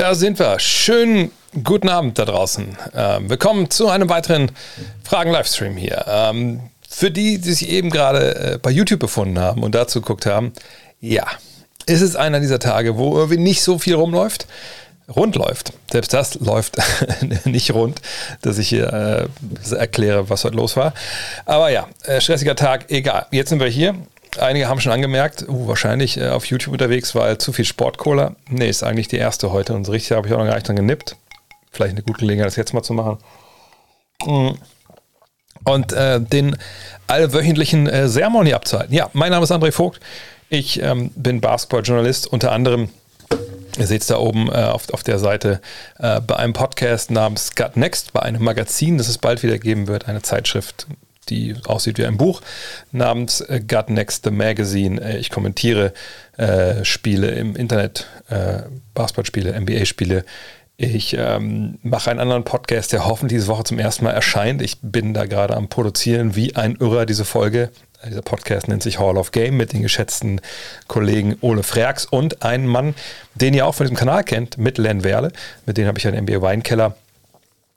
Da sind wir. Schönen guten Abend da draußen. Ähm, willkommen zu einem weiteren Fragen-Livestream hier. Ähm, für die, die sich eben gerade äh, bei YouTube befunden haben und dazu geguckt haben, ja, ist es einer dieser Tage, wo irgendwie nicht so viel rumläuft rund läuft. Selbst das läuft nicht rund, dass ich hier äh, erkläre, was heute los war. Aber ja, äh, stressiger Tag, egal. Jetzt sind wir hier. Einige haben schon angemerkt, uh, wahrscheinlich äh, auf YouTube unterwegs, weil zu viel Sportcola. Nee, ist eigentlich die erste heute und so richtig habe ich auch noch gar nicht dran genippt. Vielleicht eine gute Gelegenheit, das jetzt mal zu machen. Mm. Und äh, den allwöchentlichen äh, hier abzuhalten. Ja, mein Name ist André Vogt. Ich ähm, bin Basketballjournalist, unter anderem Ihr seht es da oben äh, auf, auf der Seite äh, bei einem Podcast namens Gut Next, bei einem Magazin, das es bald wieder geben wird, eine Zeitschrift, die aussieht wie ein Buch, namens äh, Gut Next the Magazine. Äh, ich kommentiere äh, Spiele im Internet, äh, Basketballspiele, NBA-Spiele. Ich ähm, mache einen anderen Podcast, der hoffentlich diese Woche zum ersten Mal erscheint. Ich bin da gerade am Produzieren wie ein Irrer diese Folge. Dieser Podcast nennt sich Hall of Game mit den geschätzten Kollegen Ole Freaks und einem Mann, den ihr auch von diesem Kanal kennt, mit Len Werle. Mit dem habe ich einen NBA Weinkeller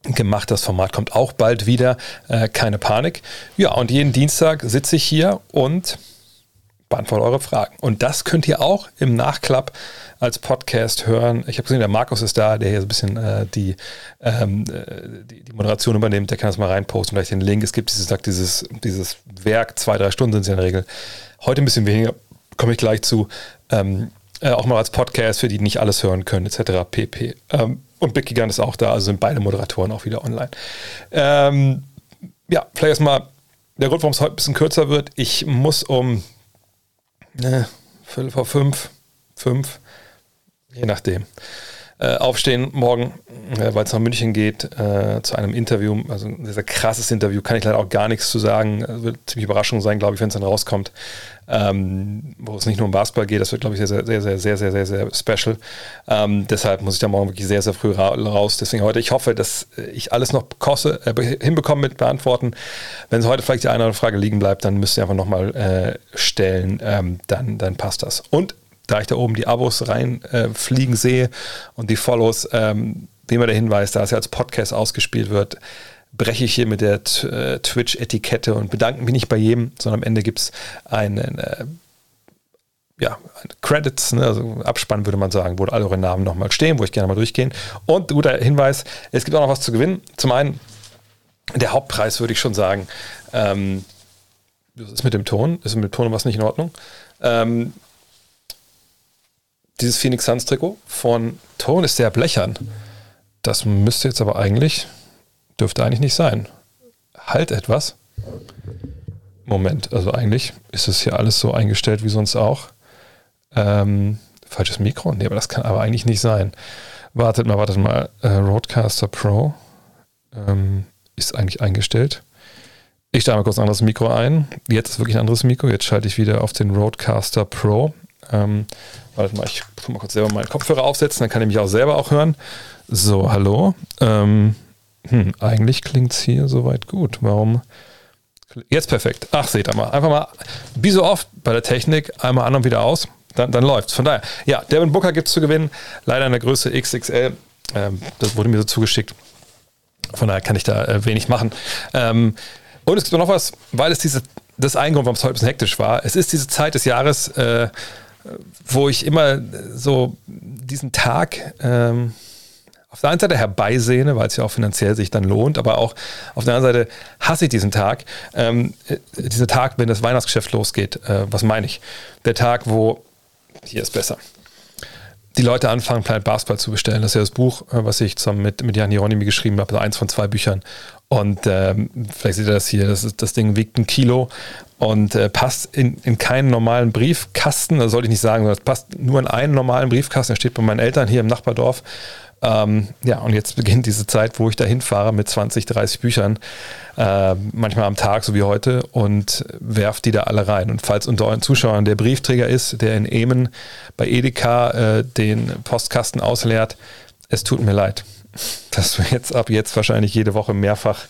gemacht. Das Format kommt auch bald wieder. Äh, keine Panik. Ja, und jeden Dienstag sitze ich hier und beantworte eure Fragen. Und das könnt ihr auch im Nachklapp als Podcast hören. Ich habe gesehen, der Markus ist da, der hier so ein bisschen äh, die, ähm, äh, die, die, Moderation übernimmt. Der kann das mal reinposten, gleich den Link. Es gibt dieses, dieses, dieses Werk, zwei, drei Stunden sind es ja in der Regel. Heute ein bisschen weniger, komme ich gleich zu. Ähm, äh, auch mal als Podcast für die, die nicht alles hören können, etc. pp. Ähm, und Big Gigant ist auch da, also sind beide Moderatoren auch wieder online. Ähm, ja, vielleicht erstmal der Grund, warum es heute ein bisschen kürzer wird. Ich muss um ne, Viertel vor fünf, fünf, je nachdem. Äh, aufstehen morgen, äh, weil es nach München geht, äh, zu einem Interview. Also ein sehr krasses Interview, kann ich leider auch gar nichts zu sagen. Also wird ziemlich Überraschung sein, glaube ich, wenn es dann rauskommt. Ähm, wo es nicht nur um Basketball geht, das wird, glaube ich, sehr, sehr, sehr, sehr, sehr, sehr, sehr special. Ähm, deshalb muss ich da morgen wirklich sehr, sehr früh ra raus. Deswegen heute, ich hoffe, dass ich alles noch koste, äh, hinbekomme mit Beantworten. Wenn es heute vielleicht die eine oder andere Frage liegen bleibt, dann müsst ihr einfach nochmal äh, stellen. Ähm, dann, dann passt das. Und da ich da oben die Abos reinfliegen äh, sehe und die Follows, ähm, wie immer der Hinweis, da es ja als Podcast ausgespielt wird, breche ich hier mit der äh, Twitch-Etikette und bedanke mich nicht bei jedem, sondern am Ende gibt es einen, äh, ja, Credits, ne, also Abspann würde man sagen, wo alle eure Namen nochmal stehen, wo ich gerne mal durchgehen. Und guter Hinweis, es gibt auch noch was zu gewinnen. Zum einen, der Hauptpreis würde ich schon sagen, ähm, was ist mit dem Ton? Ist mit dem Ton was nicht in Ordnung? Ähm, dieses Phoenix Suns Trikot von Ton ist sehr blechern. Das müsste jetzt aber eigentlich, dürfte eigentlich nicht sein. Halt etwas. Moment, also eigentlich ist es hier alles so eingestellt wie sonst auch. Ähm, falsches Mikro? Nee, aber das kann aber eigentlich nicht sein. Wartet mal, wartet mal. Äh, Roadcaster Pro ähm, ist eigentlich eingestellt. Ich stelle mal kurz ein anderes Mikro ein. Jetzt ist wirklich ein anderes Mikro. Jetzt schalte ich wieder auf den Roadcaster Pro. Ähm, warte mal, ich muss mal kurz selber meinen Kopfhörer aufsetzen, dann kann ich mich auch selber auch hören. So, hallo. Ähm, hm, eigentlich klingt es hier soweit gut. Warum? Jetzt perfekt. Ach, seht ihr mal. Einfach mal, wie so oft bei der Technik, einmal an und wieder aus. Dann, dann läuft's. Von daher, ja, Devin Booker gibt es zu gewinnen. Leider in der Größe XXL. Ähm, das wurde mir so zugeschickt. Von daher kann ich da äh, wenig machen. Ähm, und es gibt noch was, weil es diese, das Eingrund, warum es heute ein bisschen hektisch war. Es ist diese Zeit des Jahres, äh, wo ich immer so diesen Tag ähm, auf der einen Seite herbeisehne, weil es ja auch finanziell sich dann lohnt, aber auch auf der anderen Seite hasse ich diesen Tag. Ähm, äh, dieser Tag, wenn das Weihnachtsgeschäft losgeht, äh, was meine ich? Der Tag, wo, hier ist besser, die Leute anfangen, Planet Basketball zu bestellen. Das ist ja das Buch, äh, was ich zusammen mit, mit Jan Hieronymi geschrieben habe, also eins von zwei Büchern. Und ähm, vielleicht seht ihr das hier, das, ist, das Ding wiegt ein Kilo und äh, passt in, in keinen normalen Briefkasten, das sollte ich nicht sagen, sondern es passt nur in einen normalen Briefkasten, der steht bei meinen Eltern hier im Nachbardorf. Ähm, ja, und jetzt beginnt diese Zeit, wo ich da hinfahre mit 20, 30 Büchern, äh, manchmal am Tag, so wie heute, und werfe die da alle rein. Und falls unter euren Zuschauern der Briefträger ist, der in Emen bei Edeka äh, den Postkasten ausleert, es tut mir leid, dass du jetzt ab jetzt wahrscheinlich jede Woche mehrfach,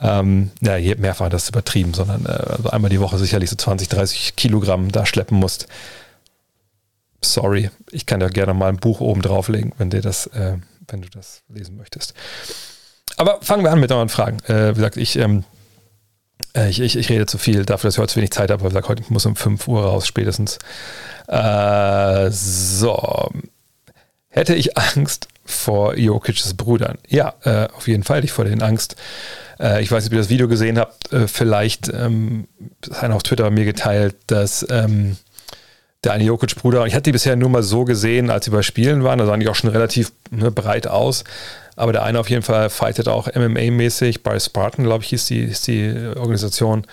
ähm, ja, mehrfach das ist übertrieben, sondern äh, also einmal die Woche sicherlich so 20, 30 Kilogramm da schleppen musst sorry. Ich kann ja gerne mal ein Buch oben drauflegen, wenn dir das, äh, wenn du das lesen möchtest. Aber fangen wir an mit euren Fragen. Äh, wie gesagt, ich, ähm, äh, ich, ich, ich, rede zu viel dafür, dass ich heute zu wenig Zeit habe. Wie gesagt, heute muss um 5 Uhr raus, spätestens. Äh, so. Hätte ich Angst vor Jokic's Brudern? Ja, äh, auf jeden Fall. Ich vor denen Angst. Äh, ich weiß nicht, ob ihr das Video gesehen habt. Vielleicht ähm, ist einer auf Twitter mir geteilt, dass ähm, der eine Jokic-Bruder, ich hatte die bisher nur mal so gesehen, als sie bei Spielen waren, da sahen die auch schon relativ ne, breit aus. Aber der eine auf jeden Fall fightet auch MMA-mäßig. Bei Spartan, glaube ich, hieß die, hieß die Organisation.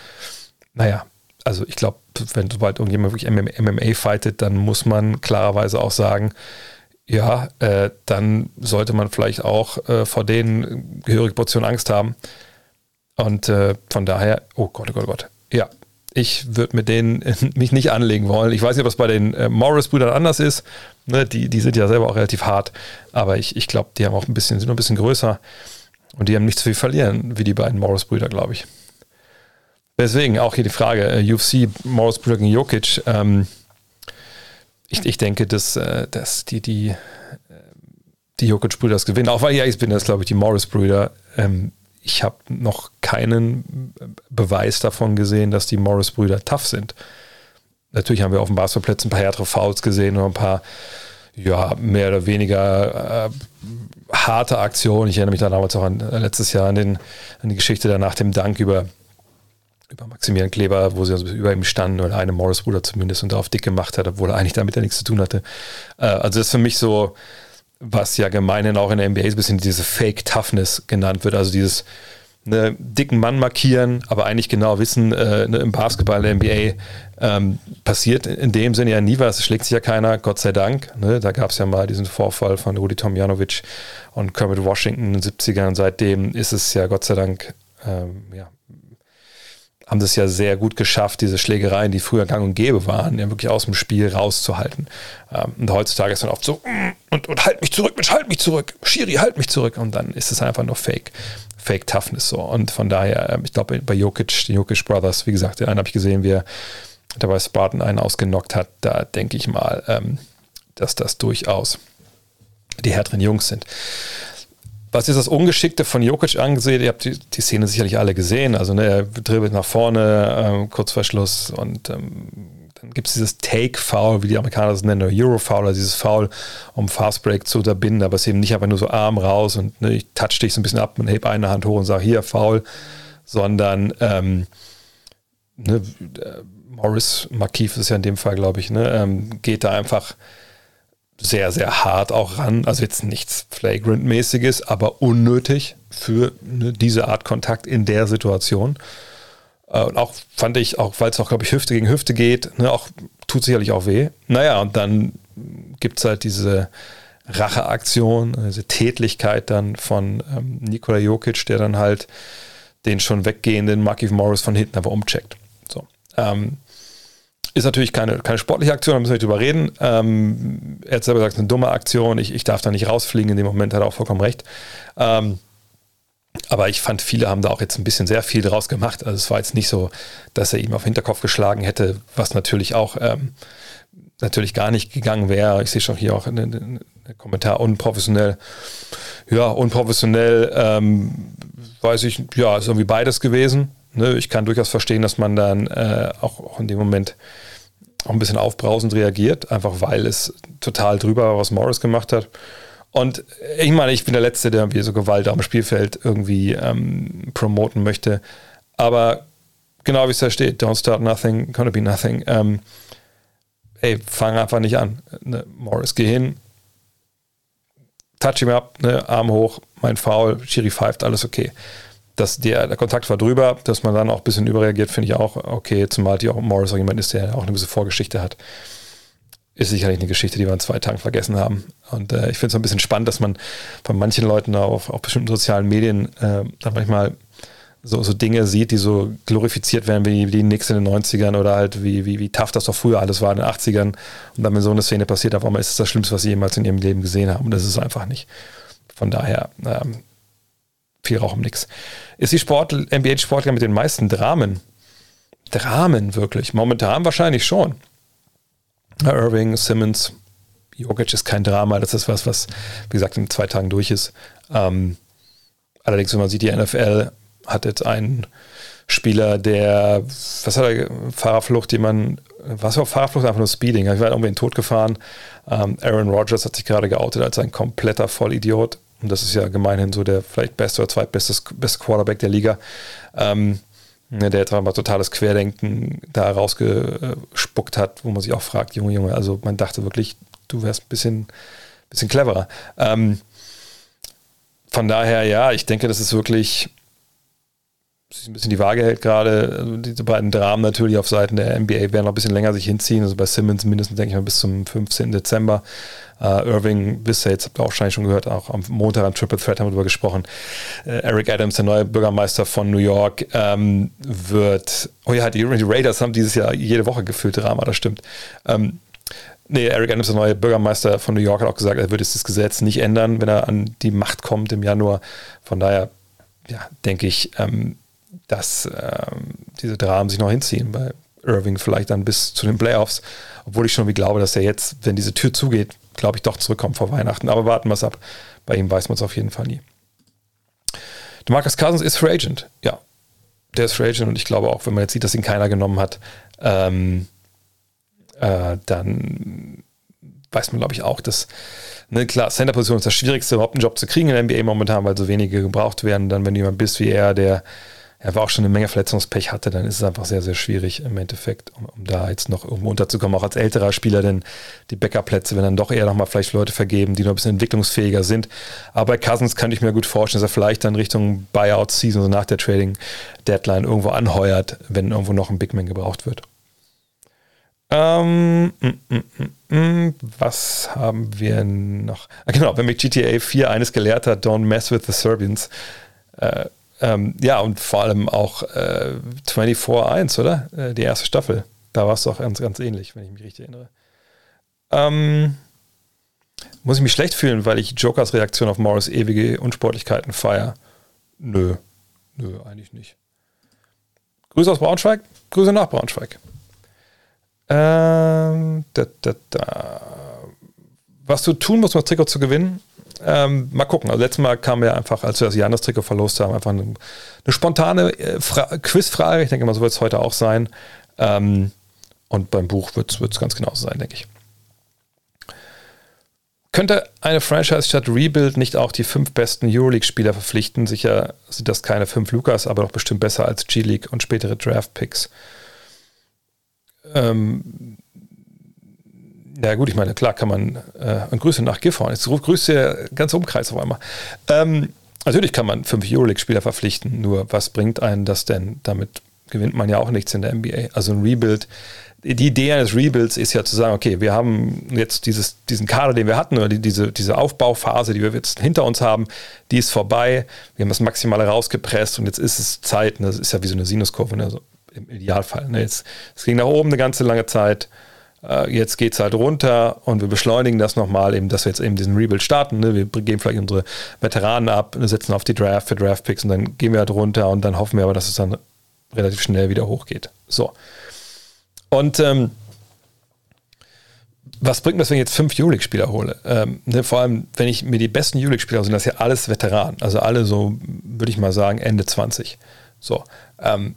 Naja, also ich glaube, wenn sobald irgendjemand wirklich MMA fightet, dann muss man klarerweise auch sagen, ja, äh, dann sollte man vielleicht auch äh, vor denen gehörige Portion Angst haben. Und äh, von daher, oh Gott, oh Gott, oh Gott. Ja, ich würde mit denen mich nicht anlegen wollen. Ich weiß nicht, ob es bei den äh, Morris-Brüdern anders ist. Ne, die, die sind ja selber auch relativ hart. Aber ich, ich glaube, die haben auch ein bisschen, sind ein bisschen größer. Und die haben nicht so viel verlieren wie die beiden Morris-Brüder, glaube ich. Deswegen auch hier die Frage: äh, UFC, Morris-Brüder gegen Jokic. Ähm, ich, ich denke, dass, äh, dass die, die, äh, die Jokic-Brüder das gewinnen. Auch weil ja, ich bin das, glaube ich, die Morris-Brüder. Ähm, ich habe noch keinen Beweis davon gesehen, dass die Morris-Brüder tough sind. Natürlich haben wir auf dem Basketballplatz ein paar härtere Fouls gesehen und ein paar, ja, mehr oder weniger äh, harte Aktionen. Ich erinnere mich da damals auch an äh, letztes Jahr an, den, an die Geschichte da nach dem Dank über, über Maximilian Kleber, wo sie also über ihm standen oder eine Morris-Bruder zumindest und darauf dick gemacht hat, obwohl er eigentlich damit ja nichts zu tun hatte. Äh, also das ist für mich so, was ja gemeinhin auch in der NBA ein bisschen diese Fake Toughness genannt wird, also dieses ne, dicken Mann markieren, aber eigentlich genau wissen, äh, ne, im Basketball der NBA ähm, passiert in dem Sinne ja nie was, es schlägt sich ja keiner, Gott sei Dank. Ne? Da gab es ja mal diesen Vorfall von Rudi Tomjanovic und Kermit Washington in den 70ern. Seitdem ist es ja Gott sei Dank ähm, ja, haben das ja sehr gut geschafft, diese Schlägereien, die früher gang und gäbe waren, ja wirklich aus dem Spiel rauszuhalten. Ähm, und heutzutage ist dann oft so, mm, und, und halt mich zurück, Mensch, halt mich zurück, Schiri, halt mich zurück. Und dann ist es einfach nur Fake. Fake Toughness so. Und von daher, ähm, ich glaube, bei Jokic, die Jokic Brothers, wie gesagt, den einen habe ich gesehen, wie er dabei Spartan einen ausgenockt hat. Da denke ich mal, ähm, dass das durchaus die härteren Jungs sind. Was ist das Ungeschickte von Jokic angesehen? Ihr habt die, die Szene sicherlich alle gesehen. Also ne, er dribbelt nach vorne, ähm, kurz vor Schluss und ähm, dann gibt es dieses Take-Foul, wie die Amerikaner das nennen, oder Euro-Foul, also dieses Foul, um Fastbreak zu unterbinden, aber es ist eben nicht einfach nur so Arm raus und ne, ich touch dich so ein bisschen ab und hebe eine Hand hoch und sage, hier, Foul, sondern ähm, ne, Morris Markif ist ja in dem Fall, glaube ich, ne, ähm, geht da einfach sehr, sehr hart auch ran. Also jetzt nichts Flagrant-mäßiges, aber unnötig für ne, diese Art Kontakt in der Situation. Äh, und auch fand ich, auch weil es auch, glaube ich, Hüfte gegen Hüfte geht, ne, auch tut sicherlich auch weh. Naja, und dann gibt es halt diese Racheaktion, diese Tätlichkeit dann von ähm, Nikola Jokic, der dann halt den schon weggehenden Markif Morris von hinten aber umcheckt. So. Ähm, ist natürlich keine, keine sportliche Aktion, da müssen wir nicht drüber reden. Ähm, er hat selber gesagt, es ist eine dumme Aktion. Ich, ich darf da nicht rausfliegen. In dem Moment hat er auch vollkommen recht. Ähm, aber ich fand, viele haben da auch jetzt ein bisschen sehr viel draus gemacht. Also es war jetzt nicht so, dass er ihm auf den Hinterkopf geschlagen hätte, was natürlich auch ähm, natürlich gar nicht gegangen wäre. Ich sehe schon hier auch in den Kommentar unprofessionell. Ja, unprofessionell, ähm, weiß ich, ja, ist irgendwie beides gewesen. Ne? Ich kann durchaus verstehen, dass man dann äh, auch, auch in dem Moment auch ein bisschen aufbrausend reagiert, einfach weil es total drüber war, was Morris gemacht hat. Und ich meine, ich bin der Letzte, der irgendwie so Gewalt am Spielfeld irgendwie ähm, promoten möchte. Aber genau wie es da steht, don't start nothing, gonna be nothing. Ähm, ey, fang einfach nicht an. Ne? Morris, geh hin, touch him up, ne? Arm hoch, mein Foul, Schiri pfeift, alles okay dass der, Kontakt war drüber, dass man dann auch ein bisschen überreagiert, finde ich auch okay, zumal die auch Morris auch jemand ist, der auch eine gewisse Vorgeschichte hat. Ist sicherlich eine Geschichte, die wir in zwei Tagen vergessen haben. Und äh, ich finde es ein bisschen spannend, dass man von manchen Leuten auf, auf bestimmten sozialen Medien äh, dann manchmal so, so Dinge sieht, die so glorifiziert werden wie, die Knicks in den 90ern oder halt wie, wie, wie tough das doch früher alles war in den 80ern. Und dann, wenn so eine Szene passiert, auf einmal ist es das Schlimmste, was sie jemals in ihrem Leben gesehen haben. Und das ist es einfach nicht. Von daher, ähm, viel Rauch um nichts. Ist die Sport, NBA-Sportler mit den meisten Dramen? Dramen wirklich? Momentan wahrscheinlich schon. Irving, Simmons, Jokic ist kein Drama, das ist was, was, wie gesagt, in zwei Tagen durch ist. Ähm, allerdings, wenn man sieht, die NFL hat jetzt einen Spieler, der, was hat er, Fahrerflucht, jemand, was war Fahrerflucht? Einfach nur Speeding. Ich war irgendwie in Tod gefahren. Ähm, Aaron Rodgers hat sich gerade geoutet als ein kompletter Vollidiot. Und das ist ja gemeinhin so der vielleicht beste oder zweitbeste beste Quarterback der Liga. Ähm, der jetzt mal totales Querdenken da rausgespuckt hat, wo man sich auch fragt, Junge, Junge, also man dachte wirklich, du wärst ein bisschen, bisschen cleverer. Ähm, von daher, ja, ich denke, das ist wirklich sich ein bisschen die Waage hält gerade. Also diese beiden Dramen natürlich auf Seiten der NBA werden noch ein bisschen länger sich hinziehen. Also bei Simmons mindestens, denke ich mal, bis zum 15. Dezember. Uh, Irving bisher, jetzt habt ihr auch wahrscheinlich schon gehört, auch am Montag an Triple Threat haben wir darüber gesprochen. Uh, Eric Adams, der neue Bürgermeister von New York, ähm, wird, oh ja, die, die, Raiders haben dieses Jahr jede Woche gefühlt Drama, das stimmt. Ähm, Nee, Eric Adams, der neue Bürgermeister von New York, hat auch gesagt, er würde das Gesetz nicht ändern, wenn er an die Macht kommt im Januar. Von daher, ja, denke ich, ähm, dass ähm, diese Dramen sich noch hinziehen bei Irving vielleicht dann bis zu den Playoffs, obwohl ich schon wie glaube, dass er jetzt, wenn diese Tür zugeht, glaube ich, doch zurückkommt vor Weihnachten. Aber warten wir es ab. Bei ihm weiß man es auf jeden Fall nie. Marcus Cousins ist Free Agent. Ja, der ist Free Agent und ich glaube auch, wenn man jetzt sieht, dass ihn keiner genommen hat, ähm, äh, dann weiß man, glaube ich, auch, dass, ne, klar, Center-Position ist das Schwierigste, überhaupt einen Job zu kriegen in der NBA momentan, weil so wenige gebraucht werden. Dann, wenn du jemand bist wie er, der er war auch schon eine Menge Verletzungspech hatte, dann ist es einfach sehr, sehr schwierig im Endeffekt, um, um da jetzt noch irgendwo unterzukommen, auch als älterer Spieler, denn die Backup-Plätze werden dann doch eher nochmal vielleicht Leute vergeben, die noch ein bisschen entwicklungsfähiger sind. Aber bei Cousins kann ich mir gut vorstellen, dass er vielleicht dann Richtung Buyout-Season, also nach der Trading-Deadline irgendwo anheuert, wenn irgendwo noch ein Big Man gebraucht wird. Ähm, mm, mm, mm, mm, was haben wir noch? Ah, genau, wenn mich GTA 4 eines gelehrt hat, don't mess with the Serbians. Äh, ähm, ja, und vor allem auch äh, 24-1, oder? Äh, die erste Staffel. Da war es doch ganz, ganz ähnlich, wenn ich mich richtig erinnere. Ähm, muss ich mich schlecht fühlen, weil ich Jokers Reaktion auf Morris ewige Unsportlichkeiten feiere? Nö. Nö, eigentlich nicht. Grüße aus Braunschweig, Grüße nach Braunschweig. Ähm, da, da, da. Was du tun musst, um das Trikot zu gewinnen, ähm, mal gucken. Also letztes Mal kam ja einfach, als wir das Janis-Trikot verlost haben, einfach eine, eine spontane äh, Quizfrage. Ich denke mal, so wird es heute auch sein. Ähm, und beim Buch wird es ganz genauso sein, denke ich. Könnte eine Franchise statt Rebuild nicht auch die fünf besten Euroleague-Spieler verpflichten? Sicher sind das keine fünf Lukas, aber doch bestimmt besser als G-League und spätere Draft-Picks. Ähm, ja gut, ich meine, klar kann man äh, und Grüße nach Gifhorn. Jetzt grüßt der ganze Umkreis auf einmal. Ähm, natürlich kann man fünf Euroleague-Spieler verpflichten, nur was bringt einen das denn? Damit gewinnt man ja auch nichts in der NBA. Also ein Rebuild, die Idee eines Rebuilds ist ja zu sagen, okay, wir haben jetzt dieses, diesen Kader, den wir hatten, oder die, diese, diese Aufbauphase, die wir jetzt hinter uns haben, die ist vorbei. Wir haben das Maximale rausgepresst und jetzt ist es Zeit, ne, das ist ja wie so eine Sinuskurve, ne, also im Idealfall. Ne, jetzt, es ging nach oben eine ganze lange Zeit jetzt geht es halt runter und wir beschleunigen das nochmal, eben, dass wir jetzt eben diesen Rebuild starten. Ne? Wir geben vielleicht unsere Veteranen ab, setzen auf die Draft für Draftpicks und dann gehen wir halt runter und dann hoffen wir aber, dass es dann relativ schnell wieder hochgeht. So. Und ähm, was bringt das, wenn ich jetzt fünf Euroleague-Spieler hole? Ähm, ne, vor allem, wenn ich mir die besten Euroleague-Spieler sind das ja alles Veteranen. Also alle so, würde ich mal sagen, Ende 20. So. Ähm,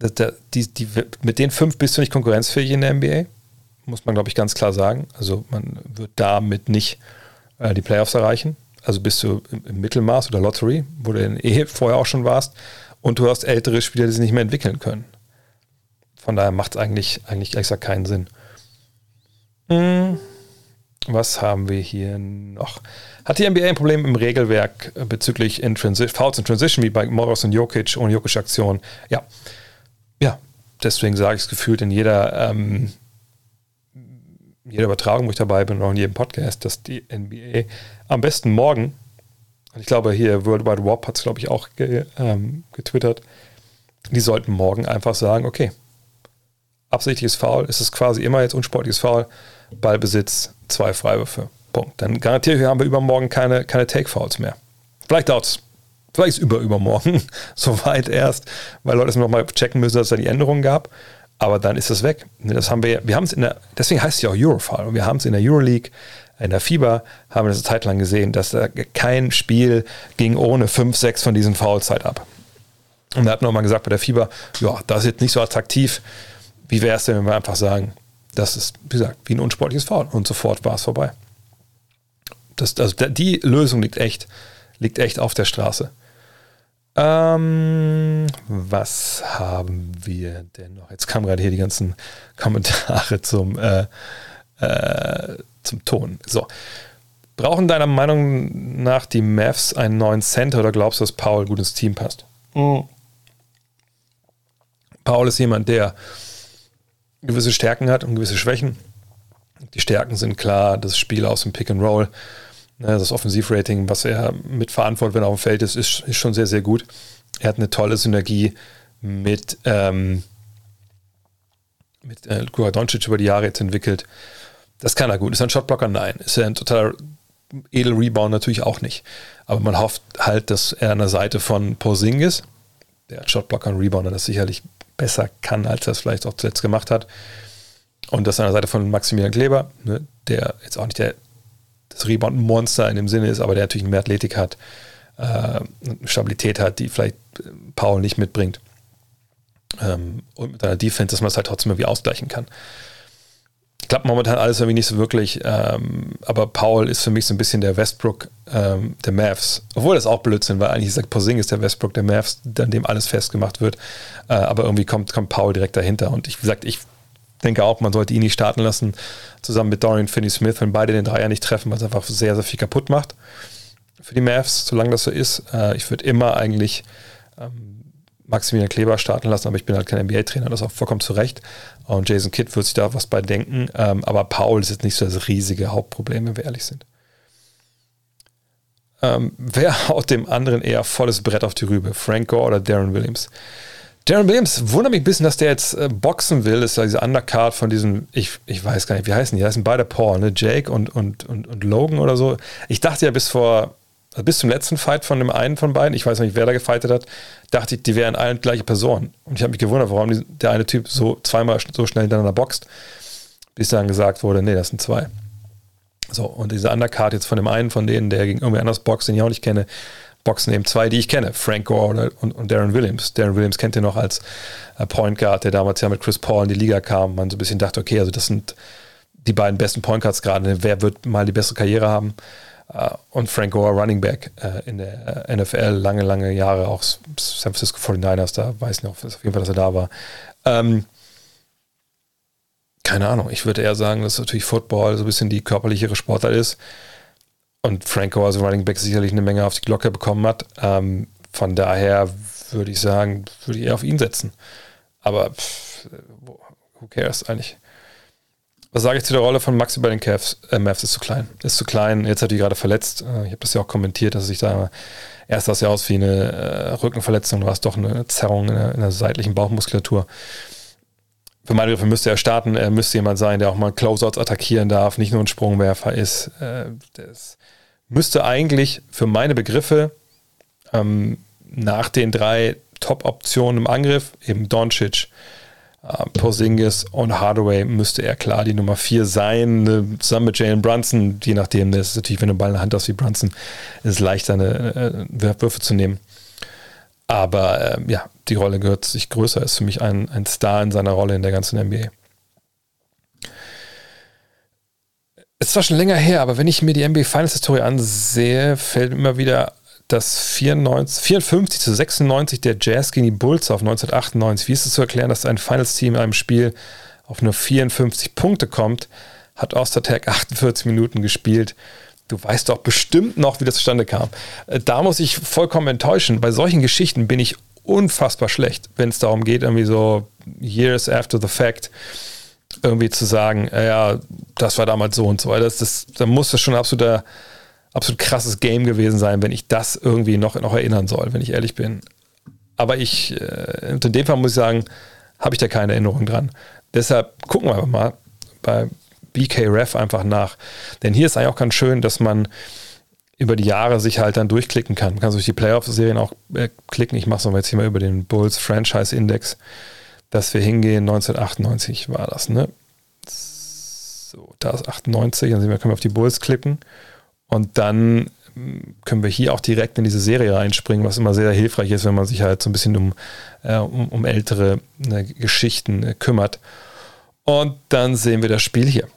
die, die, mit den fünf bist du nicht konkurrenzfähig in der NBA, muss man, glaube ich, ganz klar sagen. Also man wird damit nicht äh, die Playoffs erreichen. Also bist du im, im, Mittelmaß oder Lottery, wo du eh vorher auch schon warst, und du hast ältere Spieler, die sich nicht mehr entwickeln können. Von daher macht es eigentlich, eigentlich gesagt keinen Sinn. Hm. Was haben wir hier noch? Hat die NBA ein Problem im Regelwerk bezüglich in Fouls in Transition, wie bei Morris und Jokic ohne Jokic-Aktion? Ja ja, deswegen sage ich es gefühlt in jeder, ähm, jeder Übertragung, wo ich dabei bin, und auch in jedem Podcast, dass die NBA am besten morgen, ich glaube hier World Wide Wop hat es, glaube ich, auch ge, ähm, getwittert, die sollten morgen einfach sagen, okay, absichtliches Foul, ist es quasi immer jetzt unsportliches Foul, Ballbesitz, zwei Freiwürfe. Punkt. Dann garantiere ich, haben wir übermorgen keine, keine Take-Fouls mehr. Vielleicht dauert es Vielleicht ist über übermorgen soweit erst, weil Leute es nochmal checken müssen, dass es da die Änderungen gab. aber dann ist es weg. Das haben wir, wir haben es in der, deswegen heißt es ja auch Eurofoul. Und wir haben es in der Euroleague, in der FIBA, haben wir das eine Zeit lang gesehen, dass da kein Spiel ging ohne fünf, sechs von diesen Foulzeit ab. Und da hat nochmal gesagt bei der FIBA, ja, das ist jetzt nicht so attraktiv. Wie wäre es denn, wenn wir einfach sagen, das ist, wie gesagt, wie ein unsportliches Foul. Und sofort war es vorbei. Das, also die Lösung liegt echt, liegt echt auf der Straße. Ähm, was haben wir denn noch? Jetzt kamen gerade hier die ganzen Kommentare zum, äh, äh, zum Ton. So. Brauchen deiner Meinung nach die Mavs einen neuen Center oder glaubst du, dass Paul gut ins Team passt? Mhm. Paul ist jemand, der gewisse Stärken hat und gewisse Schwächen. Die Stärken sind klar, das Spiel aus dem Pick and Roll, das Offensivrating, was er mitverantwortet, wenn er auf dem Feld ist, ist, ist schon sehr, sehr gut. Er hat eine tolle Synergie mit, ähm, mit äh, Luka Doncic über die Jahre jetzt entwickelt. Das kann er gut. Ist er ein Shotblocker? Nein. Ist er ein totaler Edel-Rebound? Natürlich auch nicht. Aber man hofft halt, dass er an der Seite von Porzingis, der Shotblocker und Rebounder das sicherlich besser kann, als er es vielleicht auch zuletzt gemacht hat. Und das an der Seite von Maximilian Kleber, ne, der jetzt auch nicht der, das Rebound-Monster in dem Sinne ist, aber der natürlich mehr Athletik hat, äh, Stabilität hat, die vielleicht äh, Paul nicht mitbringt. Ähm, und mit einer Defense, dass man es halt trotzdem irgendwie ausgleichen kann klappt momentan alles irgendwie nicht so wirklich. Ähm, aber Paul ist für mich so ein bisschen der Westbrook ähm, der Mavs. Obwohl das auch Blödsinn, weil eigentlich ist Posing ist der Westbrook der Mavs, an dem alles festgemacht wird. Äh, aber irgendwie kommt, kommt Paul direkt dahinter. Und ich, wie gesagt, ich denke auch, man sollte ihn nicht starten lassen, zusammen mit Dorian Finney-Smith, wenn beide den Dreier nicht treffen, weil es einfach sehr, sehr viel kaputt macht für die Mavs, solange das so ist. Äh, ich würde immer eigentlich ähm, Maximilian Kleber starten lassen, aber ich bin halt kein NBA-Trainer, das ist auch vollkommen zu Recht. Und Jason Kidd wird sich da was bei denken. Ähm, aber Paul ist jetzt nicht so das riesige Hauptproblem, wenn wir ehrlich sind. Ähm, wer haut dem anderen eher volles Brett auf die Rübe? Frank Gore oder Darren Williams? Darren Williams wundert mich ein bisschen, dass der jetzt äh, boxen will. Das ist ja diese Undercard von diesen, ich, ich weiß gar nicht, wie heißen die? Die heißen beide Paul, ne? Jake und, und, und, und Logan oder so. Ich dachte ja bis vor also bis zum letzten Fight von dem einen von beiden, ich weiß nicht, wer da gefightet hat, dachte ich, die wären allen gleiche Personen. Und ich habe mich gewundert, warum die, der eine Typ so zweimal so schnell hintereinander boxt, bis dann gesagt wurde, nee, das sind zwei. So, und diese Undercard jetzt von dem einen von denen, der gegen irgendwie anders boxt, den ich auch nicht kenne, boxen eben zwei, die ich kenne, Frank Gore und, und Darren Williams. Darren Williams kennt ihr noch als äh, Point Guard, der damals ja mit Chris Paul in die Liga kam. Man so ein bisschen dachte, okay, also das sind die beiden besten Point Guards gerade. Wer wird mal die bessere Karriere haben? Uh, und Frank Gore, Running Back uh, in der NFL, lange, lange Jahre, auch San Francisco 49ers, da weiß ich noch auf jeden Fall, dass er da war. Ähm, keine Ahnung, ich würde eher sagen, dass natürlich Football so ein bisschen die körperlichere Sportart ist und Frank Gore als Running Back sicherlich eine Menge auf die Glocke bekommen hat. Ähm, von daher würde ich sagen, würde ich eher auf ihn setzen. Aber pff, who cares eigentlich? Was sage ich zu der Rolle von Maxi bei den Cavs? Äh, Mavs ist zu klein. Ist zu klein. Jetzt hat er gerade verletzt. Äh, ich habe das ja auch kommentiert, dass ich da erst sah es ja aus wie eine äh, Rückenverletzung, war es doch eine Zerrung in der, in der, seitlichen Bauchmuskulatur. Für meine Begriffe müsste er starten. Er müsste jemand sein, der auch mal Closeouts attackieren darf, nicht nur ein Sprungwerfer ist. Äh, das müsste eigentlich für meine Begriffe ähm, nach den drei Top-Optionen im Angriff, eben Doncic, Uh, Porzingis und Hardaway müsste er klar die Nummer 4 sein, ne, zusammen mit Jalen Brunson, je nachdem, das ist natürlich, wenn du einen Ball in der Hand hast wie Brunson, ist es leichter, eine, äh, Würfe zu nehmen. Aber äh, ja, die Rolle gehört sich größer, ist für mich ein, ein Star in seiner Rolle in der ganzen NBA. Es war schon länger her, aber wenn ich mir die NBA Finals Historie ansehe, fällt immer wieder das 94, 54 zu 96 der Jazz gegen die Bulls auf 1998. Wie ist es zu erklären, dass ein Finals-Team in einem Spiel auf nur 54 Punkte kommt? Hat Ostertag 48 Minuten gespielt. Du weißt doch bestimmt noch, wie das zustande kam. Äh, da muss ich vollkommen enttäuschen. Bei solchen Geschichten bin ich unfassbar schlecht, wenn es darum geht, irgendwie so years after the fact irgendwie zu sagen, ja, das war damals so und so. Das, das, da muss das schon ein absoluter absolut krasses Game gewesen sein, wenn ich das irgendwie noch, noch erinnern soll, wenn ich ehrlich bin. Aber ich, äh, in dem Fall muss ich sagen, habe ich da keine Erinnerung dran. Deshalb gucken wir mal bei BKRef einfach nach. Denn hier ist eigentlich auch ganz schön, dass man über die Jahre sich halt dann durchklicken kann. Man kann durch die Playoff-Serien auch äh, klicken. Ich mache es jetzt hier mal über den Bulls Franchise Index. dass wir hingehen. 1998 war das, ne? So, da ist 98, dann können wir auf die Bulls klicken. Und dann hm, können wir hier auch direkt in diese Serie reinspringen, was immer sehr, sehr hilfreich ist, wenn man sich halt so ein bisschen um, äh, um, um, ältere äh, Geschichten äh, kümmert. Und dann sehen wir das Spiel hier.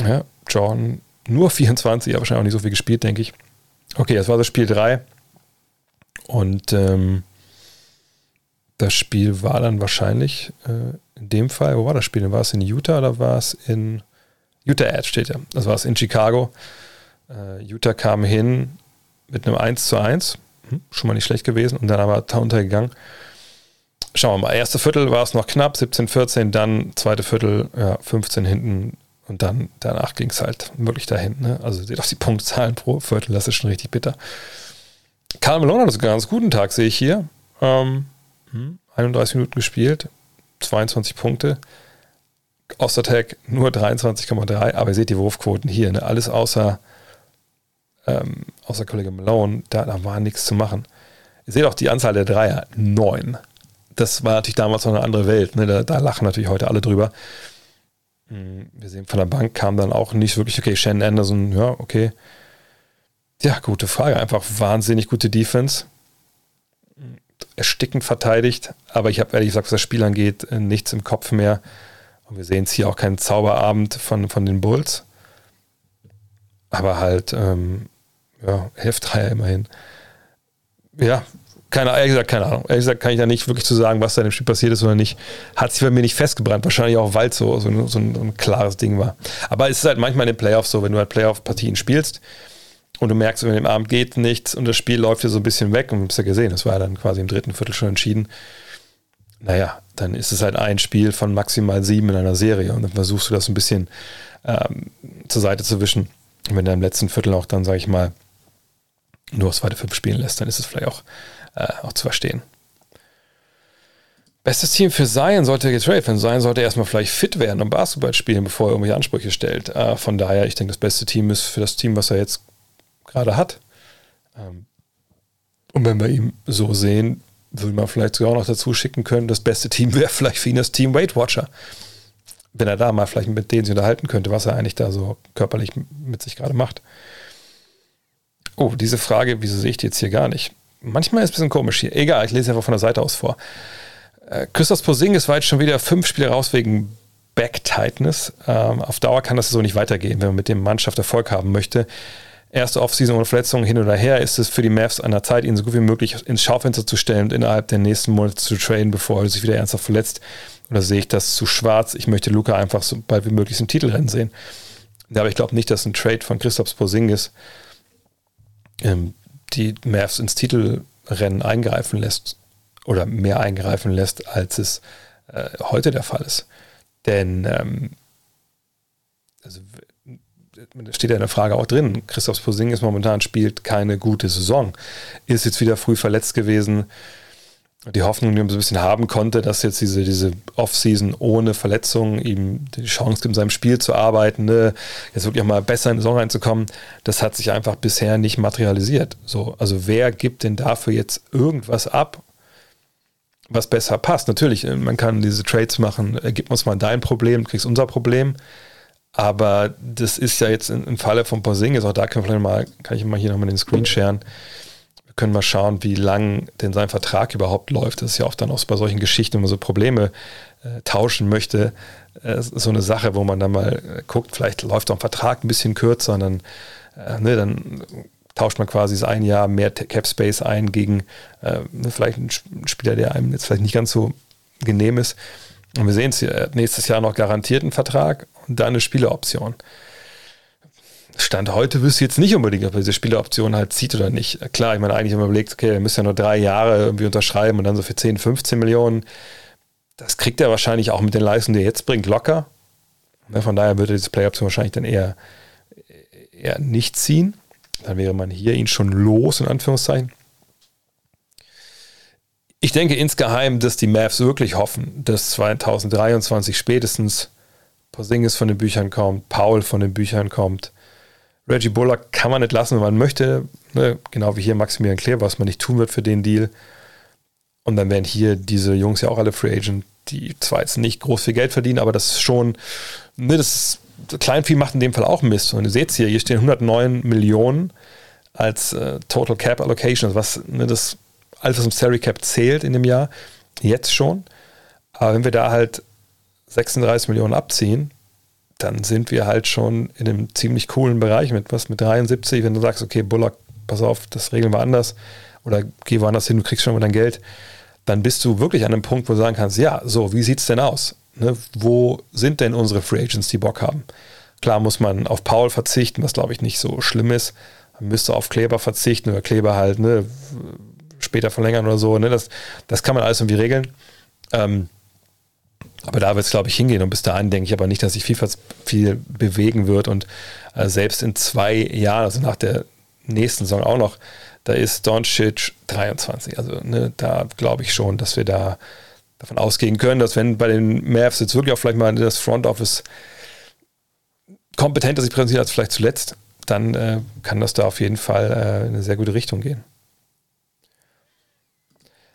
Ja, Jordan nur 24, aber wahrscheinlich auch nicht so viel gespielt, denke ich. Okay, das war das Spiel 3. Und ähm, das Spiel war dann wahrscheinlich äh, in dem Fall, wo war das Spiel? War es in Utah oder war es in Utah Ad steht ja. Das war es in Chicago. Äh, Utah kam hin mit einem 1 zu 1. Hm, schon mal nicht schlecht gewesen und dann aber untergegangen. Schauen wir mal. Erste Viertel war es noch knapp, 17, 14, dann zweite Viertel, ja, 15 hinten und dann danach ging es halt wirklich dahin. Ne? Also seht auch die Punktzahlen pro Viertel, das ist schon richtig bitter. Karl Malone hat einen ganz guten Tag, sehe ich hier. Ähm, 31 hm, Minuten gespielt, 22 Punkte. Ostertag nur 23,3, aber ihr seht die Wurfquoten hier, ne? alles außer, ähm, außer Kollege Malone, da, da war nichts zu machen. Ihr seht auch die Anzahl der Dreier, neun. Das war natürlich damals noch eine andere Welt, ne? da, da lachen natürlich heute alle drüber. Hm, wir sehen, von der Bank kam dann auch nicht wirklich, okay, Shannon Anderson, ja, okay. Ja, gute Frage. Einfach wahnsinnig gute Defense. Erstickend verteidigt, aber ich habe ehrlich gesagt, was das Spiel angeht, äh, nichts im Kopf mehr. Und wir sehen es hier auch keinen Zauberabend von, von den Bulls. Aber halt, ähm, ja, Hälftreier immerhin. Ja, keine, ehrlich gesagt, keine Ahnung. Ehrlich gesagt kann ich da nicht wirklich zu sagen, was da in dem Spiel passiert ist oder nicht. Hat sich bei mir nicht festgebrannt. Wahrscheinlich auch, weil es so, so, so, ein, so, ein, klares Ding war. Aber es ist halt manchmal in den Playoffs so, wenn du halt Playoff-Partien spielst und du merkst, wenn dem Abend geht nichts und das Spiel läuft dir so ein bisschen weg und du hast ja gesehen, das war ja dann quasi im dritten Viertel schon entschieden. Naja, dann ist es halt ein Spiel von maximal sieben in einer Serie und dann versuchst du das ein bisschen ähm, zur Seite zu wischen. Und wenn du im letzten Viertel auch dann, sage ich mal, nur das zweite Fünf spielen lässt, dann ist es vielleicht auch äh, auch zu verstehen. Bestes Team für Zion sollte getradet werden. Zion sollte erstmal vielleicht fit werden und Basketball spielen, bevor er irgendwelche Ansprüche stellt. Äh, von daher, ich denke, das beste Team ist für das Team, was er jetzt gerade hat. Ähm, und wenn wir ihn so sehen, würde man vielleicht sogar auch noch dazu schicken können, das beste Team wäre vielleicht für ihn das Team Weight Watcher. Wenn er da mal vielleicht mit denen sich unterhalten könnte, was er eigentlich da so körperlich mit sich gerade macht. Oh, diese Frage, wieso sehe ich die jetzt hier gar nicht? Manchmal ist es ein bisschen komisch hier. Egal, ich lese einfach von der Seite aus vor. Äh, Christoph Posingis war jetzt schon wieder fünf Spiele raus wegen Back-Tightness. Ähm, auf Dauer kann das so nicht weitergehen, wenn man mit dem Mannschaft Erfolg haben möchte. Erste Offseason ohne Verletzungen hin oder her ist es für die Mavs an der Zeit, ihn so gut wie möglich ins Schaufenster zu stellen und innerhalb der nächsten Monate zu traden, bevor er sich wieder ernsthaft verletzt. Oder sehe ich das zu schwarz? Ich möchte Luca einfach so bald wie möglich im Titelrennen sehen. Aber ich glaube nicht, dass ein Trade von Christoph Posingis ähm, die Mavs ins Titelrennen eingreifen lässt oder mehr eingreifen lässt, als es äh, heute der Fall ist. Denn ähm, also, steht ja in der Frage auch drin, Christoph Posingis momentan spielt keine gute Saison, ist jetzt wieder früh verletzt gewesen, die Hoffnung, die man so ein bisschen haben konnte, dass jetzt diese, diese Offseason ohne Verletzungen ihm die Chance gibt, in seinem Spiel zu arbeiten, ne? jetzt wirklich auch mal besser in die Saison reinzukommen, das hat sich einfach bisher nicht materialisiert. So, also wer gibt denn dafür jetzt irgendwas ab, was besser passt? Natürlich, äh, man kann diese Trades machen, äh, gib uns mal dein Problem, kriegst unser Problem. Aber das ist ja jetzt im Falle von Porzingis, auch da können wir vielleicht mal, kann ich mal hier nochmal den Screen sharen, können wir schauen, wie lang denn sein Vertrag überhaupt läuft. Das ist ja oft dann auch bei solchen Geschichten, wenn man so Probleme äh, tauschen möchte, äh, so eine Sache, wo man dann mal äh, guckt, vielleicht läuft auch ein Vertrag ein bisschen kürzer und dann, äh, ne, dann tauscht man quasi das ein Jahr mehr Cap Space ein gegen äh, ne, vielleicht einen Spieler, der einem jetzt vielleicht nicht ganz so genehm ist. Und wir sehen es hier, nächstes Jahr noch garantiert einen Vertrag und dann eine Spieleroption. Stand heute wüsste ich jetzt nicht unbedingt, ob er diese Spieleroption halt zieht oder nicht. Klar, ich meine, eigentlich haben wir überlegt, okay, er müsste ja nur drei Jahre irgendwie unterschreiben und dann so für 10, 15 Millionen. Das kriegt er wahrscheinlich auch mit den Leistungen, die er jetzt bringt, locker. Von daher würde diese Play-Option wahrscheinlich dann eher, eher nicht ziehen. Dann wäre man hier ihn schon los, in Anführungszeichen. Ich denke insgeheim, dass die Mavs wirklich hoffen, dass 2023 spätestens Porzingis von den Büchern kommt, Paul von den Büchern kommt, Reggie Bullock kann man nicht lassen, wenn man möchte. Ne? Genau wie hier Maximilian Claire, was man nicht tun wird für den Deal. Und dann wären hier diese Jungs ja auch alle Free Agent. die zwar jetzt nicht groß viel Geld verdienen, aber das ist schon, ne, das Kleinvieh macht in dem Fall auch Mist. Und ihr seht es hier, hier stehen 109 Millionen als äh, Total Cap Allocation, was ne, das alles, was im Salary Cap zählt in dem Jahr, jetzt schon. Aber wenn wir da halt 36 Millionen abziehen, dann sind wir halt schon in einem ziemlich coolen Bereich mit was mit 73, wenn du sagst, okay, Bullock, pass auf, das regeln wir anders oder geh woanders hin, du kriegst schon mal dein Geld, dann bist du wirklich an einem Punkt, wo du sagen kannst, ja, so, wie sieht es denn aus? Ne, wo sind denn unsere Free Agents, die Bock haben? Klar muss man auf Paul verzichten, was glaube ich nicht so schlimm ist. Man müsste auf Kleber verzichten oder Kleber halt ne, später verlängern oder so. Ne, das, das kann man alles irgendwie regeln. Ähm, aber da wird es, glaube ich, hingehen. Und bis dahin denke ich aber nicht, dass sich viel, viel bewegen wird. Und äh, selbst in zwei Jahren, also nach der nächsten Saison auch noch, da ist Doncic 23. Also ne, da glaube ich schon, dass wir da davon ausgehen können, dass wenn bei den Mavs jetzt wirklich auch vielleicht mal das Front Office kompetenter sich präsentiert als vielleicht zuletzt, dann äh, kann das da auf jeden Fall äh, in eine sehr gute Richtung gehen.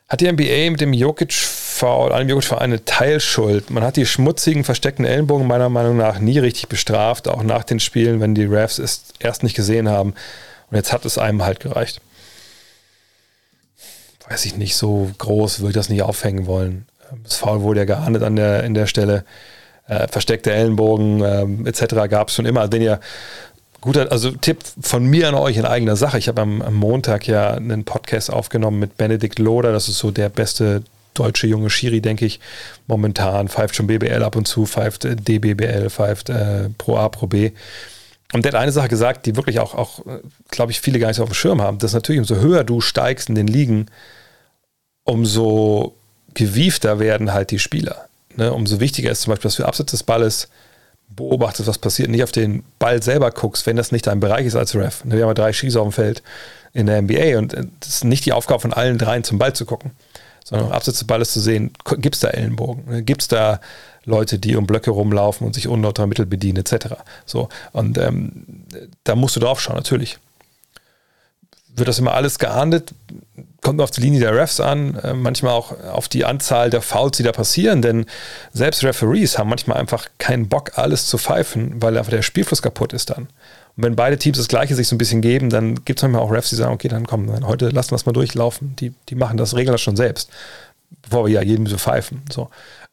Hat die NBA mit dem Jokic-Foul, einem Jokic-Foul eine Teilschuld? Man hat die schmutzigen, versteckten Ellenbogen meiner Meinung nach nie richtig bestraft, auch nach den Spielen, wenn die Refs es erst nicht gesehen haben. Und jetzt hat es einem halt gereicht weiß ich nicht, so groß würde ich das nicht aufhängen wollen. Das Foul wurde ja geahndet an der, in der Stelle. Äh, versteckte Ellenbogen ähm, etc. gab es schon immer. Den ihr guter, also Tipp von mir an euch in eigener Sache. Ich habe am, am, Montag ja einen Podcast aufgenommen mit Benedikt Loder. Das ist so der beste deutsche junge Schiri, denke ich, momentan. Pfeift schon BBL ab und zu, pfeift äh, DBBL, pfeift äh, Pro A, Pro B. Und der hat eine Sache gesagt, die wirklich auch, auch äh, glaube ich, viele gar nicht so auf dem Schirm haben. Das ist natürlich, umso höher du steigst in den Ligen, umso gewiefter werden halt die Spieler. Ne? Umso wichtiger ist zum Beispiel, dass du abseits des Balles beobachtest, was passiert, nicht auf den Ball selber guckst, wenn das nicht dein Bereich ist als Ref. Ne? Wir haben ja drei Schießer auf dem Feld in der NBA und es ist nicht die Aufgabe von allen dreien zum Ball zu gucken, sondern abseits des Balles zu sehen, gibt es da Ellenbogen, ne? gibt es da Leute, die um Blöcke rumlaufen und sich unnauter Mittel bedienen, etc. So, und ähm, da musst du drauf schauen, natürlich. Wird das immer alles geahndet? kommt auf die Linie der Refs an, äh, manchmal auch auf die Anzahl der Fouls, die da passieren, denn selbst Referees haben manchmal einfach keinen Bock, alles zu pfeifen, weil einfach der Spielfluss kaputt ist dann. Und wenn beide Teams das Gleiche sich so ein bisschen geben, dann gibt es manchmal auch Refs, die sagen, okay, dann komm, dann heute lassen wir es mal durchlaufen. Die, die machen das, regeln das schon selbst, bevor wir ja jedem so pfeifen. So.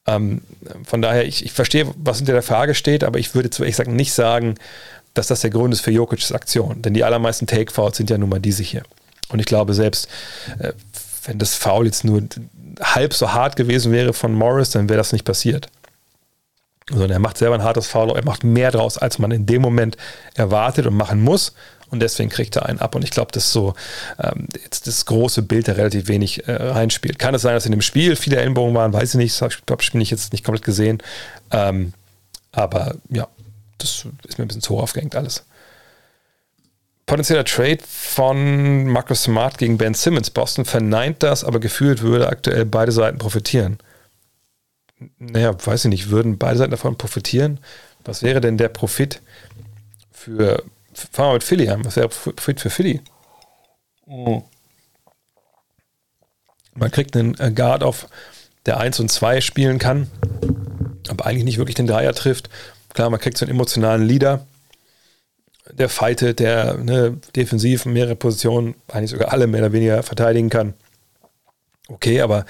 Ähm, von daher, ich, ich verstehe, was hinter der Frage steht, aber ich würde zu ehrlich sagen, nicht sagen, dass das der Grund ist für Jokic's Aktion. Denn die allermeisten Take-Fouls sind ja nun mal diese hier. Und ich glaube, selbst äh, wenn das Foul jetzt nur halb so hart gewesen wäre von Morris, dann wäre das nicht passiert. Sondern er macht selber ein hartes Foul, er macht mehr draus, als man in dem Moment erwartet und machen muss. Und deswegen kriegt er einen ab. Und ich glaube, das ist so ähm, jetzt das große Bild, der relativ wenig äh, reinspielt. Kann es sein, dass in dem Spiel viele Ellenbogen waren? Weiß ich nicht. Das habe ich jetzt nicht komplett gesehen. Ähm, aber ja, das ist mir ein bisschen zu hoch aufgehängt alles. Potenzieller Trade von Marcus Smart gegen Ben Simmons. Boston verneint das, aber gefühlt würde aktuell beide Seiten profitieren. Naja, weiß ich nicht, würden beide Seiten davon profitieren? Was wäre denn der Profit für, fangen wir mit Philly an, was wäre der Profit für Philly? Oh. Man kriegt einen Guard auf, der 1 und 2 spielen kann, aber eigentlich nicht wirklich den Dreier trifft. Klar, man kriegt so einen emotionalen Leader, der fightet, der ne, defensiv mehrere Positionen, eigentlich sogar alle mehr oder weniger verteidigen kann. Okay, aber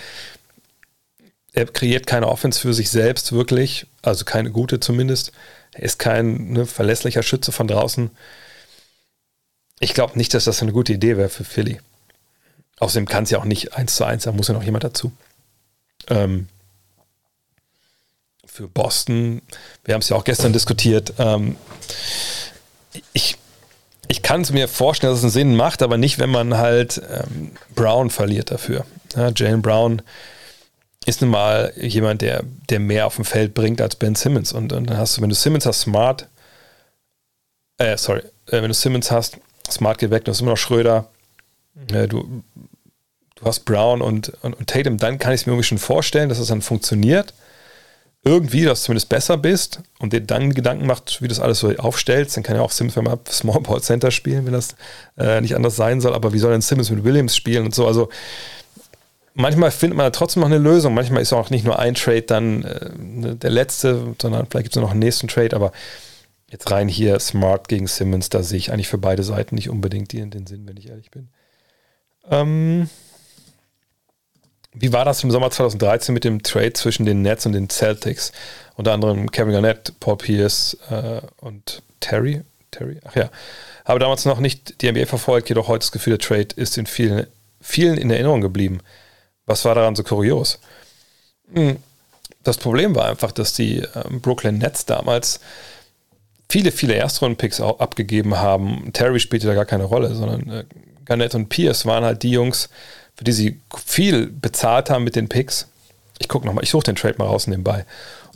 er kreiert keine Offense für sich selbst wirklich, also keine gute zumindest. Er ist kein ne, verlässlicher Schütze von draußen. Ich glaube nicht, dass das eine gute Idee wäre für Philly. Außerdem kann es ja auch nicht eins zu eins, da muss ja noch jemand dazu. Ähm, für Boston, wir haben es ja auch gestern diskutiert, ähm, ich, ich kann es mir vorstellen, dass es einen Sinn macht, aber nicht, wenn man halt ähm, Brown verliert dafür. Ja, Jalen Brown ist nun mal jemand, der, der mehr auf dem Feld bringt als Ben Simmons. Und, und dann hast du, wenn du Simmons hast, Smart, äh, sorry, äh, wenn du Simmons hast, Smart geht weg, du hast immer noch Schröder, äh, du, du hast Brown und, und, und Tatum, dann kann ich es mir irgendwie schon vorstellen, dass es das dann funktioniert irgendwie, dass du zumindest besser bist und dir dann Gedanken macht, wie du das alles so aufstellst, dann kann ja auch Simmons mal Small Ball Center spielen, wenn das äh, nicht anders sein soll. Aber wie soll denn Simmons mit Williams spielen und so? Also manchmal findet man trotzdem noch eine Lösung. Manchmal ist auch nicht nur ein Trade dann äh, ne, der letzte, sondern vielleicht gibt es noch einen nächsten Trade. Aber jetzt rein hier Smart gegen Simmons, da sehe ich eigentlich für beide Seiten nicht unbedingt den, den Sinn, wenn ich ehrlich bin. Ähm, wie war das im Sommer 2013 mit dem Trade zwischen den Nets und den Celtics? Unter anderem Kevin Garnett, Paul Pierce äh, und Terry. Terry, ach ja. Habe damals noch nicht die NBA verfolgt, jedoch heute das Gefühl, der Trade ist in vielen, vielen in Erinnerung geblieben. Was war daran so kurios? Hm, das Problem war einfach, dass die ähm, Brooklyn Nets damals viele, viele Erstrunden-Picks abgegeben haben. Terry spielte da gar keine Rolle, sondern äh, Garnett und Pierce waren halt die Jungs, für die sie viel bezahlt haben mit den Picks. Ich gucke nochmal, ich suche den Trade mal raus nebenbei.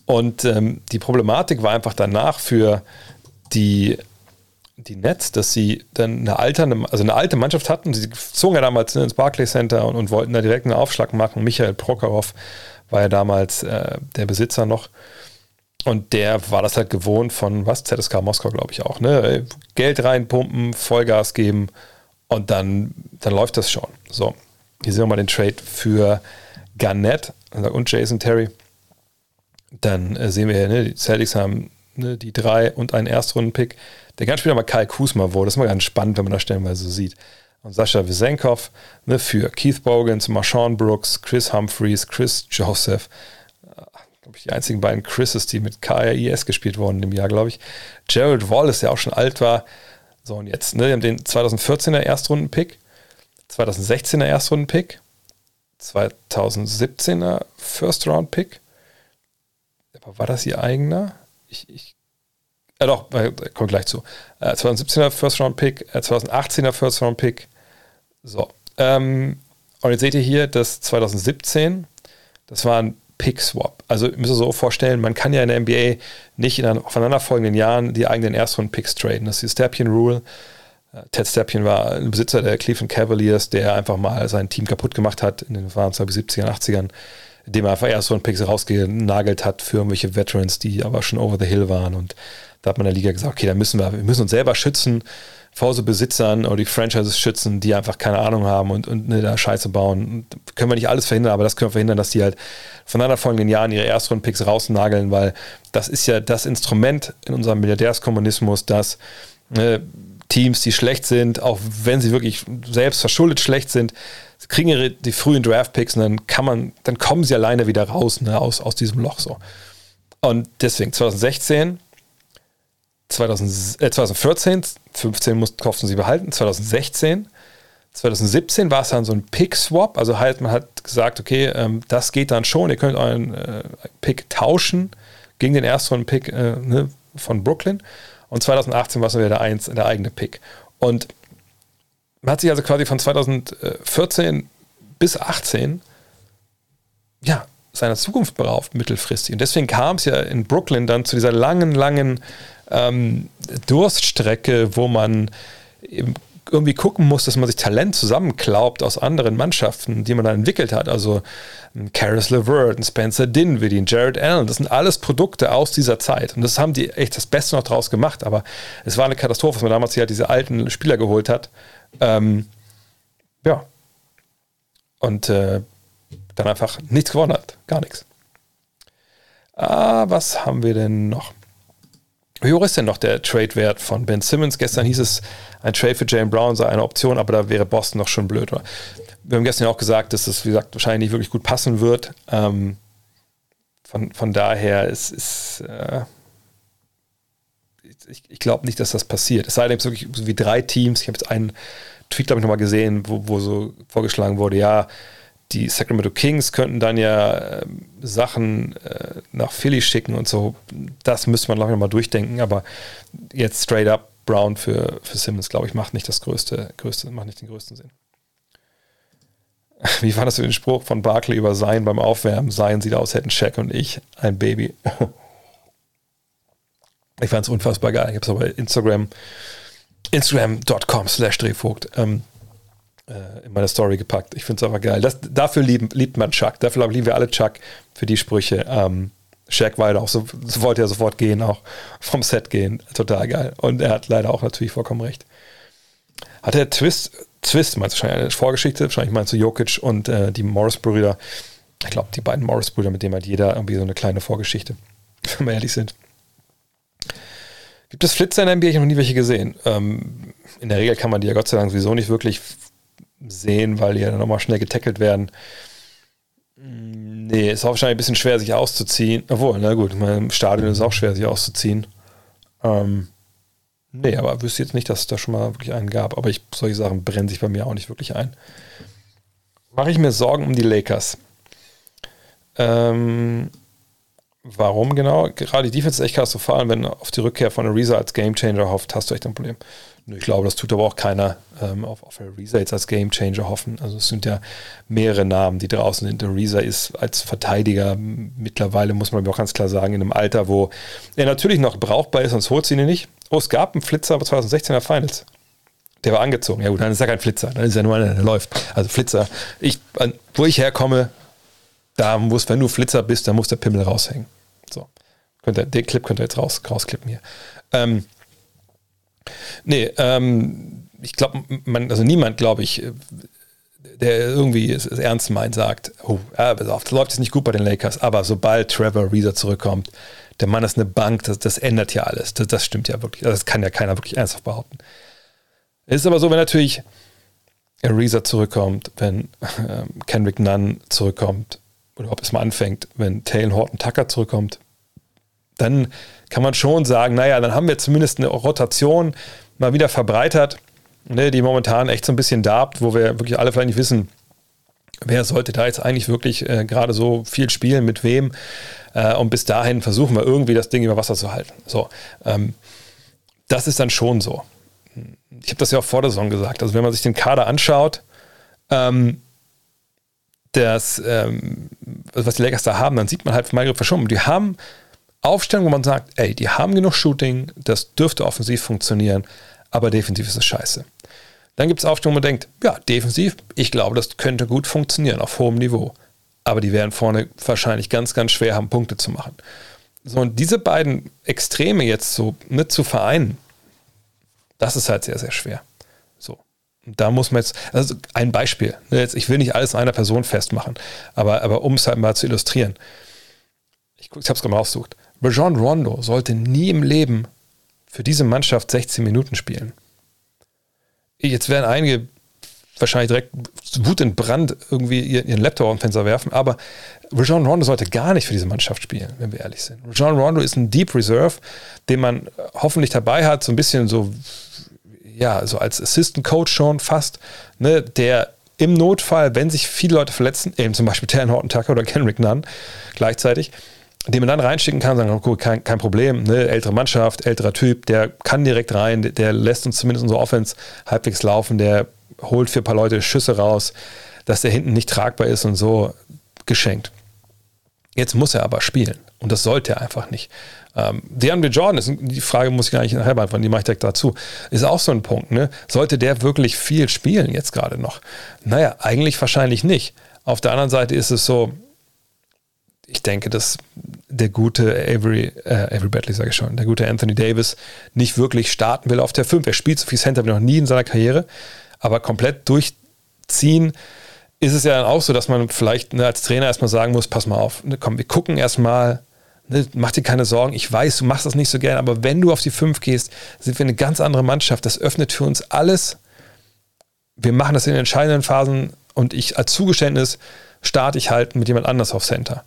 Und ähm, die Problematik war einfach danach für die die Nets, dass sie dann eine alte, also eine alte Mannschaft hatten. Sie zogen ja damals ins Barclays Center und, und wollten da direkt einen Aufschlag machen. Michael Prokhorov war ja damals äh, der Besitzer noch. Und der war das halt gewohnt von, was, ZSK Moskau, glaube ich auch, ne? Geld reinpumpen, Vollgas geben und dann, dann läuft das schon. So, hier sehen wir mal den Trade für Garnett und Jason Terry. Dann äh, sehen wir hier, ne, die Celtics haben ne, die drei und einen Erstrunden-Pick. Der ganz später mal Kai Kusma wurde. Das ist mal ganz spannend, wenn man das stellenweise so sieht. Und Sascha Wisenkov ne, für Keith Bogans, Marshawn Brooks, Chris Humphreys, Chris Joseph. Äh, glaube ich, die einzigen beiden Chrises, die mit KRIS gespielt wurden im Jahr, glaube ich. Gerald Wallace, der auch schon alt war. So, und jetzt, ne, wir haben den 2014er Erstrunden-Pick, 2016er Erstrunden-Pick, 2017er First-Round-Pick. Aber war das ihr eigener? Ich, ich ja doch, äh, kommt gleich zu. Äh, 2017er First Round Pick, äh, 2018er First Round Pick. So. Ähm, und jetzt seht ihr hier, dass 2017, das war ein Pick-Swap. Also ihr müsst euch so vorstellen, man kann ja in der NBA nicht in aufeinanderfolgenden Jahren die eigenen Erstrunden-Picks traden. Das ist die Stapien-Rule. Äh, Ted Stapien war ein Besitzer der Cleveland Cavaliers, der einfach mal sein Team kaputt gemacht hat in den 70ern, 80ern, indem er einfach Erstrunden-Picks rausgenagelt hat für irgendwelche Veterans, die aber schon over the hill waren und da hat man in der Liga gesagt, okay, da müssen wir, wir müssen uns selber schützen vor so Besitzern oder die Franchises schützen, die einfach keine Ahnung haben und, und ne, da Scheiße bauen. Und können wir nicht alles verhindern, aber das können wir verhindern, dass die halt voneinander folgenden Jahren ihre Erstrunden-Picks rausnageln, weil das ist ja das Instrument in unserem Milliardärskommunismus, dass äh, Teams, die schlecht sind, auch wenn sie wirklich selbst verschuldet schlecht sind, kriegen ihre, die frühen Draft-Picks und dann kann man, dann kommen sie alleine wieder raus, ne, aus, aus diesem Loch so. Und deswegen 2016 2000, äh, 2014, 15 mussten, kauften sie behalten, 2016, 2017 war es dann so ein Pick-Swap, also halt, man hat gesagt, okay, ähm, das geht dann schon, ihr könnt euren äh, Pick tauschen gegen den ersten Pick äh, ne, von Brooklyn und 2018 war es wieder der, eins, der eigene Pick. Und man hat sich also quasi von 2014 bis 18 ja, seiner Zukunft beraubt, mittelfristig. Und deswegen kam es ja in Brooklyn dann zu dieser langen, langen ähm, Durststrecke, wo man irgendwie gucken muss, dass man sich Talent zusammenklaubt aus anderen Mannschaften, die man dann entwickelt hat. Also ein Karis LeVert, ein Spencer Dinwiddie, ein Jared Allen, das sind alles Produkte aus dieser Zeit. Und das haben die echt das Beste noch draus gemacht. Aber es war eine Katastrophe, dass man damals hier halt diese alten Spieler geholt hat. Ähm, ja. Und äh, dann einfach nichts gewonnen hat. Gar nichts. Ah, was haben wir denn noch? Wie hoch ist denn noch der Trade-Wert von Ben Simmons? Gestern hieß es, ein Trade für Jalen Brown sei eine Option, aber da wäre Boston noch schon blöd. Oder? Wir haben gestern auch gesagt, dass das, wie gesagt, wahrscheinlich nicht wirklich gut passen wird. Ähm, von, von daher ist, ist äh, ich, ich glaube nicht, dass das passiert. Es sei denn, es wirklich so wie drei Teams. Ich habe jetzt einen Tweet, glaube ich, nochmal gesehen, wo, wo so vorgeschlagen wurde, ja, die Sacramento Kings könnten dann ja äh, Sachen äh, nach Philly schicken und so. Das müsste man, glaube nochmal durchdenken. Aber jetzt straight up Brown für, für Simmons, glaube ich, macht nicht das größte, größte, macht nicht den größten Sinn. Wie das für den Spruch von Barkley über Sein beim Aufwärmen? Sein sieht aus, hätten Shaq und ich ein Baby. Ich fand es unfassbar geil. Ich habe es aber Instagram, Instagram.com slash Drehvogt. Ähm, äh, in meine Story gepackt. Ich finde es einfach geil. Das, dafür lieben, liebt man Chuck. Dafür lieben wir alle Chuck für die Sprüche. Ähm, Shaq war auch so, so wollte er sofort gehen, auch vom Set gehen. Total geil. Und er hat leider auch natürlich vollkommen recht. Hat der Twist Twist, meinst du wahrscheinlich eine Vorgeschichte, wahrscheinlich meinst du Jokic und äh, die Morris-Brüder. Ich glaube, die beiden Morris-Brüder, mit denen hat jeder irgendwie so eine kleine Vorgeschichte, wenn wir ehrlich sind. Gibt es Flitzer in der NBA? Ich habe noch nie welche gesehen. Ähm, in der Regel kann man die ja Gott sei Dank sowieso nicht wirklich sehen, weil die ja nochmal schnell getackelt werden. Nee, ist auch wahrscheinlich ein bisschen schwer, sich auszuziehen. Obwohl, na gut, im Stadion ist es auch schwer, sich auszuziehen. Ähm, nee, aber wüsste jetzt nicht, dass es da schon mal wirklich einen gab. Aber ich, solche Sachen brennen sich bei mir auch nicht wirklich ein. Mache ich mir Sorgen um die Lakers. Ähm, Warum genau? Gerade die Defense ist echt katastrophal. Wenn auf die Rückkehr von Ariza als Gamechanger hofft, hast du echt ein Problem. Ich glaube, das tut aber auch keiner ähm, auf, auf Ariza jetzt als Gamechanger hoffen. Also es sind ja mehrere Namen, die draußen sind. Ariza ist als Verteidiger mittlerweile, muss man auch ganz klar sagen, in einem Alter, wo er natürlich noch brauchbar ist, sonst holt sie ihn nicht. Oh, es gab einen Flitzer bei 2016er Finals. Der war angezogen. Ja gut, dann ist er kein Flitzer. Dann ist er nur einer, der läuft. Also Flitzer. Ich, wo ich herkomme, da muss, wenn du Flitzer bist, dann muss der Pimmel raushängen. So. Könnt ihr, den Clip könnt ihr jetzt raus, rausklippen hier. Ähm, nee, ähm, ich glaube, also niemand, glaube ich, der irgendwie es, es, ernst meint, sagt, oh, ja, auf, das läuft jetzt nicht gut bei den Lakers, aber sobald Trevor Reeser zurückkommt, der Mann ist eine Bank, das, das ändert ja alles. Das, das stimmt ja wirklich. Das kann ja keiner wirklich ernsthaft behaupten. Es ist aber so, wenn natürlich Reeser zurückkommt, wenn ähm, Kendrick Nunn zurückkommt, oder ob es mal anfängt, wenn Taylor Horton Tucker zurückkommt, dann kann man schon sagen, naja, dann haben wir zumindest eine Rotation mal wieder verbreitert, ne, die momentan echt so ein bisschen darbt, wo wir wirklich alle vielleicht nicht wissen, wer sollte da jetzt eigentlich wirklich äh, gerade so viel spielen, mit wem. Äh, und bis dahin versuchen wir irgendwie das Ding über Wasser zu halten. So, ähm, das ist dann schon so. Ich habe das ja auch vor der Saison gesagt. Also wenn man sich den Kader anschaut, ähm, das, ähm, was die Lakers da haben, dann sieht man halt von Mario verschoben. Die haben Aufstellungen, wo man sagt, ey, die haben genug Shooting, das dürfte offensiv funktionieren, aber defensiv ist es scheiße. Dann gibt es Aufstellungen, wo man denkt, ja, defensiv, ich glaube, das könnte gut funktionieren auf hohem Niveau. Aber die werden vorne wahrscheinlich ganz, ganz schwer haben, Punkte zu machen. So, und diese beiden Extreme jetzt so mit zu vereinen, das ist halt sehr, sehr schwer da muss man jetzt, also ein Beispiel, ne, ich will nicht alles an einer Person festmachen, aber, aber um es halt mal zu illustrieren. Ich, ich habe es gerade mal ausgesucht. Rajon Rondo sollte nie im Leben für diese Mannschaft 16 Minuten spielen. Jetzt werden einige wahrscheinlich direkt Wut in Brand irgendwie ihren Laptop auf den Fenster werfen, aber Rajon Rondo sollte gar nicht für diese Mannschaft spielen, wenn wir ehrlich sind. Rajon Rondo ist ein Deep Reserve, den man hoffentlich dabei hat, so ein bisschen so ja, so als Assistant Coach schon fast, ne, der im Notfall, wenn sich viele Leute verletzen, eben zum Beispiel Terran Horton Tucker oder Kendrick Nunn gleichzeitig, den man dann reinschicken kann, sagen, okay, kein, kein Problem, ne, ältere Mannschaft, älterer Typ, der kann direkt rein, der, der lässt uns zumindest unsere Offense halbwegs laufen, der holt für ein paar Leute Schüsse raus, dass der hinten nicht tragbar ist und so geschenkt. Jetzt muss er aber spielen und das sollte er einfach nicht. Ähm, DeAndre Jordan, ist, die Frage muss ich gar nicht nachher beantworten, die mache ich direkt dazu, ist auch so ein Punkt. Ne? Sollte der wirklich viel spielen jetzt gerade noch? Naja, eigentlich wahrscheinlich nicht. Auf der anderen Seite ist es so, ich denke, dass der gute Avery, äh, Avery Badley, sage ich schon, der gute Anthony Davis nicht wirklich starten will auf der 5. Er spielt so viel Center wie noch nie in seiner Karriere, aber komplett durchziehen ist es ja dann auch so, dass man vielleicht ne, als Trainer erstmal sagen muss, pass mal auf, ne, komm, wir gucken erstmal, mach dir keine Sorgen. Ich weiß, du machst das nicht so gern, aber wenn du auf die 5 gehst, sind wir eine ganz andere Mannschaft. Das öffnet für uns alles. Wir machen das in den entscheidenden Phasen und ich als Zugeständnis starte ich halt mit jemand anders auf Center.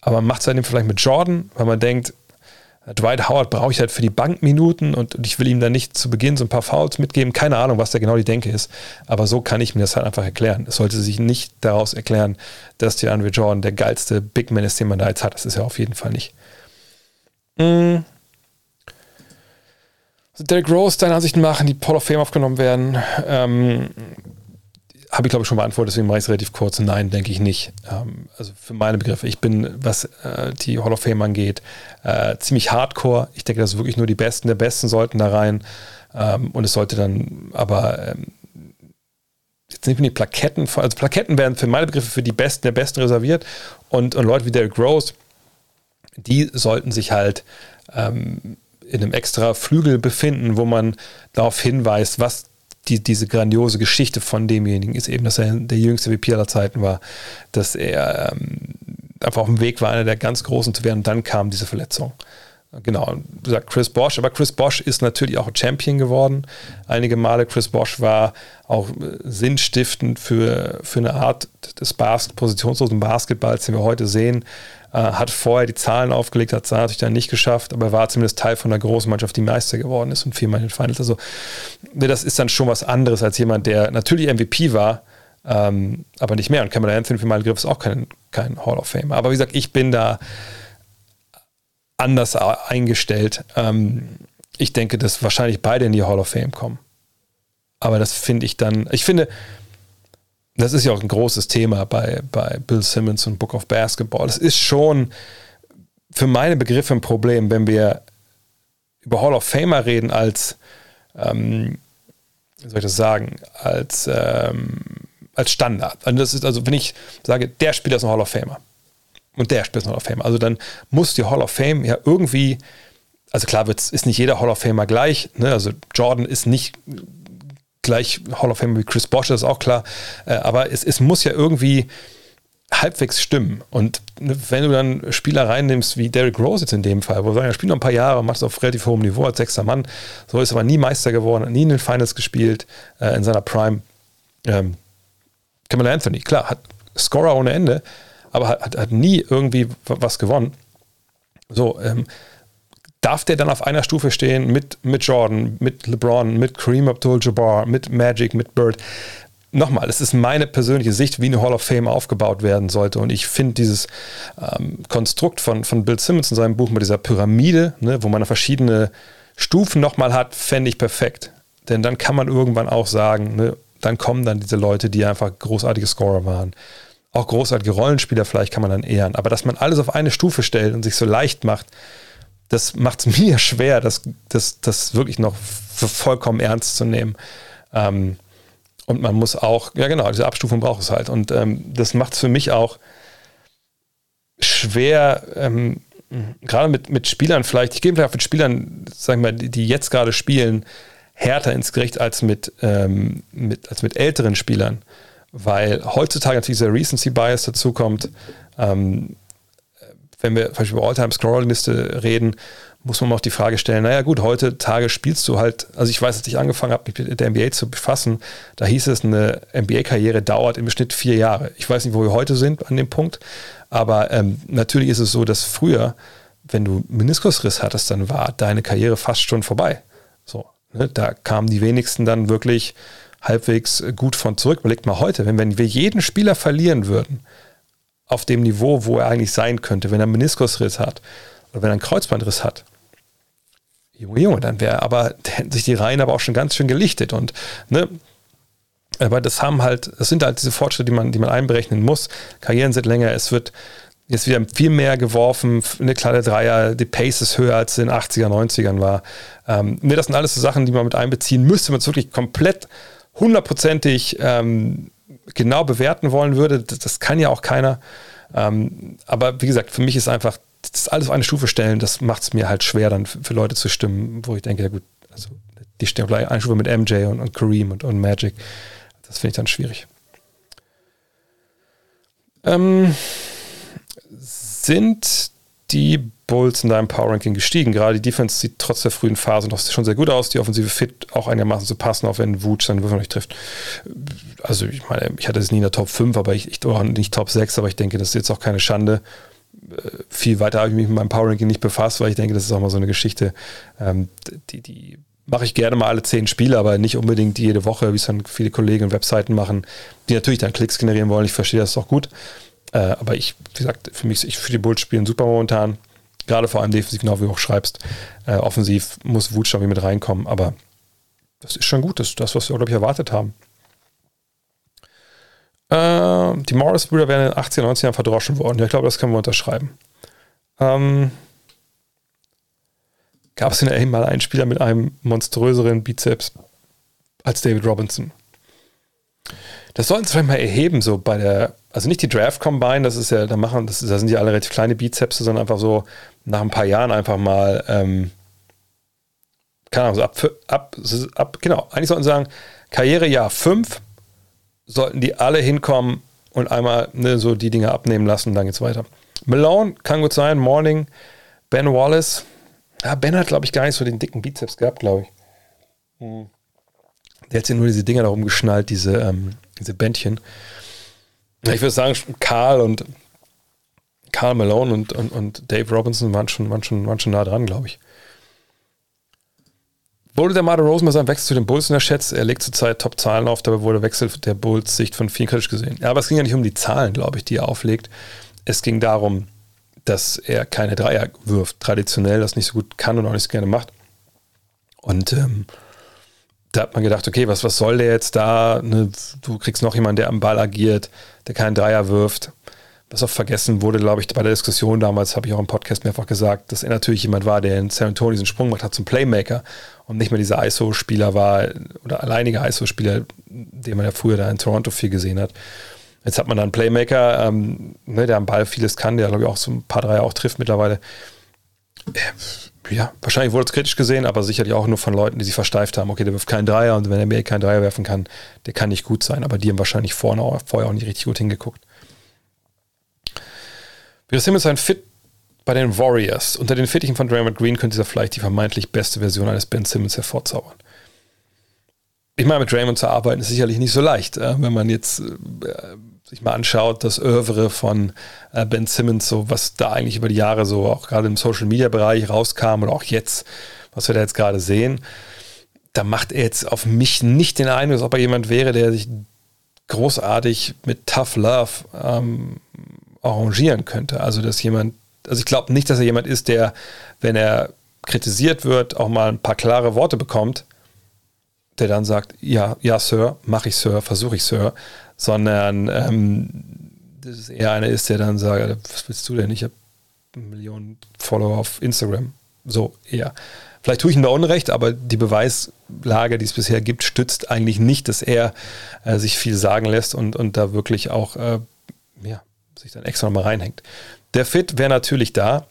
Aber man macht es halt vielleicht mit Jordan, weil man denkt, Dwight Howard brauche ich halt für die Bankminuten und, ich will ihm dann nicht zu Beginn so ein paar Fouls mitgeben. Keine Ahnung, was da genau die Denke ist. Aber so kann ich mir das halt einfach erklären. Es sollte sich nicht daraus erklären, dass die Andre Jordan der geilste Big Man ist, den man da jetzt hat. Das ist ja auf jeden Fall nicht. Mhm. Derrick Rose, deine Ansichten machen, die Hall of Fame aufgenommen werden. Ähm, habe ich, glaube ich, schon beantwortet, deswegen mache ich es relativ kurz. Nein, denke ich nicht. Ähm, also für meine Begriffe, ich bin, was äh, die Hall of Fame angeht, äh, ziemlich hardcore. Ich denke, dass wirklich nur die Besten der Besten sollten da rein. Ähm, und es sollte dann aber ähm, jetzt nicht mehr die Plaketten, also Plaketten werden für meine Begriffe für die Besten der Besten reserviert. Und, und Leute wie Derrick Rose, die sollten sich halt ähm, in einem extra Flügel befinden, wo man darauf hinweist, was die, diese grandiose Geschichte von demjenigen ist eben, dass er der jüngste VP aller Zeiten war, dass er ähm, einfach auf dem Weg war, einer der ganz Großen zu werden. Und dann kam diese Verletzung. Genau, du sagst Chris Bosch, aber Chris Bosch ist natürlich auch Champion geworden. Einige Male. Chris Bosch war auch äh, sinnstiftend für, für eine Art des Bas positionslosen Basketballs, den wir heute sehen. Äh, hat vorher die Zahlen aufgelegt, hat es natürlich dann nicht geschafft, aber war zumindest Teil von einer großen Mannschaft, die Meister geworden ist und viermal in den Finals. Also, das ist dann schon was anderes als jemand, der natürlich MVP war, ähm, aber nicht mehr. Und Cameron Anthony für meinen Griff ist auch kein, kein Hall of Fame. Aber wie gesagt, ich bin da anders eingestellt. Ähm, ich denke, dass wahrscheinlich beide in die Hall of Fame kommen. Aber das finde ich dann, ich finde, das ist ja auch ein großes Thema bei, bei Bill Simmons und Book of Basketball. Es ist schon für meine Begriffe ein Problem, wenn wir über Hall of Famer reden als, ähm, wie soll ich das sagen, als, ähm, als Standard. Also, das ist also, wenn ich sage, der Spieler ist ein Hall of Famer, und der spielt Hall of Fame. Also dann muss die Hall of Fame ja irgendwie, also klar ist nicht jeder Hall of Famer gleich, ne? also Jordan ist nicht gleich Hall of Famer wie Chris Bosch, das ist auch klar, äh, aber es, es muss ja irgendwie halbwegs stimmen. Und ne, wenn du dann Spieler reinnimmst wie Derrick Rose jetzt in dem Fall, wo du sagst, er spielt noch ein paar Jahre, macht es auf relativ hohem Niveau als sechster Mann, so ist aber nie Meister geworden, nie in den Finals gespielt, äh, in seiner Prime. Ähm, Kamala Anthony, klar, hat Scorer ohne Ende, aber hat, hat nie irgendwie was gewonnen. So, ähm, darf der dann auf einer Stufe stehen mit, mit Jordan, mit LeBron, mit Kareem Abdul-Jabbar, mit Magic, mit Bird? Nochmal, es ist meine persönliche Sicht, wie eine Hall of Fame aufgebaut werden sollte. Und ich finde dieses ähm, Konstrukt von, von Bill Simmons in seinem Buch mit dieser Pyramide, ne, wo man verschiedene Stufen nochmal hat, fände ich perfekt. Denn dann kann man irgendwann auch sagen, ne, dann kommen dann diese Leute, die einfach großartige Scorer waren auch großartige Rollenspieler vielleicht kann man dann ehren. Aber dass man alles auf eine Stufe stellt und sich so leicht macht, das macht es mir schwer, das, das, das wirklich noch vollkommen ernst zu nehmen. Ähm, und man muss auch, ja genau, diese Abstufung braucht es halt. Und ähm, das macht es für mich auch schwer, ähm, gerade mit, mit Spielern vielleicht, ich gehe vielleicht mit Spielern, sagen wir mal, die, die jetzt gerade spielen, härter ins Gericht als mit, ähm, mit, als mit älteren Spielern weil heutzutage natürlich dieser Recency Bias dazukommt. Ähm, wenn wir zum Beispiel über All-Time-Scoring-Liste reden, muss man auch die Frage stellen, naja gut, heutzutage spielst du halt, also ich weiß, als ich angefangen habe, mich mit der NBA zu befassen, da hieß es, eine NBA-Karriere dauert im Schnitt vier Jahre. Ich weiß nicht, wo wir heute sind an dem Punkt, aber ähm, natürlich ist es so, dass früher, wenn du Meniskusriss hattest, dann war deine Karriere fast schon vorbei. So, ne? Da kamen die wenigsten dann wirklich halbwegs gut von zurück. Überlegt mal heute, wenn, wenn wir jeden Spieler verlieren würden, auf dem Niveau, wo er eigentlich sein könnte, wenn er einen Meniskusriss hat oder wenn er einen Kreuzbandriss hat, Junge, Junge, dann wäre aber hätten sich die Reihen aber auch schon ganz schön gelichtet und ne, aber das haben halt, das sind halt diese Fortschritte, die man, die man einberechnen muss. Karrieren sind länger, es wird jetzt wieder viel mehr geworfen, eine kleine Dreier, die Pace ist höher als in den 80er, 90ern war. Ähm, ne, das sind alles so Sachen, die man mit einbeziehen müsste, man es wirklich komplett hundertprozentig ähm, genau bewerten wollen würde. Das, das kann ja auch keiner. Ähm, aber wie gesagt, für mich ist einfach, das alles auf eine Stufe stellen, das macht es mir halt schwer, dann für, für, Leute zu stimmen, wo ich denke, ja gut, also die stehen auf eine Stufe mit MJ und, und Kareem und, und Magic. Das finde ich dann schwierig. Ähm, sind die Bulls in deinem Power Ranking gestiegen. Gerade die Defense sieht trotz der frühen Phase noch schon sehr gut aus. Die Offensive fit auch einigermaßen zu passen, auch wenn Wutsch seinen Würfel nicht trifft. Also, ich meine, ich hatte es nie in der Top 5, aber ich, ich oder nicht Top 6, aber ich denke, das ist jetzt auch keine Schande. Äh, viel weiter habe ich mich mit meinem Power Ranking nicht befasst, weil ich denke, das ist auch mal so eine Geschichte, ähm, die, die mache ich gerne mal alle zehn Spiele, aber nicht unbedingt jede Woche, wie es dann viele Kollegen und Webseiten machen, die natürlich dann Klicks generieren wollen. Ich verstehe das auch gut. Äh, aber ich, wie gesagt, für mich, ich für die Bulls spielen super momentan. Gerade vor allem defensiv, genau wie du auch schreibst. Äh, offensiv muss Wutsch irgendwie mit reinkommen, aber das ist schon gut. Das ist das, was wir, glaube ich, erwartet haben. Äh, die Morris-Brüder werden in den 80er, 90 Jahren verdroschen worden. Ja, ich glaube, das können wir unterschreiben. Ähm, Gab es der mal einen Spieler mit einem monströseren Bizeps als David Robinson? Das sollten sie vielleicht mal erheben, so bei der, also nicht die Draft Combine, das ist ja, da machen, das, da sind ja alle relativ kleine Bizeps, sondern einfach so nach ein paar Jahren einfach mal, ähm, keine Ahnung, so ab, ab, ab, genau, eigentlich sollten sie sagen, Karrierejahr 5 sollten die alle hinkommen und einmal ne, so die Dinge abnehmen lassen, dann geht's weiter. Malone kann gut sein, Morning, Ben Wallace. Ja, Ben hat, glaube ich, gar nicht so den dicken Bizeps gehabt, glaube ich. Hm. Der hat sich nur diese Dinger da rumgeschnallt, diese, ähm, diese Bändchen. Ich würde sagen, Karl und Karl Malone und, und, und Dave Robinson waren schon, waren, schon, waren schon nah dran, glaube ich. Wurde der Marder Rose mal seinen Wechsel zu den Bulls unterschätzt? Er legt zurzeit Top-Zahlen auf, dabei wurde Wechsel der Bulls Sicht von vielen kritisch gesehen. Ja, aber es ging ja nicht um die Zahlen, glaube ich, die er auflegt. Es ging darum, dass er keine Dreier wirft, traditionell das nicht so gut kann und auch nicht so gerne macht. Und ähm, da hat man gedacht, okay, was, was soll der jetzt da? Ne? Du kriegst noch jemanden, der am Ball agiert, der keinen Dreier wirft was oft vergessen wurde, glaube ich, bei der Diskussion damals, habe ich auch im Podcast mehrfach gesagt, dass er natürlich jemand war, der in San Antonio diesen Sprung gemacht hat zum Playmaker und nicht mehr dieser ISO-Spieler war oder alleiniger ISO-Spieler, den man ja früher da in Toronto viel gesehen hat. Jetzt hat man da einen Playmaker, ähm, ne, der am Ball vieles kann, der glaube ich auch so ein paar Dreier auch trifft mittlerweile. Äh, ja, wahrscheinlich wurde es kritisch gesehen, aber sicherlich auch nur von Leuten, die sich versteift haben. Okay, der wirft keinen Dreier und wenn er mehr keinen Dreier werfen kann, der kann nicht gut sein. Aber die haben wahrscheinlich vorne, vorher auch nicht richtig gut hingeguckt. Wir Simmons ein Fit bei den Warriors. Unter den Fittichen von Draymond Green könnte dieser vielleicht die vermeintlich beste Version eines Ben Simmons hervorzaubern. Ich meine, mit Draymond zu arbeiten ist sicherlich nicht so leicht. Äh, wenn man jetzt äh, sich mal anschaut, das Övre von äh, Ben Simmons, so was da eigentlich über die Jahre so auch gerade im Social Media Bereich rauskam oder auch jetzt, was wir da jetzt gerade sehen, da macht er jetzt auf mich nicht den Eindruck, als ob er jemand wäre, der sich großartig mit Tough Love ähm, arrangieren könnte. Also, dass jemand, also ich glaube nicht, dass er jemand ist, der, wenn er kritisiert wird, auch mal ein paar klare Worte bekommt, der dann sagt, ja, ja, Sir, mache ich, Sir, versuche ich, Sir, sondern ähm, das ist eher einer ist, der dann sagt, was willst du denn? Ich habe Millionen Follower auf Instagram. So eher. Vielleicht tue ich ihm da Unrecht, aber die Beweislage, die es bisher gibt, stützt eigentlich nicht, dass er äh, sich viel sagen lässt und, und da wirklich auch äh, ja, sich dann extra nochmal reinhängt. Der Fit wäre natürlich da,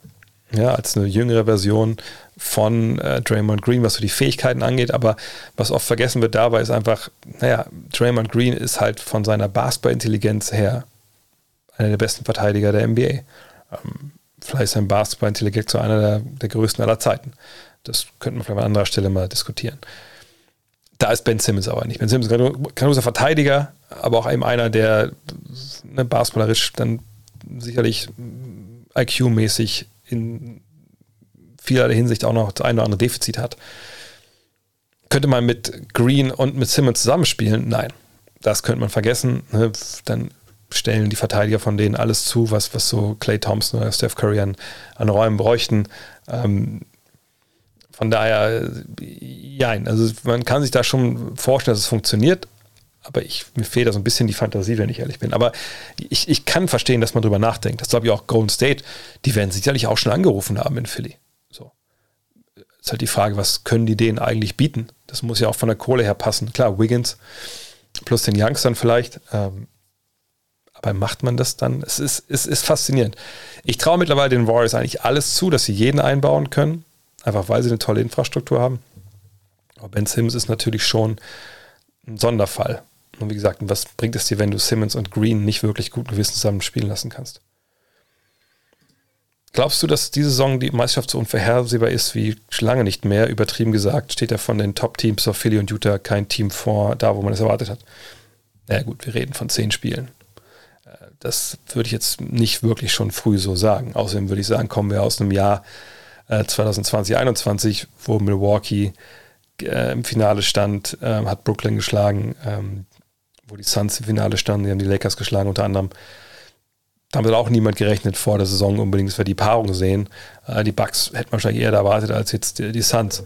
ja, als eine jüngere Version von äh, Draymond Green, was so die Fähigkeiten angeht, aber was oft vergessen wird dabei ist einfach, naja, Draymond Green ist halt von seiner Basketballintelligenz her einer der besten Verteidiger der NBA. Ähm, vielleicht ist sein Basketballintelligenz so einer der, der größten aller Zeiten. Das könnte man vielleicht an anderer Stelle mal diskutieren. Da ist Ben Simmons aber nicht. Ben Simmons ist ein großer Verteidiger, aber auch eben einer, der ne, basketballerisch dann sicherlich IQ-mäßig in vielerlei Hinsicht auch noch das eine oder andere Defizit hat. Könnte man mit Green und mit Simmons zusammenspielen? Nein. Das könnte man vergessen. Ne? Dann stellen die Verteidiger von denen alles zu, was, was so Clay Thompson oder Steph Curry an, an Räumen bräuchten. Ähm, von daher, ja, also man kann sich da schon vorstellen, dass es funktioniert, aber ich, mir fehlt da so ein bisschen die Fantasie, wenn ich ehrlich bin. Aber ich, ich kann verstehen, dass man drüber nachdenkt. Das glaube ich auch Golden State, die werden sicherlich auch schon angerufen haben in Philly. So. Ist halt die Frage, was können die denen eigentlich bieten? Das muss ja auch von der Kohle her passen. Klar, Wiggins plus den Youngstern vielleicht. Ähm, aber macht man das dann? Es ist, es ist faszinierend. Ich traue mittlerweile den Warriors eigentlich alles zu, dass sie jeden einbauen können. Einfach weil sie eine tolle Infrastruktur haben. Aber Ben Sims ist natürlich schon ein Sonderfall. Und wie gesagt, was bringt es dir, wenn du Simmons und Green nicht wirklich guten Gewissen zusammen spielen lassen kannst? Glaubst du, dass diese Saison die Meisterschaft so unvorhersehbar ist wie lange nicht mehr? Übertrieben gesagt, steht ja von den Top-Teams auf Philly und Utah kein Team vor, da wo man es erwartet hat. Na naja, gut, wir reden von zehn Spielen. Äh, das würde ich jetzt nicht wirklich schon früh so sagen. Außerdem würde ich sagen, kommen wir aus einem Jahr 2020, äh, 2021, wo Milwaukee äh, im Finale stand, äh, hat Brooklyn geschlagen, ähm, wo die Suns im Finale standen, die haben die Lakers geschlagen unter anderem. Da haben auch niemand gerechnet vor der Saison unbedingt, dass wir die Paarung sehen. Äh, die Bucks hätten wahrscheinlich eher erwartet als jetzt die, die Suns.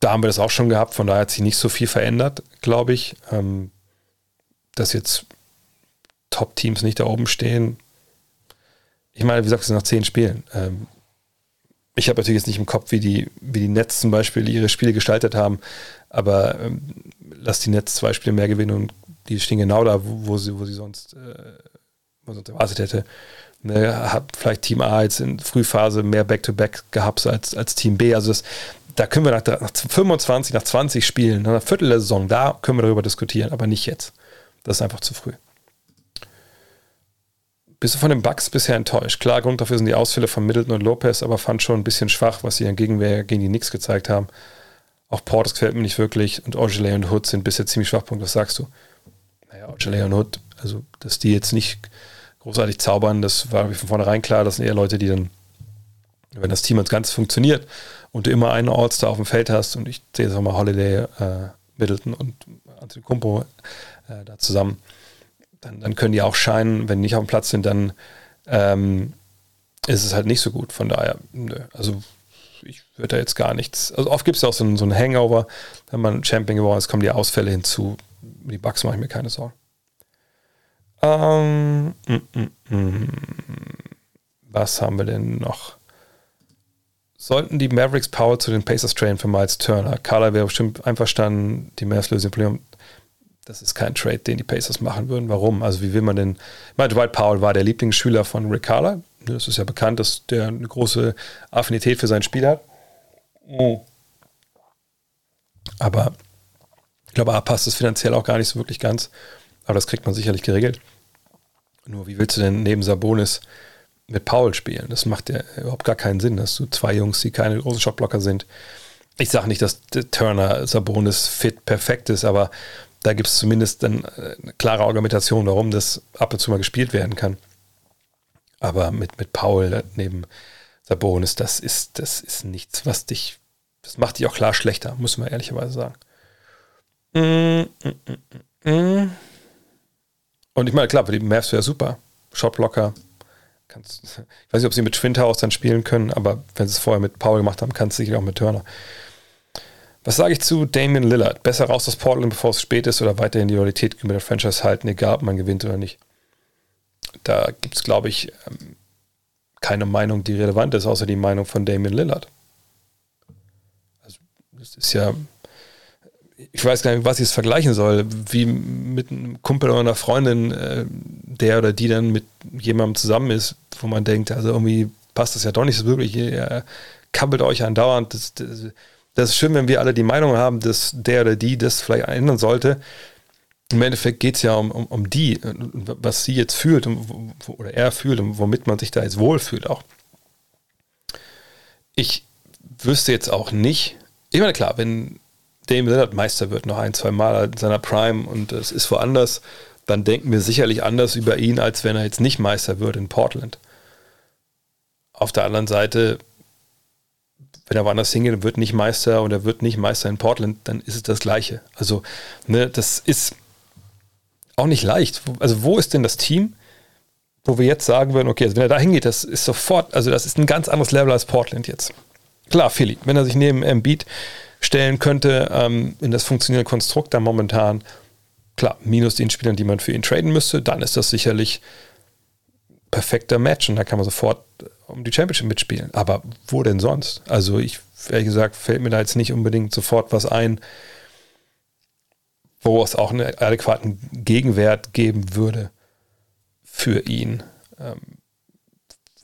Da haben wir das auch schon gehabt, von daher hat sich nicht so viel verändert, glaube ich. Ähm, dass jetzt Top-Teams nicht da oben stehen. Ich meine, wie gesagt, es sind noch zehn Spielen. Ähm, ich habe natürlich jetzt nicht im Kopf, wie die, wie die Nets zum Beispiel ihre Spiele gestaltet haben, aber ähm, lass die Nets zwei Spiele mehr gewinnen und die stehen genau da, wo, wo sie, wo sie sonst, äh, wo sonst erwartet hätte. Ne, hat vielleicht Team A jetzt in Frühphase mehr Back-to-Back -Back gehabt als, als Team B. Also das, da können wir nach, nach 25, nach 20 Spielen, nach einer Viertel der Saison, da können wir darüber diskutieren, aber nicht jetzt. Das ist einfach zu früh. Bist du von den Bucks bisher enttäuscht? Klar, Grund dafür sind die Ausfälle von Middleton und Lopez, aber fand schon ein bisschen schwach, was sie in Gegenwehr gegen die Knicks gezeigt haben. Auch Portis gefällt mir nicht wirklich und Ogilvy und Hood sind bisher ziemlich Schwachpunkte. Was sagst du? Naja, Ogilvy und Hood, also, dass die jetzt nicht großartig zaubern, das war von vornherein klar. Das sind eher Leute, die dann, wenn das Team als Ganzes funktioniert und du immer einen All-Star auf dem Feld hast und ich sehe jetzt auch mal Holiday, äh, Middleton und Anthony Kumpo äh, da zusammen, dann, dann können die auch scheinen, wenn die nicht auf dem Platz sind, dann ähm, ist es halt nicht so gut. Von daher, nö. Also ich würde da jetzt gar nichts. Also oft gibt es ja auch so ein, so ein Hangover, wenn man Champion geworden ist, kommen die Ausfälle hinzu. Die Bugs mache ich mir keine Sorgen. Ähm, mm, mm, mm. Was haben wir denn noch? Sollten die Mavericks Power zu den Pacers trainen für Miles Turner? Carla wäre bestimmt einverstanden, die Mavs lösen Problem das ist kein Trade, den die Pacers machen würden. Warum? Also wie will man denn? Ich meine, Dwight Powell war der Lieblingsschüler von Rick Carla. Das ist ja bekannt, dass der eine große Affinität für sein Spiel hat. Oh. Aber ich glaube, A passt es finanziell auch gar nicht so wirklich ganz. Aber das kriegt man sicherlich geregelt. Nur wie willst du denn neben Sabonis mit Paul spielen? Das macht ja überhaupt gar keinen Sinn, dass du zwei Jungs, die keine großen Shotblocker sind. Ich sage nicht, dass Turner Sabonis fit perfekt ist, aber da gibt es zumindest dann äh, eine klare Argumentation, warum das ab und zu mal gespielt werden kann. Aber mit, mit Paul neben Sabonis, das ist, das ist nichts, was dich, das macht dich auch klar schlechter, muss man ehrlicherweise sagen. Mm, mm, mm, und ich meine, klar, für die Mavs wäre super. Shotblocker. Kannst, ich weiß nicht, ob sie mit Twin dann spielen können, aber wenn sie es vorher mit Paul gemacht haben, kannst du sicher auch mit Turner. Was sage ich zu Damien Lillard? Besser raus aus Portland, bevor es spät ist, oder weiterhin die Loyalität mit der Franchise halten, egal ob man gewinnt oder nicht. Da gibt es, glaube ich, ähm, keine Meinung, die relevant ist, außer die Meinung von Damien Lillard. Also, das ist ja, ich weiß gar nicht, was ich es vergleichen soll, wie mit einem Kumpel oder einer Freundin, äh, der oder die dann mit jemandem zusammen ist, wo man denkt, also irgendwie passt das ja doch nicht so wirklich, ihr kabbelt euch andauernd, das, das das ist schön, wenn wir alle die Meinung haben, dass der oder die das vielleicht ändern sollte. Im Endeffekt geht es ja um, um, um, die, was sie jetzt fühlt und, oder er fühlt und womit man sich da jetzt wohlfühlt auch. Ich wüsste jetzt auch nicht, ich meine, klar, wenn Damien Lillard Meister wird, noch ein, zwei Mal in seiner Prime und es ist woanders, dann denken wir sicherlich anders über ihn, als wenn er jetzt nicht Meister wird in Portland. Auf der anderen Seite wenn er woanders hingeht und wird nicht Meister und er wird nicht Meister in Portland, dann ist es das Gleiche. Also, ne, das ist auch nicht leicht. Also, wo ist denn das Team, wo wir jetzt sagen würden, okay, also wenn er da hingeht, das ist sofort, also das ist ein ganz anderes Level als Portland jetzt. Klar, Philly, wenn er sich neben Embiid stellen könnte, ähm, in das funktionierende Konstrukt da momentan, klar, minus den Spielern, die man für ihn traden müsste, dann ist das sicherlich perfekter Match und da kann man sofort um die Championship mitspielen. Aber wo denn sonst? Also ich, ehrlich gesagt, fällt mir da jetzt nicht unbedingt sofort was ein, wo es auch einen adäquaten Gegenwert geben würde für ihn. Ähm,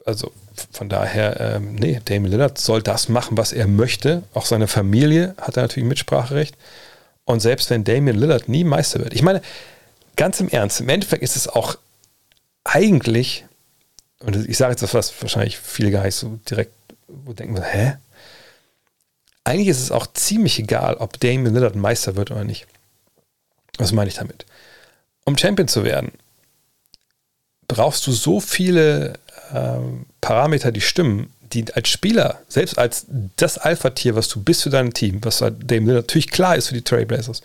also von daher, ähm, nee, Damien Lillard soll das machen, was er möchte. Auch seine Familie hat da natürlich Mitspracherecht. Und selbst wenn Damien Lillard nie Meister wird, ich meine, ganz im Ernst, im Endeffekt ist es auch eigentlich und ich sage jetzt das, was wahrscheinlich viele gar nicht so direkt denken, hä? Eigentlich ist es auch ziemlich egal, ob Damien Lillard Meister wird oder nicht. Was meine ich damit? Um Champion zu werden, brauchst du so viele äh, Parameter, die stimmen, die als Spieler, selbst als das Alpha-Tier, was du bist für dein Team, was Damien Lillard natürlich klar ist für die Trailblazers.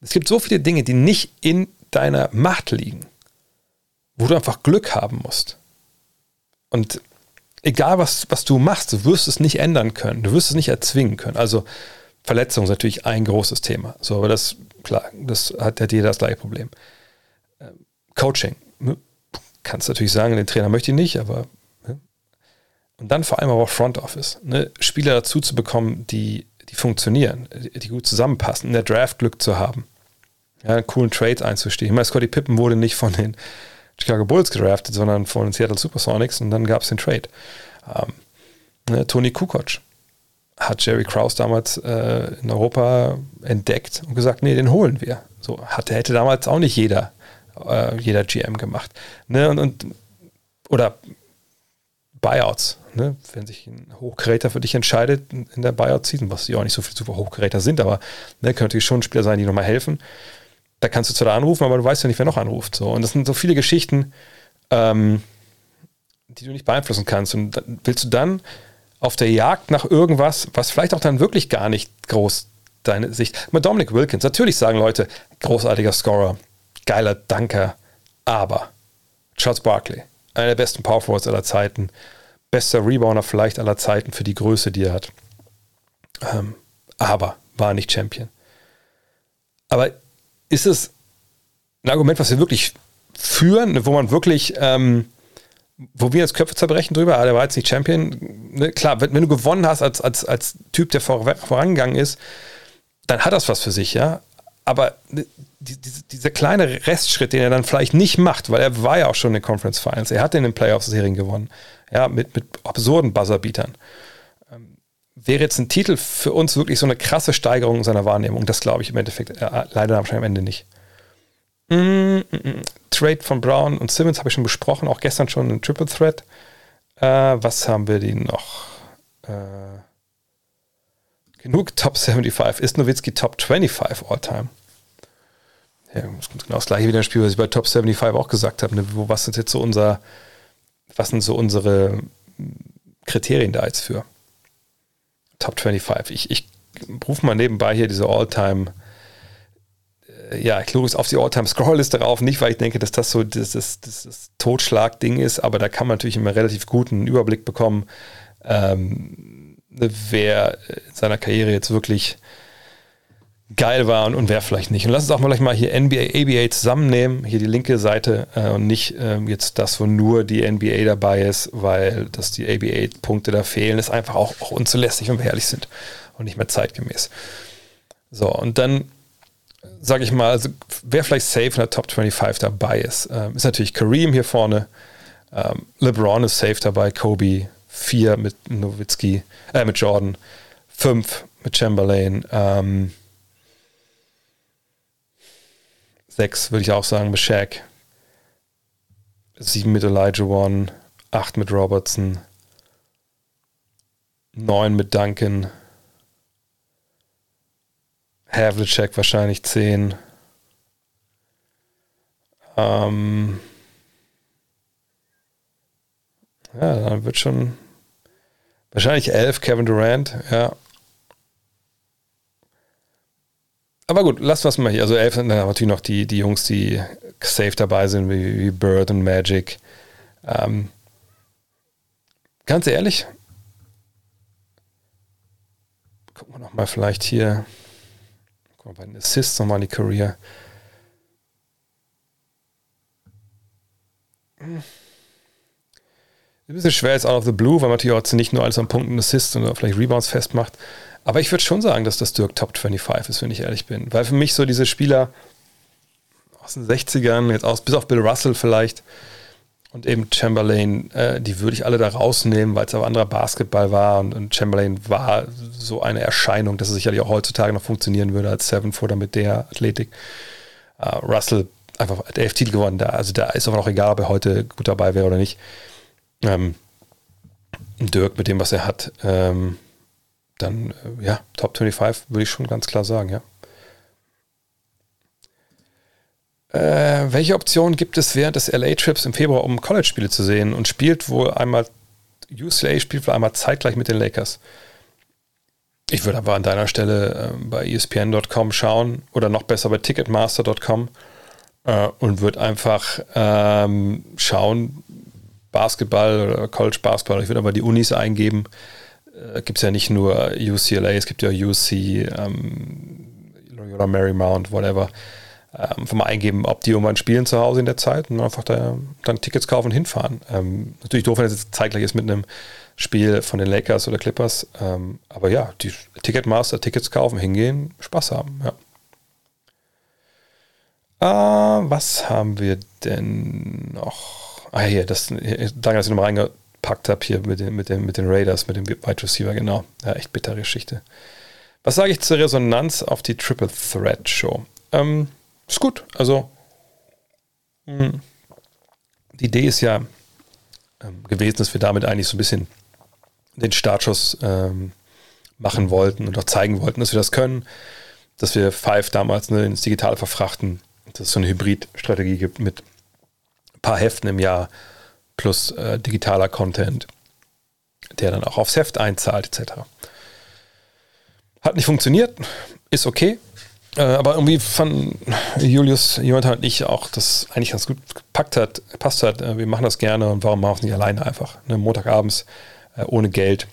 Es gibt so viele Dinge, die nicht in deiner Macht liegen wo du einfach Glück haben musst. Und egal was, was du machst, du wirst es nicht ändern können, du wirst es nicht erzwingen können. Also Verletzung ist natürlich ein großes Thema. So, aber das, klar, das hat, hat jeder das gleiche Problem. Ähm, Coaching. Ne? Kannst natürlich sagen, den Trainer möchte ich nicht, aber ne? und dann vor allem aber auch Front Office. Ne? Spieler dazu zu bekommen, die, die funktionieren, die gut zusammenpassen, in der Draft Glück zu haben, ja, coolen Trades einzustehen. Ich meine, Scotty Pippen wurde nicht von den Chicago Bulls gedraftet, sondern von Seattle Supersonics und dann gab es den Trade. Ähm, ne, Tony Kukoc. hat Jerry Krause damals äh, in Europa entdeckt und gesagt, nee, den holen wir. So hatte, hätte damals auch nicht jeder, äh, jeder GM gemacht. Ne? Und, und, oder Buyouts, ne? wenn sich ein Hochgeräter für dich entscheidet in der Buyout-Season, was ja auch nicht so viele super Hochgeräter sind, aber ne, könnte schon Spieler sein, die nochmal helfen. Da kannst du zwar anrufen, aber du weißt ja nicht, wer noch anruft. So. Und das sind so viele Geschichten, ähm, die du nicht beeinflussen kannst. Und willst du dann auf der Jagd nach irgendwas, was vielleicht auch dann wirklich gar nicht groß deine Sicht. Mal Dominic Wilkins, natürlich sagen Leute, großartiger Scorer, geiler Danker, aber Charles Barkley, einer der besten Power Forwards aller Zeiten, bester Rebounder vielleicht aller Zeiten für die Größe, die er hat. Ähm, aber war nicht Champion. Aber ist es ein Argument, was wir wirklich führen, wo man wirklich ähm, wo wir jetzt Köpfe zerbrechen drüber, ah, der war jetzt nicht Champion. Ne, klar, wenn, wenn, du gewonnen hast als, als, als Typ, der vor, vorangegangen ist, dann hat das was für sich, ja. Aber ne, die, die, dieser kleine Restschritt, den er dann vielleicht nicht macht, weil er war ja auch schon in den Conference Finals, er hat in den Playoffs-Serien gewonnen, ja, mit, mit absurden Buzzerbeatern. Wäre jetzt ein Titel für uns wirklich so eine krasse Steigerung seiner Wahrnehmung? Das glaube ich im Endeffekt äh, leider am Ende nicht. Mm, mm, mm. Trade von Brown und Simmons habe ich schon besprochen, auch gestern schon ein Triple Threat. Äh, was haben wir die noch? Äh, genug Top 75. Ist Nowitzki Top 25 All-Time? Ja, das kommt genau das gleiche wie das Spiel, was ich bei Top 75 auch gesagt habe. Ne? Was sind jetzt so unser, was sind so unsere Kriterien da jetzt für? Top 25. Ich, ich rufe mal nebenbei hier diese All-Time ja, ich es auf die All-Time-Scroll-Liste rauf, nicht weil ich denke, dass das so das, das, das, das Totschlag-Ding ist, aber da kann man natürlich immer relativ guten Überblick bekommen, ähm, wer in seiner Karriere jetzt wirklich geil war und, und wer vielleicht nicht. Und lass uns auch mal gleich mal hier NBA, ABA zusammennehmen, hier die linke Seite äh, und nicht ähm, jetzt das, wo nur die NBA dabei ist, weil dass die ABA-Punkte da fehlen, ist einfach auch, auch unzulässig, wenn wir sind und nicht mehr zeitgemäß. So, und dann sage ich mal, also wer vielleicht safe in der Top 25 dabei ist, ähm, ist natürlich Kareem hier vorne. Ähm, LeBron ist safe dabei, Kobe, 4 mit Nowitzki, äh, mit Jordan, 5 mit Chamberlain, ähm, 6 würde ich auch sagen mit Shaq, 7 mit Elijah One, 8 mit Robertson, 9 mit Duncan, Havlicek wahrscheinlich 10. Ähm ja, dann wird schon wahrscheinlich 11 Kevin Durant, ja. Aber gut, lass was mal hier. Also 11 sind dann natürlich noch die, die Jungs, die safe dabei sind, wie, wie Bird und Magic. Ähm ganz ehrlich, gucken wir noch mal vielleicht hier. Guck mal, bei den Assists nochmal in die Career. Ein bisschen schwer jetzt out of the blue, weil man natürlich auch nicht nur alles an Punkten Assists oder vielleicht Rebounds festmacht. Aber ich würde schon sagen, dass das Dirk Top 25 ist, wenn ich ehrlich bin. Weil für mich so diese Spieler aus den 60ern, jetzt aus, bis auf Bill Russell vielleicht, und eben Chamberlain, äh, die würde ich alle da rausnehmen, weil es aber anderer Basketball war und, und, Chamberlain war so eine Erscheinung, dass es sicherlich auch heutzutage noch funktionieren würde als Seven Footer mit der Athletik. Uh, Russell einfach hat elf Titel gewonnen, da, also da ist aber noch egal, ob er heute gut dabei wäre oder nicht. Ähm, Dirk mit dem, was er hat, ähm, dann äh, ja, Top 25 würde ich schon ganz klar sagen, ja. Äh, welche Optionen gibt es während des LA-Trips im Februar, um College-Spiele zu sehen? Und spielt wohl einmal, UCLA spielt wohl einmal zeitgleich mit den Lakers. Ich würde aber an deiner Stelle äh, bei ESPN.com schauen oder noch besser bei Ticketmaster.com äh, und würde einfach ähm, schauen, Basketball oder College Basketball. Ich würde aber die Unis eingeben. Äh, gibt es ja nicht nur UCLA, es gibt ja UC, ähm, Loyola Marymount, whatever ähm, einfach mal eingeben, ob die irgendwann spielen zu Hause in der Zeit und einfach da, dann Tickets kaufen und hinfahren. Ähm, natürlich doof, wenn es jetzt zeitgleich ist mit einem Spiel von den Lakers oder Clippers. Ähm, aber ja, die Ticketmaster, Tickets kaufen, hingehen, Spaß haben, ja. Äh, was haben wir denn noch? Ah, hier, das, danke, dass ihr nochmal verpackt habe hier mit den, mit, den, mit den Raiders, mit dem Wide Receiver, genau. Ja, echt bittere Geschichte. Was sage ich zur Resonanz auf die Triple Threat Show? Ähm, ist gut. Also, mh, hm, die Idee ist ja ähm, gewesen, dass wir damit eigentlich so ein bisschen den Startschuss ähm, machen wollten und auch zeigen wollten, dass wir das können, dass wir Five damals ne, ins Digitale verfrachten, dass es so eine Hybrid-Strategie gibt mit ein paar Heften im Jahr plus äh, digitaler Content, der dann auch aufs Heft einzahlt, etc. Hat nicht funktioniert, ist okay. Äh, aber irgendwie fand Julius, Jonathan und ich auch, dass eigentlich ganz gut gepackt hat, passt hat. Äh, wir machen das gerne und warum machen wir es nicht alleine einfach? Ne? Montagabends äh, ohne Geld.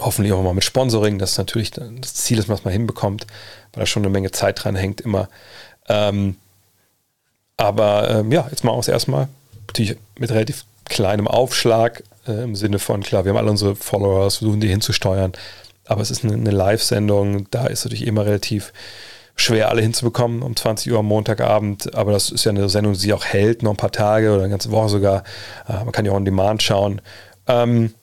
Hoffentlich auch mal mit Sponsoring. Das ist natürlich das Ziel, dass man es mal hinbekommt, weil da schon eine Menge Zeit dran hängt immer. Ähm, aber ähm, ja, jetzt machen wir es erstmal. Natürlich mit relativ kleinem Aufschlag äh, im Sinne von, klar, wir haben alle unsere Follower, versuchen die hinzusteuern. Aber es ist eine, eine Live-Sendung, da ist natürlich immer relativ schwer, alle hinzubekommen um 20 Uhr am Montagabend. Aber das ist ja eine Sendung, die auch hält, noch ein paar Tage oder eine ganze Woche sogar. Äh, man kann ja auch on Demand schauen. Ähm,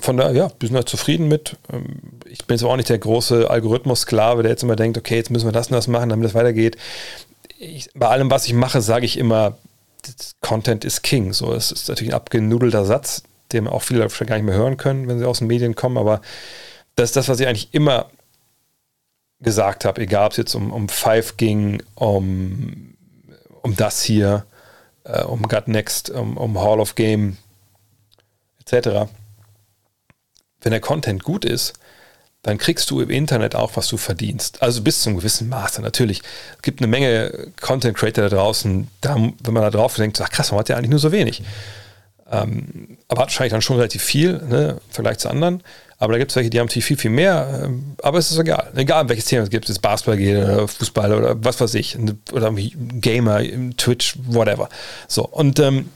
von daher, ja, wir sind halt zufrieden mit. Ähm, ich bin jetzt auch nicht der große Algorithmus-Sklave, der jetzt immer denkt, okay, jetzt müssen wir das und das machen, damit es weitergeht. Ich, bei allem, was ich mache, sage ich immer, Content is King. So, es ist natürlich ein abgenudelter Satz, den auch viele Leute gar nicht mehr hören können, wenn sie aus den Medien kommen, aber das ist das, was ich eigentlich immer gesagt habe, egal ob es jetzt um, um Five ging, um, um das hier, äh, um Gut Next, um, um Hall of Game, etc. Wenn der Content gut ist, dann kriegst du im Internet auch, was du verdienst. Also bis zum gewissen Maße natürlich. Es gibt eine Menge Content Creator da draußen, da, wenn man da drauf denkt, ach krass, man hat ja eigentlich nur so wenig. Ähm, aber hat wahrscheinlich dann schon relativ viel ne, im Vergleich zu anderen. Aber da gibt es welche, die haben natürlich viel, viel mehr. Ähm, aber es ist egal. Egal, welches Thema es gibt. Es Basketball geht oder Fußball oder was weiß ich. Oder Gamer, Twitch, whatever. So, und ähm,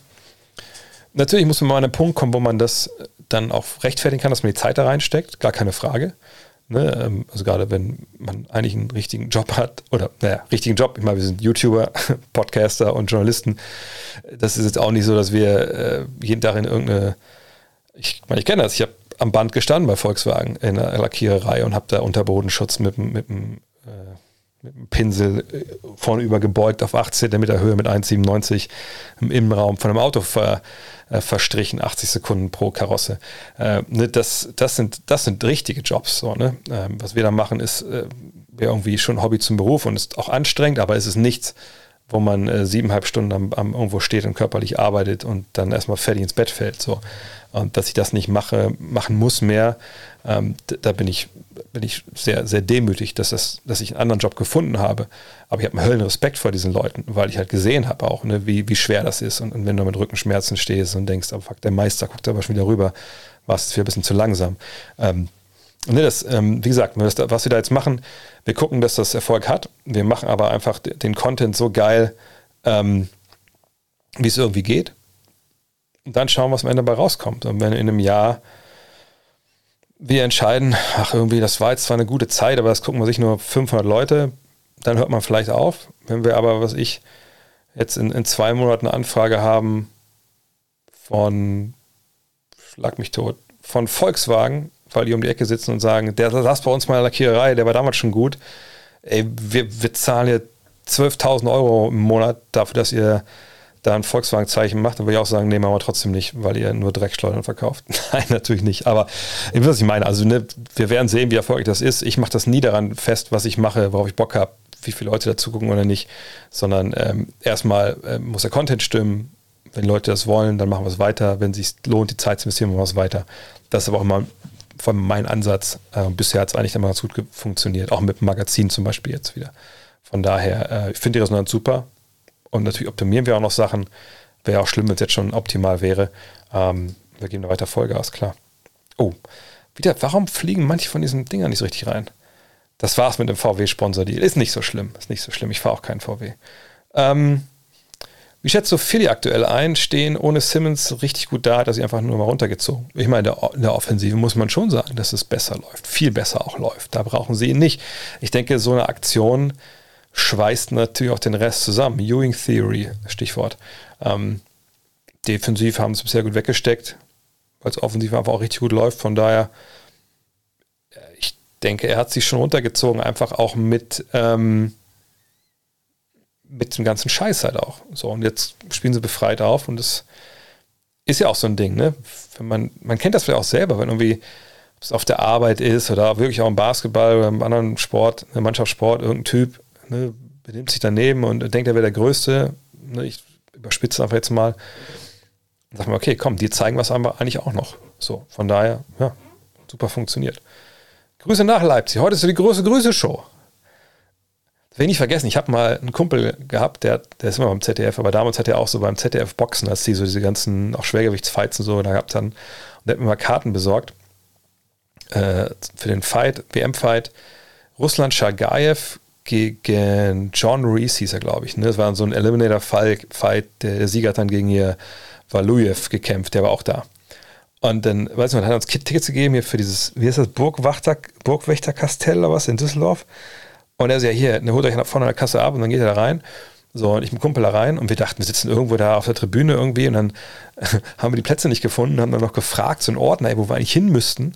natürlich muss man mal an einen Punkt kommen, wo man das dann auch rechtfertigen kann, dass man die Zeit da reinsteckt. Gar keine Frage. Ne? Ähm, also gerade wenn man eigentlich einen richtigen Job hat, oder naja, richtigen Job, ich meine, wir sind YouTuber, Podcaster und Journalisten. Das ist jetzt auch nicht so, dass wir äh, jeden Tag in irgendeine, ich meine, ich kenne das, ich habe am Band gestanden bei Volkswagen in der Lackiererei und habe da Unterbodenschutz mit, mit, mit, äh, mit einem Pinsel äh, vorne über gebeugt auf 8 cm Höhe mit 1,97 im Innenraum von einem Auto ver, äh, verstrichen, 80 Sekunden pro Karosse. Äh, ne, das, das, sind, das sind richtige Jobs. So, ne? Ähm, was wir da machen, ist äh, irgendwie schon Hobby zum Beruf und ist auch anstrengend, aber es ist nichts, wo man äh, siebeneinhalb Stunden am, am, irgendwo steht und körperlich arbeitet und dann erstmal fertig ins Bett fällt. So. Und dass ich das nicht mache, machen muss mehr, ähm, da bin ich, bin ich sehr, sehr demütig, dass, das, dass ich einen anderen Job gefunden habe. Aber ich habe einen Höllenrespekt vor diesen Leuten, weil ich halt gesehen habe auch, ne, wie, wie schwer das ist. Und, und, wenn du mit Rückenschmerzen stehst und denkst, oh fuck, der Meister guckt aber schon wieder rüber, war es für ein bisschen zu langsam. Ähm, ne, das, ähm, wie gesagt, was wir da jetzt machen, wir gucken, dass das Erfolg hat. Wir machen aber einfach den Content so geil, ähm, wie es irgendwie geht. Und dann schauen, was am Ende dabei rauskommt. Und wenn in einem Jahr wir entscheiden, ach irgendwie, das war jetzt zwar eine gute Zeit, aber das gucken wir sich nur 500 Leute, dann hört man vielleicht auf. Wenn wir aber, was ich, jetzt in, in zwei Monaten eine Anfrage haben von, schlag mich tot, von Volkswagen, weil die um die Ecke sitzen und sagen, der saß bei uns mal in der Lackiererei, der war damals schon gut. Ey, wir, wir zahlen hier 12.000 Euro im Monat dafür, dass ihr da ein Volkswagen-Zeichen macht, dann würde ich auch sagen, nee, machen wir trotzdem nicht, weil ihr nur Dreckschleudern verkauft. Nein, natürlich nicht. Aber ich weiß, was ich meine. Also ne, wir werden sehen, wie erfolgreich das ist. Ich mache das nie daran fest, was ich mache, worauf ich Bock habe, wie viele Leute dazu gucken oder nicht, sondern ähm, erstmal äh, muss der Content stimmen. Wenn Leute das wollen, dann machen wir es weiter. Wenn es sich lohnt, die Zeit zu investieren, machen wir es weiter. Das ist aber auch immer von meinem Ansatz. Äh, bisher hat es eigentlich immer ganz gut funktioniert, auch mit dem Magazin zum Beispiel jetzt wieder. Von daher, äh, ich finde die Resonanz super. Und natürlich optimieren wir auch noch Sachen. Wäre auch schlimm, wenn es jetzt schon optimal wäre. Ähm, wir geben da weiter Vollgas, klar. Oh, wieder, warum fliegen manche von diesen Dingern nicht so richtig rein? Das war's mit dem VW-Sponsor-Deal. Ist nicht so schlimm. Ist nicht so schlimm. Ich fahre auch keinen VW. Ähm, wie schätzt du Philly aktuell ein? Stehen ohne Simmons richtig gut da, dass sie einfach nur mal runtergezogen. Ich meine, in der Offensive muss man schon sagen, dass es besser läuft. Viel besser auch läuft. Da brauchen sie ihn nicht. Ich denke, so eine Aktion schweißt natürlich auch den Rest zusammen. Ewing Theory, Stichwort. Ähm, defensiv haben sie bisher gut weggesteckt, weil es offensiv einfach auch richtig gut läuft. Von daher, ich denke, er hat sich schon runtergezogen, einfach auch mit, ähm, mit dem ganzen Scheiß halt auch. So, und jetzt spielen sie befreit auf und das ist ja auch so ein Ding, ne? Wenn man, man kennt das vielleicht auch selber, wenn irgendwie es auf der Arbeit ist oder wirklich auch im Basketball oder im anderen Sport, im Mannschaftssport, irgendein Typ ne, benimmt sich daneben und denkt, er wäre der Größte. Ne, ich überspitze einfach jetzt mal. Sagt man, okay, komm, die zeigen was aber eigentlich auch noch. So, von daher, ja, super funktioniert. Grüße nach Leipzig. Heute ist die große Grüße-Show. Das will ich nicht vergessen. Ich habe mal einen Kumpel gehabt, der, der ist immer beim ZDF, aber damals hat er auch so beim ZDF Boxen, als die so diese ganzen auch Schwergewichtsfights und so, da gab dann, und der hat mir mal Karten besorgt äh, für den Fight, WM-Fight, Russland Shagayev gegen John Reese hieß er, glaube ich. Ne? Das war so ein Eliminator-Fight. Der Sieger hat dann gegen hier Valuyev gekämpft, der war auch da. Und dann, weiß nicht, hat er uns Tickets gegeben hier für dieses, wie heißt das, Burgwachter, Burgwächterkastell oder was in Düsseldorf. Und er sagt, ja, hier, ne, holt euch nach vorne an der Kasse ab und dann geht er da rein. So, und ich mit Kumpel da rein und wir dachten, wir sitzen irgendwo da auf der Tribüne irgendwie und dann haben wir die Plätze nicht gefunden, haben dann noch gefragt, so einen Ordner, wo wir eigentlich hin müssten.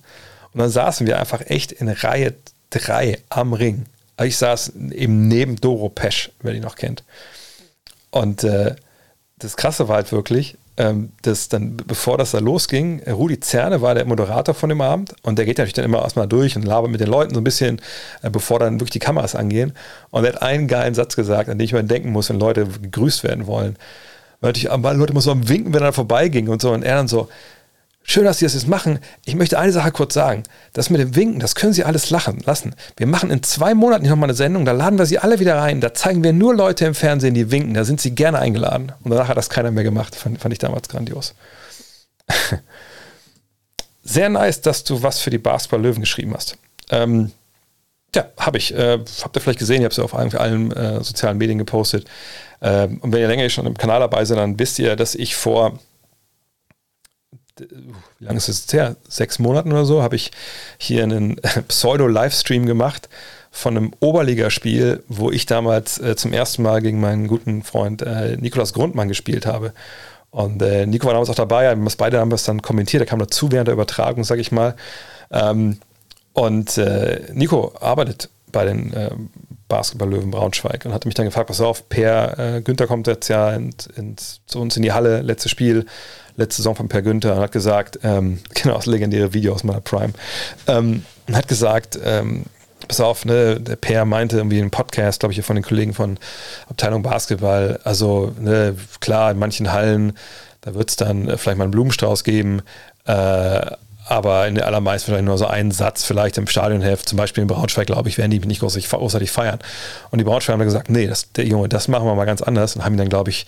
Und dann saßen wir einfach echt in Reihe 3 am Ring. Ich saß eben neben Doro Pesch, wer die noch kennt. Und äh, das Krasse war halt wirklich, ähm, dass dann, bevor das da losging, Rudi Zerne war der Moderator von dem Abend und der geht natürlich dann immer erstmal durch und labert mit den Leuten so ein bisschen, äh, bevor dann wirklich die Kameras angehen. Und er hat einen geilen Satz gesagt, an den ich mal denken muss, wenn Leute gegrüßt werden wollen. Weil natürlich Leute immer so am Winken, wenn er vorbeiging und so. Und er dann so, Schön, dass Sie das jetzt machen. Ich möchte eine Sache kurz sagen. Das mit dem Winken, das können Sie alles lachen lassen. Wir machen in zwei Monaten nochmal eine Sendung, da laden wir Sie alle wieder rein. Da zeigen wir nur Leute im Fernsehen, die winken. Da sind Sie gerne eingeladen. Und danach hat das keiner mehr gemacht. Fand, fand ich damals grandios. Sehr nice, dass du was für die Basketball-Löwen geschrieben hast. Ähm, ja, habe ich. Äh, habt ihr vielleicht gesehen, ich habe es ja auf allen, allen äh, sozialen Medien gepostet. Ähm, und wenn ihr länger schon im Kanal dabei seid, dann wisst ihr, dass ich vor wie lange ist es jetzt her? Sechs Monaten oder so, habe ich hier einen Pseudo-Livestream gemacht von einem Oberligaspiel, wo ich damals äh, zum ersten Mal gegen meinen guten Freund äh, Nikolas Grundmann gespielt habe. Und äh, Nico war damals auch dabei, haben wir beide haben das dann kommentiert, er kam dazu während der Übertragung, sage ich mal. Ähm, und äh, Nico arbeitet bei den äh, Basketball-Löwen Braunschweig und hatte mich dann gefragt, pass auf, Per äh, Günther kommt jetzt ja in, in, zu uns in die Halle, letztes Spiel, letzte Saison von Per Günther und hat gesagt, ähm, genau, das legendäre Video aus meiner Prime, ähm, und hat gesagt, ähm, pass auf, ne, der Per meinte irgendwie im Podcast, glaube ich, von den Kollegen von Abteilung Basketball, also ne, klar, in manchen Hallen, da wird es dann äh, vielleicht mal einen Blumenstrauß geben, äh, aber in der allermeisten vielleicht nur so einen Satz vielleicht im Stadionheft, zum Beispiel in Braunschweig, glaube ich, werden die nicht großartig, großartig feiern. Und die Braunschweig haben dann gesagt, nee, das, der Junge, das machen wir mal ganz anders und haben ihn dann, glaube ich,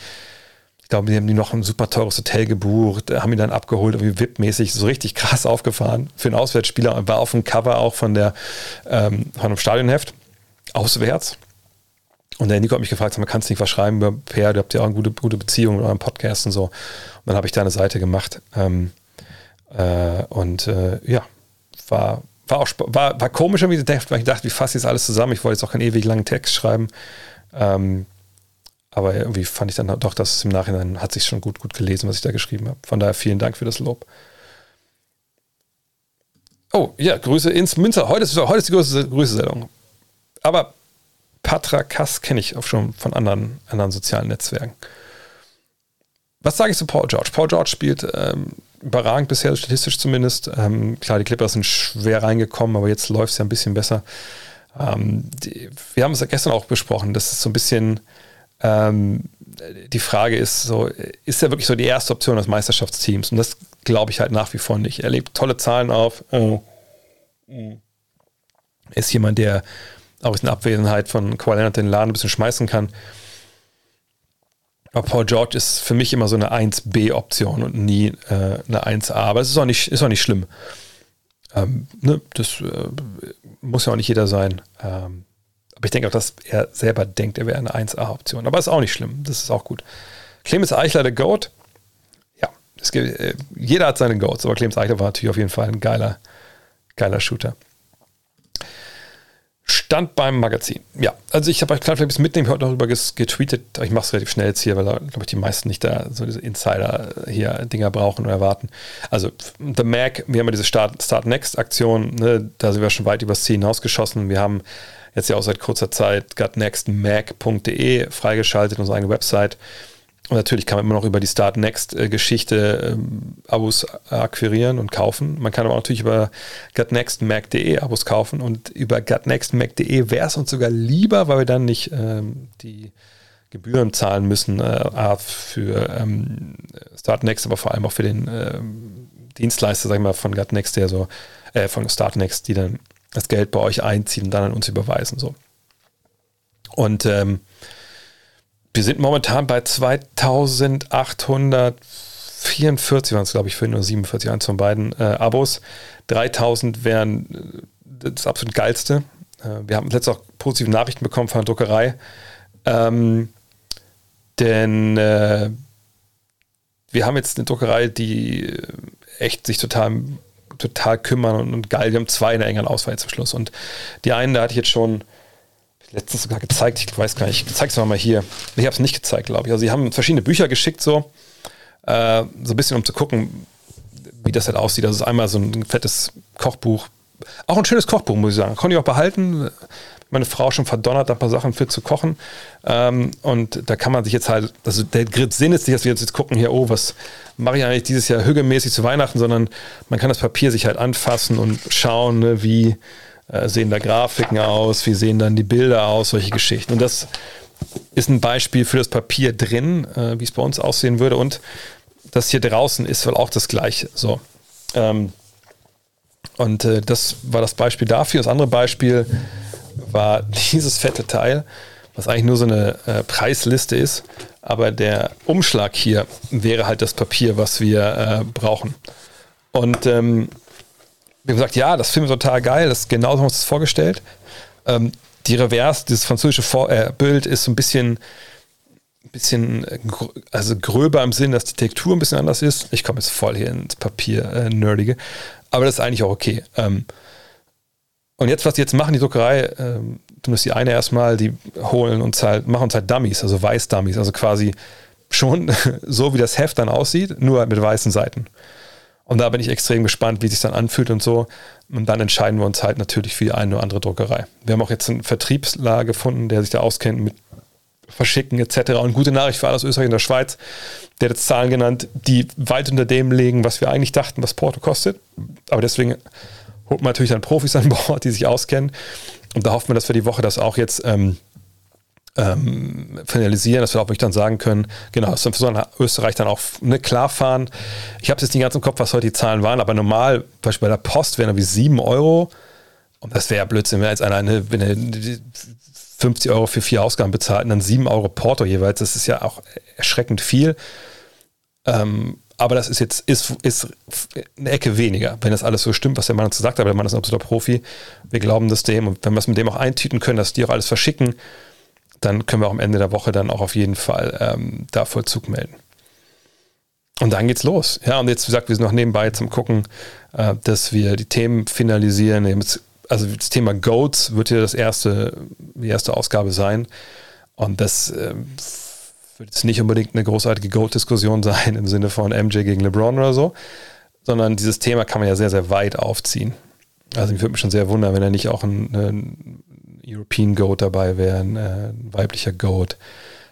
ich glaube, die haben die noch ein super teures Hotel gebucht, haben ihn dann abgeholt, irgendwie VIP-mäßig, so richtig krass aufgefahren für einen Auswärtsspieler und war auf dem Cover auch von der ähm, von einem Stadionheft auswärts. Und der Nico hat mich gefragt, man kann es nicht was schreiben Per, du habt ja auch eine gute, gute Beziehung mit eurem Podcast und so. Und dann habe ich da eine Seite gemacht. Ähm, äh, und äh, ja, war, war auch war, war komisch, weil ich dachte, wie fasse ich das alles zusammen? Ich wollte jetzt auch keinen ewig langen Text schreiben. Ähm, aber irgendwie fand ich dann doch, dass es im Nachhinein hat sich schon gut, gut gelesen, was ich da geschrieben habe. Von daher vielen Dank für das Lob. Oh, ja, Grüße ins Münster. Heute ist, heute ist die größte Grüße-Sendung. Aber Patra Kass kenne ich auch schon von anderen, anderen sozialen Netzwerken. Was sage ich zu Paul George? Paul George spielt ähm, überragend bisher, statistisch zumindest. Ähm, klar, die Clippers sind schwer reingekommen, aber jetzt läuft es ja ein bisschen besser. Ähm, die, wir haben es ja gestern auch besprochen, dass es so ein bisschen ähm, die Frage ist so, ist er wirklich so die erste Option des Meisterschaftsteams? Und das glaube ich halt nach wie vor nicht. Er legt tolle Zahlen auf. Er ist jemand, der auch in Abwesenheit von Kawhi Leonard den Laden ein bisschen schmeißen kann. Aber Paul George ist für mich immer so eine 1B-Option und nie äh, eine 1A. Aber es ist auch nicht, ist auch nicht schlimm. Ähm, ne, das äh, muss ja auch nicht jeder sein. Ähm, aber ich denke auch, dass er selber denkt, er wäre eine 1A-Option. Aber ist auch nicht schlimm. Das ist auch gut. Clemens Eichler, der Goat. Ja, gibt, äh, jeder hat seine Goats, aber Clemens Eichler war natürlich auf jeden Fall ein geiler, geiler Shooter. Stand beim Magazin. Ja, also ich habe euch klar vielleicht ein bisschen mitnehmen, heute noch darüber getweetet. Ich mache es relativ schnell jetzt hier, weil da, glaube ich, die meisten nicht da so diese Insider hier Dinger brauchen und erwarten. Also, The Mac, wir haben ja diese Start, Start Next Aktion, ne, da sind wir schon weit übers Ziel hinausgeschossen. Wir haben jetzt ja auch seit kurzer Zeit gotnextmac.de freigeschaltet, unsere eigene Website. Und natürlich kann man immer noch über die Start Next-Geschichte ähm, Abos akquirieren und kaufen. Man kann aber natürlich über gutnextmac.de Abos kaufen und über gutnextmac.de wäre es uns sogar lieber, weil wir dann nicht ähm, die Gebühren zahlen müssen äh, für ähm, Start Next, aber vor allem auch für den ähm, Dienstleister, sag ich mal, von Gutnext, der so, äh, von Start Next, die dann das Geld bei euch einziehen und dann an uns überweisen. So. Und ähm, wir sind momentan bei 2844, waren es glaube ich, für nur 47, eins von beiden äh, Abos. 3000 wären äh, das absolut geilste. Äh, wir haben letztens auch positive Nachrichten bekommen von der Druckerei. Ähm, denn äh, wir haben jetzt eine Druckerei, die äh, echt sich total, total kümmern und, und geil. Wir haben zwei in der engeren Auswahl zum Schluss. Und die einen, da hatte ich jetzt schon letztens sogar gezeigt, ich weiß gar nicht, ich zeig's mal hier. Ich habe es nicht gezeigt, glaube ich. Also sie haben verschiedene Bücher geschickt, so, äh, so ein bisschen um zu gucken, wie das halt aussieht. Das ist einmal so ein fettes Kochbuch. Auch ein schönes Kochbuch, muss ich sagen. Konnte ich auch behalten. Meine Frau schon verdonnert, ein paar Sachen für zu kochen. Ähm, und da kann man sich jetzt halt, also der Sinn ist nicht, dass wir jetzt gucken hier, oh, was mache ich eigentlich dieses Jahr hügelmäßig zu Weihnachten, sondern man kann das Papier sich halt anfassen und schauen, ne, wie, äh, sehen da Grafiken aus, wie sehen dann die Bilder aus, solche Geschichten. Und das ist ein Beispiel für das Papier drin, äh, wie es bei uns aussehen würde. Und das hier draußen ist wohl auch das gleiche. So. Ähm, und äh, das war das Beispiel dafür. Das andere Beispiel war dieses fette Teil, was eigentlich nur so eine äh, Preisliste ist. Aber der Umschlag hier wäre halt das Papier, was wir äh, brauchen. Und ähm, wir haben gesagt, ja, das Film ist total geil, das ist genauso haben wir uns das vorgestellt. Ähm, die Reverse, dieses französische Vor äh, Bild ist so ein bisschen, bisschen äh, also gröber im Sinn, dass die Textur ein bisschen anders ist. Ich komme jetzt voll hier ins Papier, äh, nerdige. Aber das ist eigentlich auch okay. Ähm, und jetzt, was die jetzt machen, die Druckerei, ähm, zumindest die eine erstmal, die holen uns halt, machen uns halt Dummies, also Weiß-Dummies, also quasi schon so, wie das Heft dann aussieht, nur mit weißen Seiten. Und da bin ich extrem gespannt, wie sich dann anfühlt und so. Und dann entscheiden wir uns halt natürlich für die eine oder andere Druckerei. Wir haben auch jetzt einen Vertriebslager gefunden, der sich da auskennt mit Verschicken etc. Und gute Nachricht für alle aus Österreich und der Schweiz. Der hat jetzt Zahlen genannt, die weit unter dem liegen, was wir eigentlich dachten, was Porto kostet. Aber deswegen holt man natürlich dann Profis an Bord, die sich auskennen. Und da hoffen wir, dass wir die Woche das auch jetzt ähm, ähm, finalisieren, dass wir auch wirklich dann sagen können, genau, dass wir Österreich dann auch ne, klar fahren. Ich habe jetzt nicht ganz im Kopf, was heute die Zahlen waren, aber normal, zum Beispiel bei der Post wären wie 7 Euro. Und das wäre ja Blödsinn, wenn jetzt einer eine, wenn er 50 Euro für vier Ausgaben bezahlt und dann 7 Euro Porto jeweils. Das ist ja auch erschreckend viel. Ähm, aber das ist jetzt ist, ist eine Ecke weniger, wenn das alles so stimmt, was der Mann uns sagt. Aber der Mann ist ein absoluter Profi. Wir glauben das dem. Und wenn wir es mit dem auch eintüten können, dass die auch alles verschicken, dann können wir auch am Ende der Woche dann auch auf jeden Fall ähm, da Vollzug melden. Und dann geht's los. Ja, und jetzt, wie gesagt, wir sind noch nebenbei zum Gucken, äh, dass wir die Themen finalisieren. Also das Thema Goats wird ja das erste, die erste Ausgabe sein. Und das äh, wird jetzt nicht unbedingt eine großartige Goat-Diskussion sein im Sinne von MJ gegen LeBron oder so, sondern dieses Thema kann man ja sehr, sehr weit aufziehen. Also ich würde mich schon sehr wundern, wenn er nicht auch ein, ein European Goat dabei wäre, ein, äh, weiblicher Goat.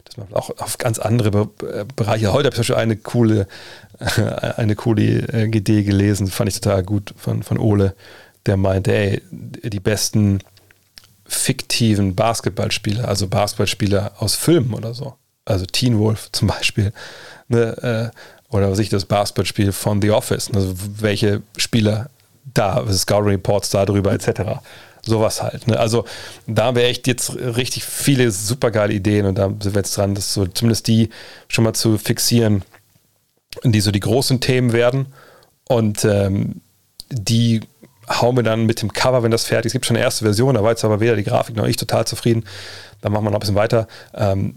Dass man auch auf ganz andere Be äh, Bereiche. Heute habe ich schon eine coole, äh, eine coole äh, Idee gelesen, fand ich total gut von, von Ole, der meinte, ey, die besten fiktiven Basketballspieler, also Basketballspieler aus Filmen oder so. Also Teen Wolf zum Beispiel. Ne, äh, oder was ich das Basketballspiel von The Office. Also welche Spieler da, Scouting Reports darüber etc. Sowas halt. Ne? Also da wir echt jetzt richtig viele supergeile Ideen und da sind wir jetzt dran, das so zumindest die schon mal zu fixieren, die so die großen Themen werden. Und ähm, die hauen wir dann mit dem Cover, wenn das fertig ist. Es gibt schon eine erste Version, da war jetzt aber weder die Grafik noch ich total zufrieden. Da machen wir noch ein bisschen weiter. Ähm,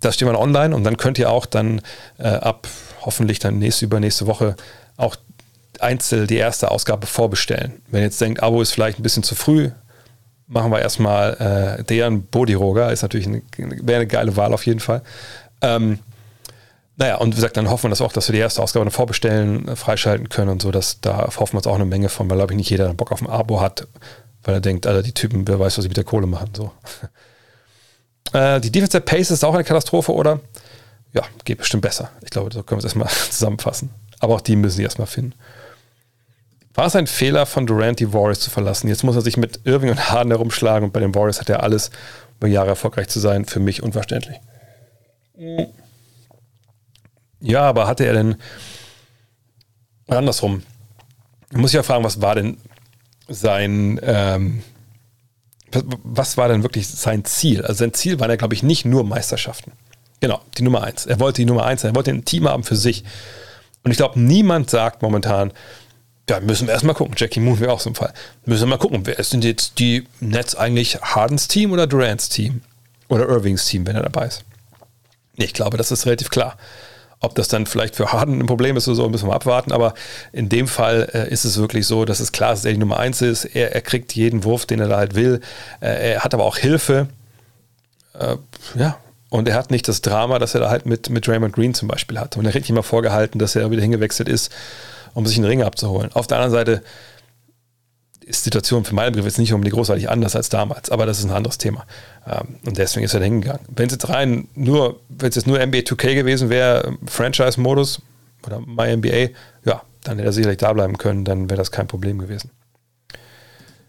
das steht wir online und dann könnt ihr auch dann äh, ab hoffentlich dann nächste, übernächste Woche auch einzeln die erste Ausgabe vorbestellen. Wenn ihr jetzt denkt, Abo ist vielleicht ein bisschen zu früh, machen wir erstmal äh, Dejan Bodiroga, ist natürlich eine, wäre eine geile Wahl auf jeden Fall. Ähm, naja, und wie gesagt, dann hoffen wir das auch, dass wir die erste Ausgabe dann vorbestellen, äh, freischalten können und so. Dass, da hoffen wir uns auch eine Menge von, weil, glaube ich, nicht jeder Bock auf ein Abo hat, weil er denkt, Alter, die Typen, wer weiß, was sie mit der Kohle machen. So. Äh, die Defensive Pace ist auch eine Katastrophe, oder? Ja, geht bestimmt besser. Ich glaube, so können wir es erstmal zusammenfassen. Aber auch die müssen sie erstmal finden. War es ein Fehler von Durant, die Warriors zu verlassen? Jetzt muss er sich mit Irving und Harden herumschlagen und bei den Warriors hat er alles, um Jahre erfolgreich zu sein. Für mich unverständlich. Ja, aber hatte er denn andersrum? Ich muss ja fragen, was war denn sein, ähm, was war denn wirklich sein Ziel? Also sein Ziel waren ja, glaube ich, nicht nur Meisterschaften. Genau, die Nummer eins. Er wollte die Nummer eins sein. Er wollte ein Team haben für sich. Und ich glaube, niemand sagt momentan, ja, müssen wir erstmal gucken. Jackie Moon wäre auch so ein Fall. Müssen wir mal gucken, wer sind jetzt die Nets eigentlich Hardens Team oder Durants Team? Oder Irvings Team, wenn er dabei ist? Ich glaube, das ist relativ klar. Ob das dann vielleicht für Harden ein Problem ist oder so, müssen wir abwarten. Aber in dem Fall äh, ist es wirklich so, dass es klar ist, dass er die Nummer eins ist. Er, er kriegt jeden Wurf, den er da halt will. Äh, er hat aber auch Hilfe. Äh, ja. Und er hat nicht das Drama, das er da halt mit, mit Raymond Green zum Beispiel hat. Und er kriegt immer vorgehalten, dass er wieder hingewechselt ist, um sich einen Ring abzuholen. Auf der anderen Seite ist die Situation für meinen Brief jetzt nicht unbedingt großartig anders als damals, aber das ist ein anderes Thema. Ähm, und deswegen ist er da hingegangen. Wenn es jetzt rein nur, wenn es jetzt nur NBA 2K gewesen wäre, Franchise-Modus oder MyNBA, ja, dann hätte er sicherlich da bleiben können, dann wäre das kein Problem gewesen.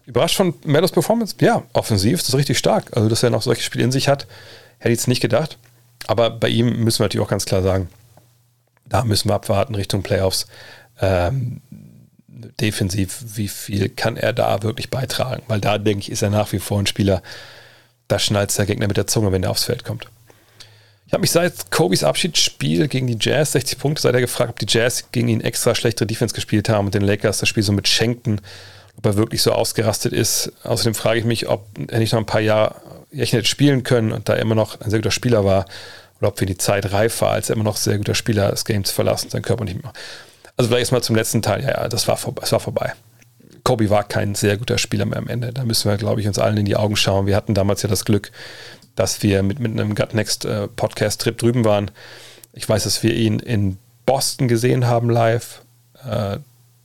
Überrascht von Meadows Performance? Ja, offensiv ist das richtig stark. Also, dass er noch solche Spiele in sich hat, hätte ich jetzt nicht gedacht. Aber bei ihm müssen wir natürlich auch ganz klar sagen, da müssen wir abwarten Richtung Playoffs. Ähm, defensiv, wie viel kann er da wirklich beitragen? Weil da, denke ich, ist er nach wie vor ein Spieler, da schnallt der Gegner mit der Zunge, wenn er aufs Feld kommt. Ich habe mich seit Kobys Abschiedsspiel gegen die Jazz, 60 Punkte, seit er gefragt, ob die Jazz gegen ihn extra schlechtere Defense gespielt haben und den Lakers das Spiel so mit schenkten, ob er wirklich so ausgerastet ist. Außerdem frage ich mich, ob er nicht noch ein paar Jahre hätte spielen können und da er immer noch ein sehr guter Spieler war oder ob für die Zeit reif war, als er immer noch sehr guter Spieler das Game zu verlassen, sein Körper nicht mehr. Also vielleicht erstmal zum letzten Teil. Ja, ja, das war, das war vorbei. Kobe war kein sehr guter Spieler mehr am Ende. Da müssen wir, glaube ich, uns allen in die Augen schauen. Wir hatten damals ja das Glück, dass wir mit, mit einem Gut Next äh, Podcast-Trip drüben waren. Ich weiß, dass wir ihn in Boston gesehen haben live. Äh,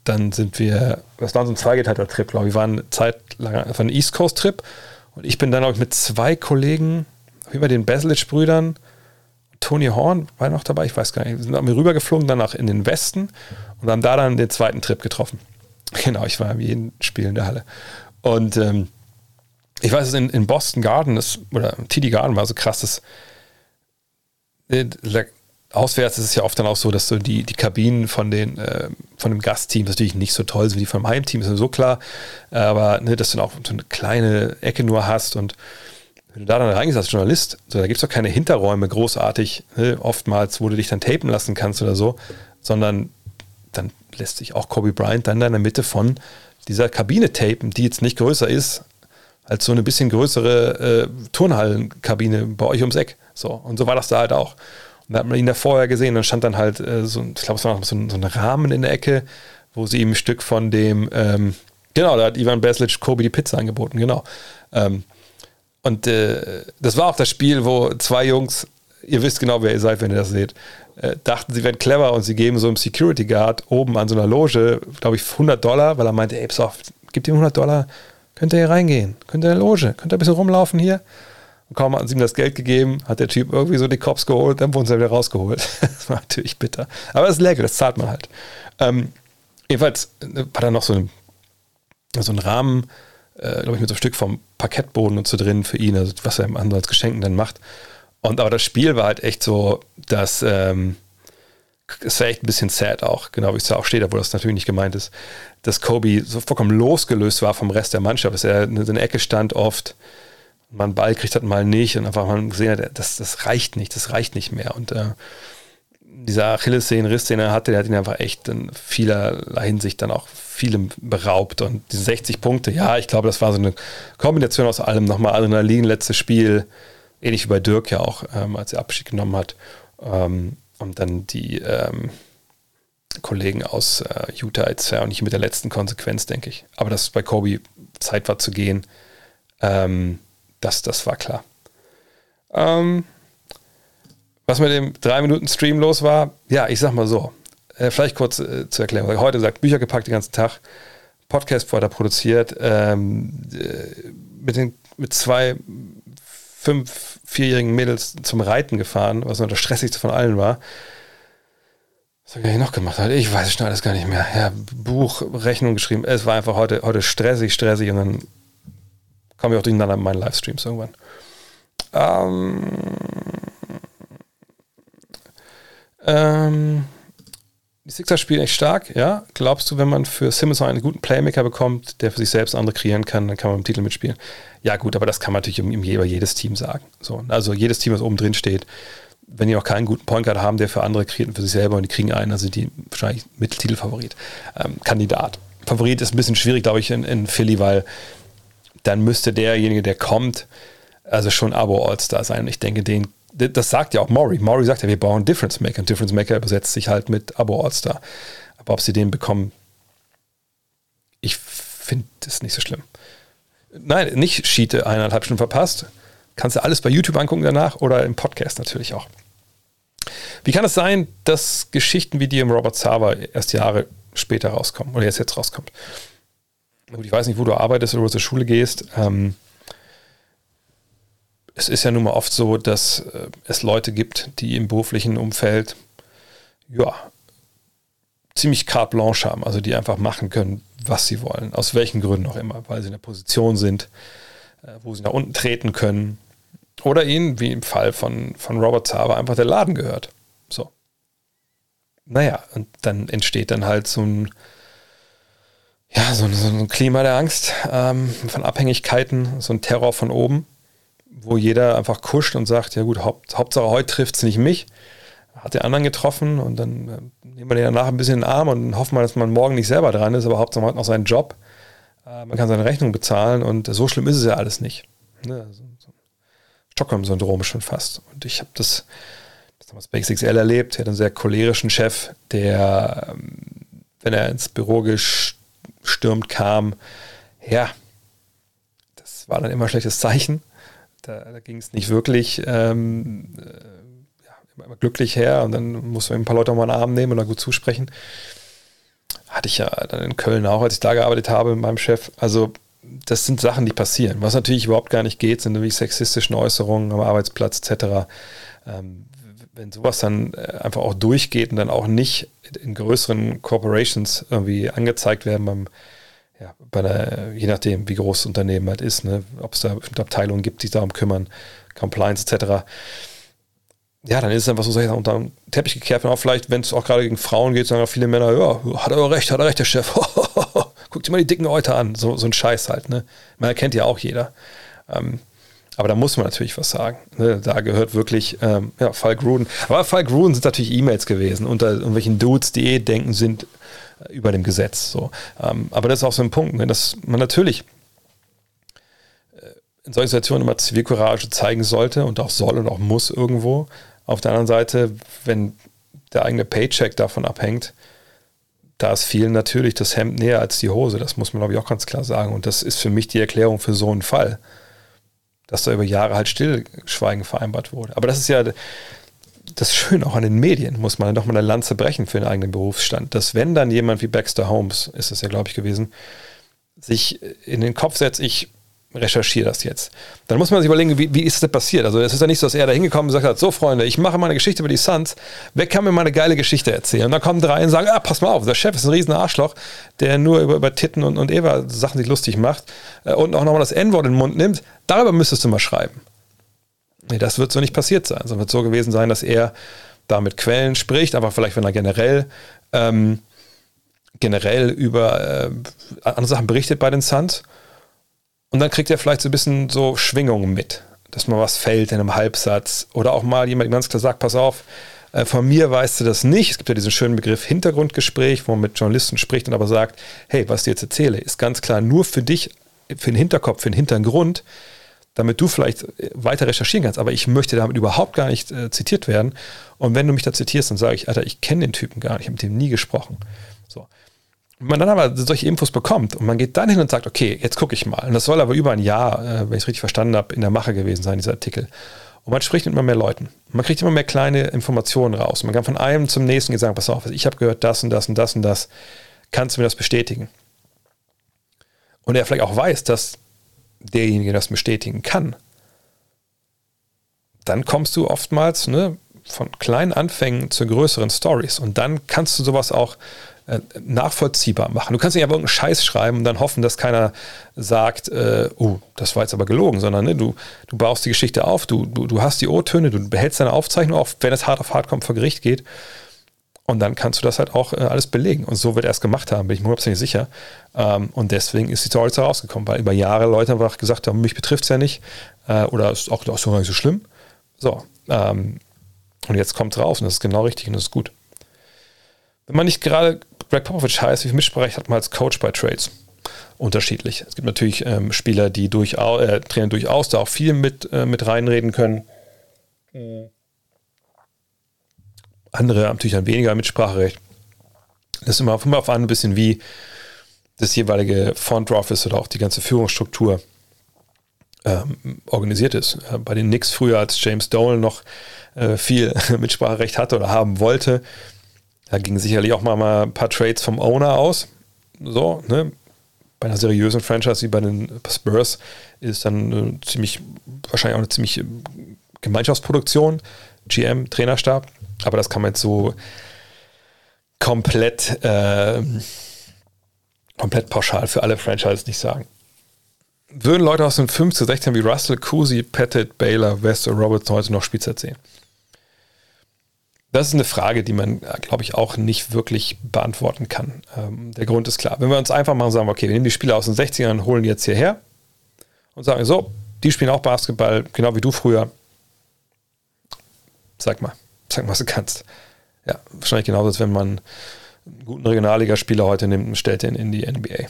dann sind wir, das war so ein zweigeteilter Trip, glaube ich. Wir waren zeitlang, das war ein East Coast Trip. Und ich bin dann auch mit zwei Kollegen, wie bei den Baselitsch-Brüdern, Tony Horn war noch dabei, ich weiß gar nicht. Wir sind rübergeflogen, danach in den Westen und haben da dann den zweiten Trip getroffen. Genau, ich war wie jeden Spiel in der Halle. Und ähm, ich weiß, in, in Boston Garden ist, oder TD Garden war so krass, dass äh, auswärts ist es ja oft dann auch so, dass so die, die Kabinen von den äh, von dem Gastteam natürlich nicht so toll sind wie die vom Heimteam, ist so klar. Aber ne, dass du dann auch so eine kleine Ecke nur hast und wenn du da dann reingehst als Journalist, so, da gibt es doch keine Hinterräume großartig, ne, oftmals, wo du dich dann tapen lassen kannst oder so, sondern dann lässt sich auch Kobe Bryant dann in der Mitte von dieser Kabine tapen, die jetzt nicht größer ist als so eine bisschen größere äh, Turnhallenkabine bei euch ums Eck. So, und so war das da halt auch. Und da hat man ihn da vorher gesehen, dann stand dann halt äh, so, ich glaube, es war noch so ein, so ein, Rahmen in der Ecke, wo sie ihm ein Stück von dem, ähm, genau, da hat Ivan Beslic Kobe die Pizza angeboten, genau. Ähm, und äh, das war auch das Spiel, wo zwei Jungs, ihr wisst genau, wer ihr seid, wenn ihr das seht, äh, dachten, sie wären clever und sie geben so einem Security Guard oben an so einer Loge, glaube ich, 100 Dollar, weil er meinte, ey, pass auf, gib ihm 100 Dollar, könnt ihr hier reingehen, könnt ihr in der Loge, könnt ihr ein bisschen rumlaufen hier. Und kaum hatten sie ihm das Geld gegeben, hat der Typ irgendwie so die Cops geholt, dann wurden sie wieder rausgeholt. das war natürlich bitter. Aber das ist lecker, das zahlt man halt. Ähm, jedenfalls äh, war da noch so ein, so ein Rahmen, äh, glaube ich, mit so einem Stück vom Parkettboden und so drin für ihn, also was er im anderen als Geschenken dann macht. Und aber das Spiel war halt echt so, dass ähm, es war echt ein bisschen sad auch, genau wie es da auch steht, obwohl das natürlich nicht gemeint ist, dass Kobe so vollkommen losgelöst war vom Rest der Mannschaft, dass er in der Ecke stand oft, man Ball kriegt hat, mal nicht und einfach mal gesehen hat, das, das reicht nicht, das reicht nicht mehr. Und äh, dieser Achillessehnenriss, den er hatte, der hat ihn einfach echt in vielerlei Hinsicht dann auch vielem beraubt. Und die 60 Punkte, ja, ich glaube, das war so eine Kombination aus allem. Nochmal Adrenalin, letztes Spiel, ähnlich wie bei Dirk ja auch, ähm, als er Abschied genommen hat. Ähm, und dann die ähm, Kollegen aus äh, Utah jetzt ja auch nicht mit der letzten Konsequenz, denke ich. Aber dass bei Kobe Zeit war zu gehen, Ähm, das, das war klar. Ähm, was mit dem 3-Minuten-Stream los war, ja, ich sag mal so, äh, vielleicht kurz äh, zur Erklärung. Heute sagt Bücher gepackt den ganzen Tag, Podcast weiter produziert, ähm, äh, mit, den, mit zwei fünf, vierjährigen Mädels zum Reiten gefahren, was noch das stressigste von allen war. Was habe ich noch gemacht? Ich weiß schon alles gar nicht mehr. Ja, Buch, Rechnung geschrieben. Es war einfach heute, heute stressig, stressig und dann komme ich auch durcheinander mit meinen Livestreams irgendwann. Ähm, ähm, die Sixers spielen echt stark, ja. Glaubst du, wenn man für Simmons einen guten Playmaker bekommt, der für sich selbst andere kreieren kann, dann kann man im Titel mitspielen? Ja, gut, aber das kann man natürlich über jedes Team sagen. So, also jedes Team, was oben drin steht, wenn die auch keinen guten Point Guard haben, der für andere kreiert und für sich selber und die kriegen einen, also die wahrscheinlich Mitteltitelfavorit. Ähm, Kandidat. Favorit ist ein bisschen schwierig, glaube ich, in, in Philly, weil dann müsste derjenige, der kommt, also schon Abo All-Star sein. Ich denke, den das sagt ja auch Maury. Maury sagt ja, wir bauen Difference Maker. Und Difference Maker übersetzt sich halt mit Abo All-Star. Aber ob sie den bekommen, ich finde es nicht so schlimm. Nein, nicht Schiete eineinhalb Stunden verpasst. Kannst du alles bei YouTube angucken danach oder im Podcast natürlich auch. Wie kann es sein, dass Geschichten wie die im Robert Sava erst Jahre später rauskommen oder jetzt jetzt rauskommt? Ich weiß nicht, wo du arbeitest oder wo du zur Schule gehst. Ähm, es ist ja nun mal oft so, dass äh, es Leute gibt, die im beruflichen Umfeld ja ziemlich carte blanche haben, also die einfach machen können, was sie wollen, aus welchen Gründen auch immer, weil sie in der Position sind, äh, wo sie nach unten treten können oder ihnen, wie im Fall von, von Robert Zaba, einfach der Laden gehört. So. Naja, und dann entsteht dann halt so ein, ja, so, so ein Klima der Angst, ähm, von Abhängigkeiten, so ein Terror von oben wo jeder einfach kuscht und sagt, ja gut, Haupt, Hauptsache heute trifft es nicht mich. Hat der anderen getroffen und dann äh, nehmen wir den danach ein bisschen in den Arm und hoffen mal, dass man morgen nicht selber dran ist, aber Hauptsache man hat noch seinen Job. Äh, man kann seine Rechnung bezahlen und so schlimm ist es ja alles nicht. Ne? So, so Stockholm-Syndrom schon fast. Und ich habe das, das damals bei XXL erlebt. Er hat einen sehr cholerischen Chef, der, ähm, wenn er ins Büro gestürmt kam, ja, das war dann immer ein schlechtes Zeichen. Da, da ging es nicht wirklich ähm, äh, ja, immer glücklich her und dann muss man ein paar Leute auch mal einen Arm nehmen da gut zusprechen. Hatte ich ja dann in Köln auch, als ich da gearbeitet habe mit meinem Chef. Also das sind Sachen, die passieren. Was natürlich überhaupt gar nicht geht, sind wie sexistischen Äußerungen am Arbeitsplatz etc. Ähm, wenn sowas dann äh, einfach auch durchgeht und dann auch nicht in größeren Corporations irgendwie angezeigt werden beim ja, bei der, je nachdem, wie groß das Unternehmen halt ist, ne, ob es da bestimmte Abteilungen gibt, die sich darum kümmern, Compliance etc. Ja, dann ist es einfach so sehr unter den Teppich gekehrt. Und auch vielleicht, wenn es auch gerade gegen Frauen geht, sagen auch viele Männer, ja, hat er recht, hat er recht, der Chef. Guckt dir mal die dicken Euter an. So, so ein Scheiß halt. Ne? Man erkennt ja auch jeder. Ähm, aber da muss man natürlich was sagen. Ne? Da gehört wirklich, ähm, ja, Fall Gruden. Aber Fall Gruden sind natürlich E-Mails gewesen unter irgendwelchen Dudes, die eh denken, sind über dem Gesetz. So. Ähm, aber das ist auch so ein Punkt, ne, dass man natürlich äh, in solchen Situationen immer Zivilcourage zeigen sollte und auch soll und auch muss irgendwo. Auf der anderen Seite, wenn der eigene Paycheck davon abhängt, da ist vielen natürlich das Hemd näher als die Hose. Das muss man, glaube ich, auch ganz klar sagen. Und das ist für mich die Erklärung für so einen Fall, dass da über Jahre halt Stillschweigen vereinbart wurde. Aber das ist ja das Schöne auch an den Medien, muss man doch mal eine Lanze brechen für den eigenen Berufsstand, dass wenn dann jemand wie Baxter Holmes, ist es ja glaube ich gewesen, sich in den Kopf setzt, ich recherchiere das jetzt. Dann muss man sich überlegen, wie, wie ist das passiert? Also es ist ja nicht so, dass er da hingekommen und gesagt hat, so Freunde, ich mache mal eine Geschichte über die Suns, wer kann mir mal eine geile Geschichte erzählen? Und dann kommen drei und sagen, ah, pass mal auf, der Chef ist ein riesen Arschloch, der nur über, über Titten und, und Eva Sachen sich lustig macht äh, und auch nochmal das N-Wort in den Mund nimmt. Darüber müsstest du mal schreiben. Nee, das wird so nicht passiert sein. Es wird so gewesen sein, dass er da mit Quellen spricht, aber vielleicht, wenn er generell, ähm, generell über äh, andere Sachen berichtet bei den Suns. Und dann kriegt er vielleicht so ein bisschen so Schwingungen mit, dass mal was fällt in einem Halbsatz oder auch mal jemand ganz klar sagt, pass auf, äh, von mir weißt du das nicht. Es gibt ja diesen schönen Begriff Hintergrundgespräch, wo man mit Journalisten spricht und aber sagt, hey, was ich dir jetzt erzähle, ist ganz klar nur für dich, für den Hinterkopf, für den Hintergrund damit du vielleicht äh, weiter recherchieren kannst. Aber ich möchte damit überhaupt gar nicht äh, zitiert werden. Und wenn du mich da zitierst, dann sage ich, Alter, ich kenne den Typen gar nicht, ich habe mit dem nie gesprochen. Man dann aber solche Infos bekommt und man geht dann hin und sagt, okay, jetzt gucke ich mal. Und das soll aber über ein Jahr, äh, wenn ich es richtig verstanden habe, in der Mache gewesen sein, dieser Artikel. Und man spricht mit immer mehr Leuten. Man kriegt immer mehr kleine Informationen raus. Man kann von einem zum nächsten sagen, pass auf, ich habe gehört das und das und das und das. Kannst du mir das bestätigen? Und er vielleicht auch weiß, dass derjenige das bestätigen kann. Dann kommst du oftmals ne, von kleinen Anfängen zu größeren Stories. Und dann kannst du sowas auch äh, nachvollziehbar machen. Du kannst nicht aber irgendeinen Scheiß schreiben und dann hoffen, dass keiner sagt, äh, oh, das war jetzt aber gelogen, sondern ne, du, du baust die Geschichte auf, du, du, du hast die O-Töne, du behältst deine Aufzeichnung auf, wenn es hart auf hart kommt, vor Gericht geht. Und dann kannst du das halt auch äh, alles belegen. Und so wird er es gemacht haben, bin ich mir hundertprozentig sicher. Ähm, und deswegen ist die Story jetzt herausgekommen, weil über Jahre Leute einfach gesagt haben, mich betrifft es ja nicht. Äh, oder ist auch, auch so gar nicht so schlimm. So. Ähm, und jetzt kommt es raus und das ist genau richtig und das ist gut. Wenn man nicht gerade Greg Popovich heißt, wie viel Mitsprache hat man als Coach bei Trades? Unterschiedlich. Es gibt natürlich ähm, Spieler, die durchaus, äh, Trainer durchaus da auch viel mit, äh, mit reinreden können. Andere haben natürlich dann weniger Mitspracherecht. Das ist immer, immer auf an, ein bisschen wie das jeweilige Front Office oder auch die ganze Führungsstruktur ähm, organisiert ist. Äh, bei den Knicks früher, als James Dolan noch äh, viel Mitspracherecht hatte oder haben wollte, da gingen sicherlich auch mal, ein paar Trades vom Owner aus. So, ne? Bei einer seriösen Franchise wie bei den Spurs ist dann eine ziemlich, wahrscheinlich auch eine ziemlich äh, Gemeinschaftsproduktion, GM, Trainerstab. Aber das kann man jetzt so komplett, äh, komplett pauschal für alle Franchises nicht sagen. Würden Leute aus den 5 zu 16 wie Russell, Cousy, Pettit, Baylor, West und Roberts heute noch Spielzeit sehen? Das ist eine Frage, die man, glaube ich, auch nicht wirklich beantworten kann. Ähm, der Grund ist klar. Wenn wir uns einfach mal sagen, okay, wir nehmen die Spieler aus den 60ern und holen jetzt hierher und sagen, so, die spielen auch Basketball, genau wie du früher. Sag mal, sag mal, was du kannst. Ja, wahrscheinlich genauso, als wenn man einen guten Regionalligaspieler heute nimmt und stellt den in die NBA.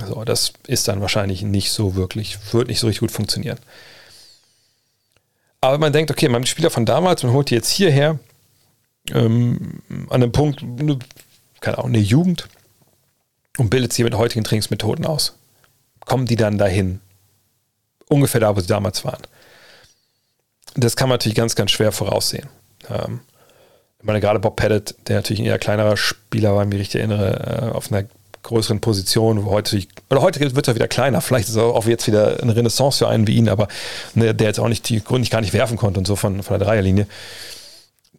Also das ist dann wahrscheinlich nicht so wirklich, wird nicht so richtig gut funktionieren. Aber man denkt, okay, man hat Spieler von damals, man holt die jetzt hierher, ähm, an einem Punkt, keine Ahnung, eine Jugend und bildet sie mit heutigen Trainingsmethoden aus. Kommen die dann dahin? Ungefähr da, wo sie damals waren. Das kann man natürlich ganz, ganz schwer voraussehen. Ähm, ich meine, gerade Bob Pettit, der natürlich ein eher kleinerer Spieler war, wenn ich mich erinnere, äh, auf einer größeren Position, wo heute, oder heute wird er wieder kleiner, vielleicht ist er auch jetzt wieder eine Renaissance für einen wie ihn, aber ne, der jetzt auch nicht die nicht gar nicht werfen konnte und so von, von der Dreierlinie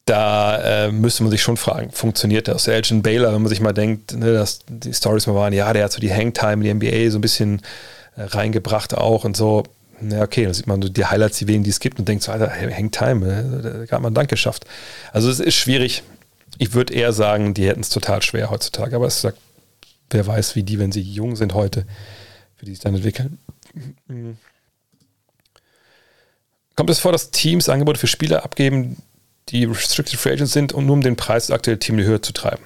da äh, müsste man sich schon fragen, funktioniert das? Elgin Baylor, wenn man sich mal denkt, ne, dass die Stories mal waren, ja, der hat so die Hangtime in die NBA so ein bisschen äh, reingebracht auch und so. Ja, okay, dann sieht man so die Highlights, die wenigen, die es gibt und denkt so, Alter, Hangtime, äh, da hat man Dank geschafft. Also es ist schwierig. Ich würde eher sagen, die hätten es total schwer heutzutage, aber es sagt, wer weiß, wie die, wenn sie jung sind heute, für die sich dann entwickeln. Kommt es vor, dass Teams Angebote für Spieler abgeben, die Restricted Free Agents sind und nur um den Preis des aktuellen Team in die Höhe zu treiben.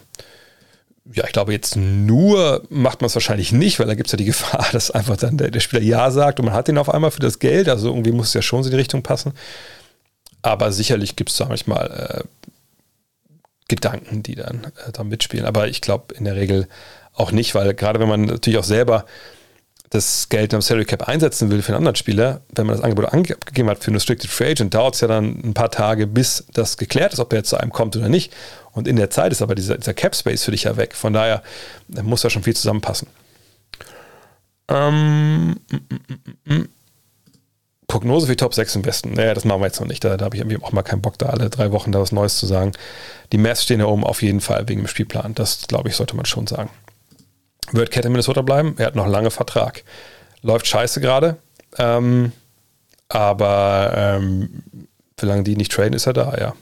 Ja, ich glaube, jetzt nur macht man es wahrscheinlich nicht, weil da gibt es ja die Gefahr, dass einfach dann der, der, Spieler Ja sagt und man hat den auf einmal für das Geld. Also irgendwie muss es ja schon so in die Richtung passen. Aber sicherlich gibt es da manchmal äh, Gedanken, die dann äh, da mitspielen. Aber ich glaube in der Regel auch nicht, weil gerade wenn man natürlich auch selber das Geld am Salary Cap einsetzen will für einen anderen Spieler, wenn man das Angebot angegeben hat für einen Restricted Free Agent, dauert es ja dann ein paar Tage, bis das geklärt ist, ob er jetzt zu einem kommt oder nicht. Und in der Zeit ist aber dieser, dieser Cap Space für dich ja weg. Von daher muss da schon viel zusammenpassen. Ähm, mm, mm, mm, Prognose für die Top 6 im Westen. Naja, das machen wir jetzt noch nicht. Da, da habe ich auch mal keinen Bock, da alle drei Wochen da was Neues zu sagen. Die Mavs stehen ja oben auf jeden Fall wegen dem Spielplan. Das, glaube ich, sollte man schon sagen. Wird Cat in Minnesota bleiben? Er hat noch lange Vertrag. Läuft scheiße gerade. Ähm, aber ähm, solange die nicht traden, ist er da, ja.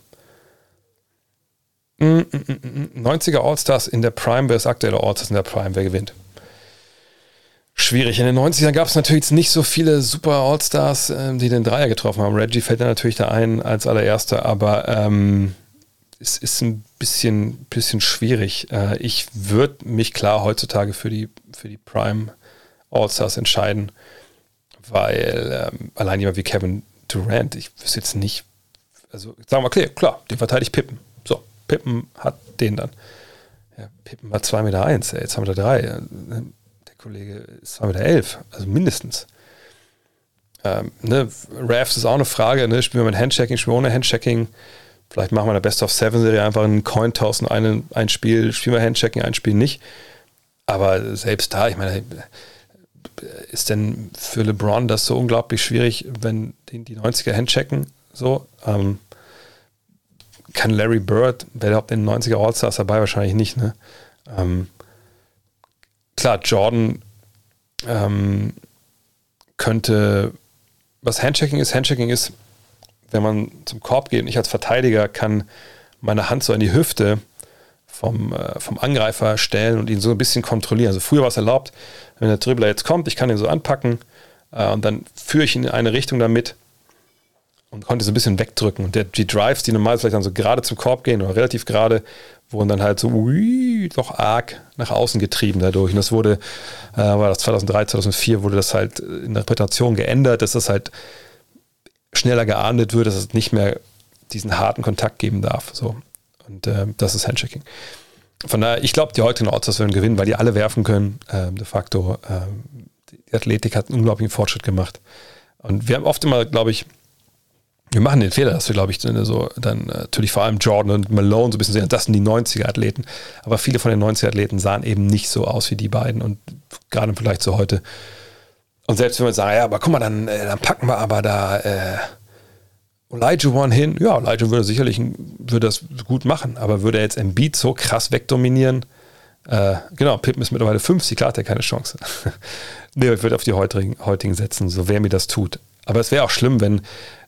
90er All-Stars in der Prime, wer ist aktueller All-Stars in der Prime, wer gewinnt? Schwierig. In den 90ern gab es natürlich nicht so viele super All-Stars, äh, die den Dreier getroffen haben. Reggie fällt da natürlich da ein als allererster, aber ähm, es ist ein bisschen, bisschen schwierig. Äh, ich würde mich klar heutzutage für die, für die Prime All-Stars entscheiden, weil ähm, allein jemand wie Kevin Durant, ich wüsste jetzt nicht, also sagen wir, okay, klar, den verteidigt Pippen. So, Pippen hat den dann. Ja, Pippen war 2,1 Meter, eins, ey, 2,3 Meter. Drei. Der Kollege ist 2,11 Meter, elf, also mindestens. Ähm, ne, Refs ist auch eine Frage, ne? spielen wir mit Handchecking, spielen wir ohne Handchecking. Vielleicht machen wir in der Best of Seven Serie einfach einen Coin-Toss und ein, ein Spiel, spielen wir Handchecking, ein Spiel nicht. Aber selbst da, ich meine, ist denn für LeBron das so unglaublich schwierig, wenn die, die 90er Handchecken? So, ähm, kann Larry Bird, wer überhaupt in den 90er All-Stars dabei? Wahrscheinlich nicht, ne? Ähm, klar, Jordan ähm, könnte, was Handchecking ist, Handchecking ist, wenn man zum Korb geht und ich als Verteidiger kann meine Hand so in die Hüfte vom, äh, vom Angreifer stellen und ihn so ein bisschen kontrollieren. Also früher war es erlaubt, wenn der Dribbler jetzt kommt, ich kann ihn so anpacken äh, und dann führe ich ihn in eine Richtung damit und konnte so ein bisschen wegdrücken. Und der, die Drives, die normal vielleicht dann so gerade zum Korb gehen oder relativ gerade, wurden dann halt so ui, doch arg nach außen getrieben dadurch. Und das wurde, äh, war das 2003, 2004, wurde das halt in der Interpretation geändert, dass das halt schneller geahndet wird, dass es nicht mehr diesen harten Kontakt geben darf. So. Und äh, das ist Handchecking. Von daher, ich glaube, die heutigen Orts werden gewinnen, weil die alle werfen können. Ähm, de facto, ähm, die Athletik hat einen unglaublichen Fortschritt gemacht. Und wir haben oft immer, glaube ich, wir machen den Fehler, dass wir, glaube ich, so dann äh, natürlich vor allem Jordan und Malone so ein bisschen sehen, das sind die 90er-Athleten. Aber viele von den 90er-Athleten sahen eben nicht so aus wie die beiden und gerade im Vergleich zu heute. Und selbst wenn wir sagen, ja, aber guck mal, dann, äh, dann packen wir aber da äh, One hin. Ja, Elijah würde sicherlich würde das gut machen, aber würde er jetzt Embiid so krass wegdominieren? Äh, genau, Pippen ist mittlerweile 50, klar hat er keine Chance. nee, ich würde auf die heutigen, heutigen setzen, so wer mir das tut. Aber es wäre auch schlimm, wenn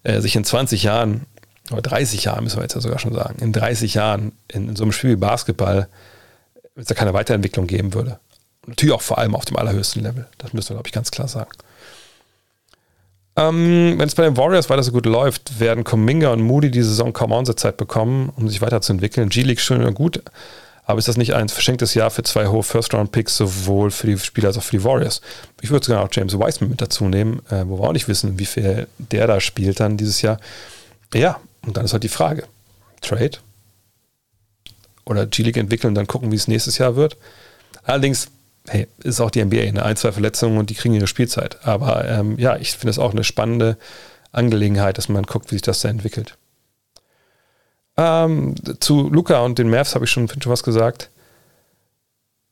äh, sich in 20 Jahren, oder 30 Jahren müssen wir jetzt ja sogar schon sagen, in 30 Jahren in, in so einem Spiel wie Basketball es da keine Weiterentwicklung geben würde. Natürlich auch vor allem auf dem allerhöchsten Level. Das müssen wir, glaube ich, ganz klar sagen. Ähm, Wenn es bei den Warriors weiter so gut läuft, werden Kuminga und Moody die Saison kaum Einsatzzeit bekommen, um sich weiterzuentwickeln. G-League schön und gut, aber ist das nicht ein verschenktes Jahr für zwei hohe First-Round-Picks, sowohl für die Spieler als auch für die Warriors? Ich würde sogar auch James Wiseman mit dazu nehmen, äh, wo wir auch nicht wissen, wie viel der da spielt dann dieses Jahr. Ja, und dann ist halt die Frage: Trade oder G-League entwickeln und dann gucken, wie es nächstes Jahr wird. Allerdings hey, ist auch die NBA, eine ein, zwei Verletzungen und die kriegen ihre Spielzeit. Aber ähm, ja, ich finde es auch eine spannende Angelegenheit, dass man guckt, wie sich das da entwickelt. Ähm, zu Luca und den Mavs habe ich schon, schon was gesagt.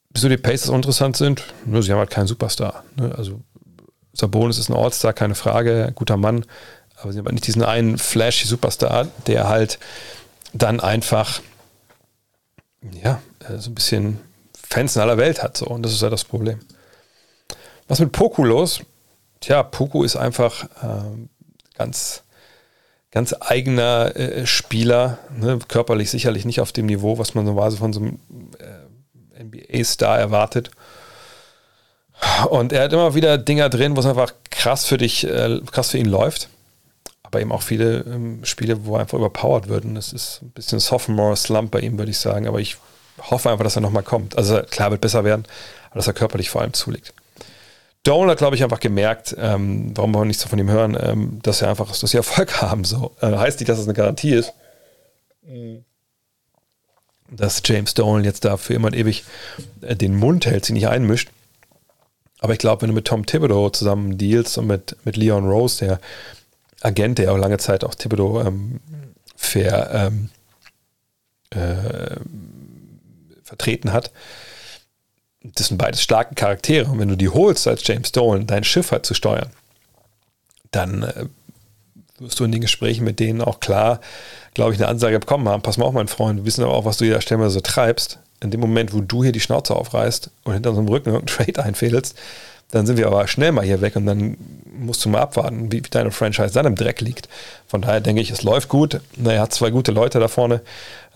Wieso die Pacers interessant sind? Nur sie haben halt keinen Superstar. Ne? Also Sabonis ist ein All-Star, keine Frage, guter Mann. Aber sie haben halt nicht diesen einen flashy Superstar, der halt dann einfach ja, äh, so ein bisschen Fans in aller Welt hat. So. Und das ist ja das Problem. Was mit Poku los? Tja, Poku ist einfach äh, ganz, ganz eigener äh, Spieler. Ne? Körperlich sicherlich nicht auf dem Niveau, was man normalerweise von so einem äh, NBA-Star erwartet. Und er hat immer wieder Dinger drin, wo es einfach krass für dich, äh, krass für ihn läuft. Aber eben auch viele ähm, Spiele, wo er einfach überpowered wird. Und das ist ein bisschen Sophomore-Slump bei ihm, würde ich sagen. Aber ich hoffe einfach, dass er nochmal kommt. Also klar, wird besser werden, aber dass er körperlich vor allem zulegt. Dolan hat, glaube ich, einfach gemerkt, ähm, warum wir nichts von ihm hören, ähm, dass er einfach, dass sie Erfolg haben. So. Äh, heißt nicht, dass es das eine Garantie ist, dass James Dolan jetzt da für immer und ewig äh, den Mund hält, sich nicht einmischt. Aber ich glaube, wenn du mit Tom Thibodeau zusammen dealst und mit, mit Leon Rose, der Agent, der auch lange Zeit auch Thibodeau ähm, fair ähm, äh, vertreten hat. Das sind beides starke Charaktere. Und wenn du die holst, als James Dolan dein Schiff halt zu steuern, dann äh, wirst du in den Gesprächen mit denen auch klar, glaube ich, eine Ansage bekommen haben. Pass mal auf, mein Freund, wir wissen aber auch, was du hier stellenweise so treibst. In dem Moment, wo du hier die Schnauze aufreißt und hinter unserem Rücken irgendeinen Trade einfädelst, dann sind wir aber schnell mal hier weg und dann musst du mal abwarten, wie, wie deine Franchise dann im Dreck liegt. Von daher denke ich, es läuft gut. Er hat zwei gute Leute da vorne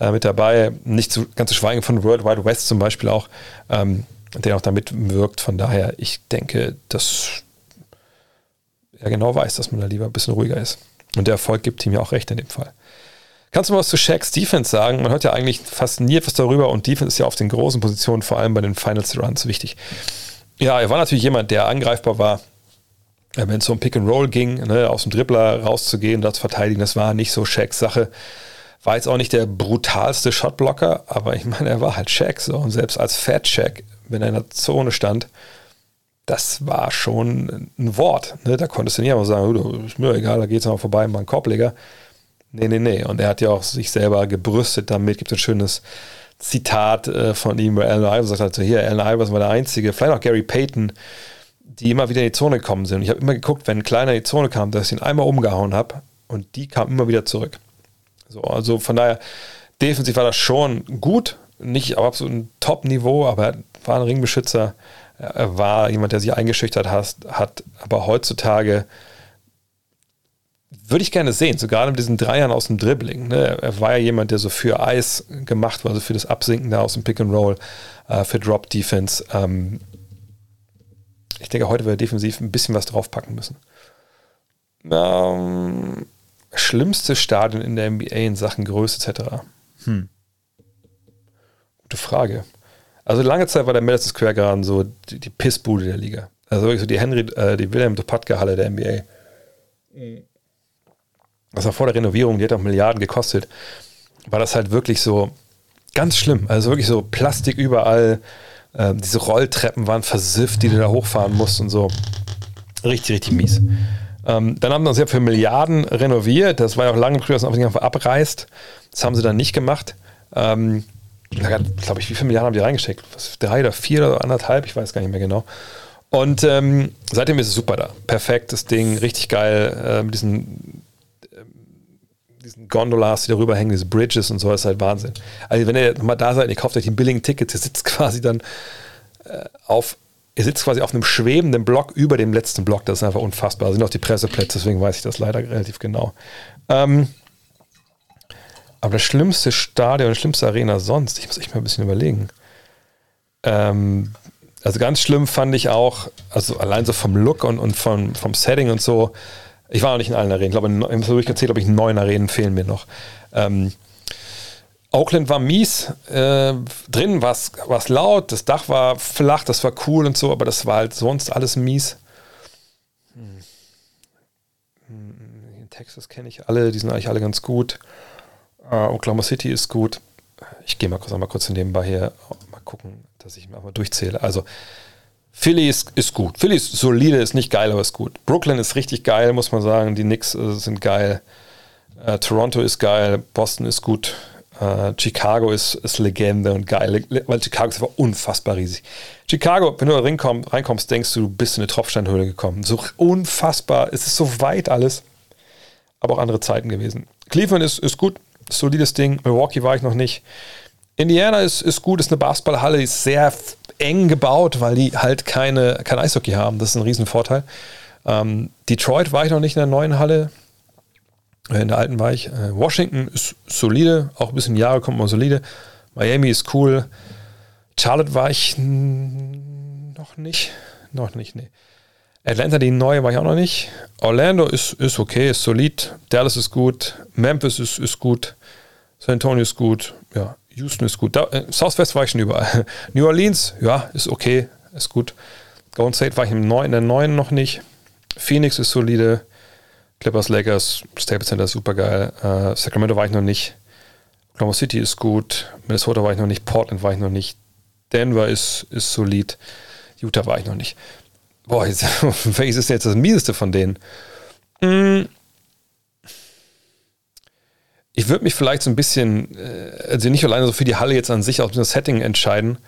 äh, mit dabei, nicht zu, ganz zu schweigen von World Wide West zum Beispiel auch, ähm, der auch da mitwirkt. Von daher, ich denke, dass er genau weiß, dass man da lieber ein bisschen ruhiger ist. Und der Erfolg gibt ihm ja auch recht in dem Fall. Kannst du mal was zu Shaqs Defense sagen? Man hört ja eigentlich fast nie etwas darüber und Defense ist ja auf den großen Positionen, vor allem bei den Finals Runs, wichtig. Ja, er war natürlich jemand, der angreifbar war. Wenn es um Pick and Roll ging, ne, aus dem Dribbler rauszugehen, das verteidigen, das war nicht so Shaqs Sache. War jetzt auch nicht der brutalste Shotblocker, aber ich meine, er war halt Shaq so. Und selbst als Fat Shaq, wenn er in der Zone stand, das war schon ein Wort. Ne? Da konntest du nicht einfach sagen, ist mir egal, da geht es mal vorbei, mal ein Korbleger. Nee, nee, nee. Und er hat ja auch sich selber gebrüstet damit. Gibt ein schönes Zitat äh, von ihm, wo Allen Iverson sagt halt so, hier, Allen Iverson war der Einzige, vielleicht auch Gary Payton, die immer wieder in die Zone gekommen sind. Und ich habe immer geguckt, wenn ein Kleiner in die Zone kam, dass ich ihn einmal umgehauen habe und die kam immer wieder zurück. So, also von daher, defensiv war das schon gut, nicht auf absolut ein Top-Niveau, aber er war ein Ringbeschützer, er war jemand, der sich eingeschüchtert hat, hat aber heutzutage würde ich gerne sehen, so gerade mit diesen Dreiern aus dem Dribbling. Ne? Er war ja jemand, der so für Eis gemacht war, also für das Absinken da aus dem Pick and Roll, äh, für Drop Defense. Ähm ich denke, heute wird er defensiv ein bisschen was draufpacken müssen. Ähm, schlimmste Stadion in der NBA in Sachen Größe etc. Hm. Gute Frage. Also lange Zeit war der Madison Square Garden so die, die Pissbude der Liga. Also wirklich so die Henry, äh, die Wilhelm Dopatka Halle der NBA. Das war vor der Renovierung, die hat auch Milliarden gekostet. War das halt wirklich so ganz schlimm. Also wirklich so Plastik überall. Äh, diese Rolltreppen waren versifft, die du da hochfahren musst und so. Richtig, richtig mies. Ähm, dann haben sie ja für Milliarden renoviert. Das war ja auch lange früher, dass man einfach abreißt. Das haben sie dann nicht gemacht. Ähm, glaube ich, wie viele Milliarden haben die reingesteckt? Was, drei oder vier oder anderthalb? Ich weiß gar nicht mehr genau. Und ähm, seitdem ist es super da. Perfektes Ding, richtig geil. Äh, mit diesen Gondolas, die darüber hängen, diese Bridges und so, ist halt Wahnsinn. Also, wenn ihr nochmal da seid, ihr kauft euch ein billigen Ticket, ihr sitzt quasi dann äh, auf ihr sitzt quasi auf einem schwebenden Block über dem letzten Block. Das ist einfach unfassbar. Da sind auch die Presseplätze, deswegen weiß ich das leider relativ genau. Ähm, aber das schlimmste Stadion, die schlimmste Arena sonst, ich muss echt mal ein bisschen überlegen. Ähm, also ganz schlimm fand ich auch, also allein so vom Look und, und vom, vom Setting und so. Ich war noch nicht in allen Arenen. Ich glaube, ich habe durchgezählt, glaube ich, neun Arenen fehlen mir noch. Ähm, Oakland war mies, äh, drin war es laut, das Dach war flach, das war cool und so, aber das war halt sonst alles mies. Hm. In Texas kenne ich alle, die sind eigentlich alle ganz gut. Uh, Oklahoma City ist gut. Ich gehe mal kurz, mal kurz nebenbei hier mal gucken, dass ich mal durchzähle. Also Philly ist, ist gut. Philly ist solide, ist nicht geil, aber ist gut. Brooklyn ist richtig geil, muss man sagen. Die Knicks äh, sind geil. Äh, Toronto ist geil. Boston ist gut. Uh, Chicago ist, ist Legende und geil, weil Chicago ist einfach unfassbar riesig. Chicago, wenn du da reinkommst, reinkommst, denkst du, du bist in eine Tropfsteinhöhle gekommen. So unfassbar, es ist so weit alles, aber auch andere Zeiten gewesen. Cleveland ist, ist gut, solides Ding. Milwaukee war ich noch nicht. Indiana ist, ist gut, ist eine Basketballhalle, ist sehr eng gebaut, weil die halt keine, kein Eishockey haben. Das ist ein Riesenvorteil. Ähm, Detroit war ich noch nicht in der neuen Halle. Äh, in der alten war ich. Äh, Washington ist solide, auch ein bisschen Jahre kommt man solide. Miami ist cool. Charlotte war ich noch nicht. Noch nicht, nee. Atlanta, die neue, war ich auch noch nicht. Orlando ist, ist okay, ist solid. Dallas ist gut. Memphis ist, ist gut. San Antonio ist gut. Ja, Houston ist gut. Da, äh, Southwest war ich schon überall. New Orleans, ja, ist okay, ist gut. Golden State war ich im neuen, in der neuen noch nicht. Phoenix ist solide. Clippers, Lakers, Staples Center ist super geil. Uh, Sacramento war ich noch nicht. Oklahoma City ist gut. Minnesota war ich noch nicht. Portland war ich noch nicht. Denver ist, ist solid. Utah war ich noch nicht. Boah, jetzt, welches ist jetzt das mieseste von denen? Hm. Ich würde mich vielleicht so ein bisschen, äh, also nicht alleine so für die Halle jetzt an sich, aus dem Setting entscheiden.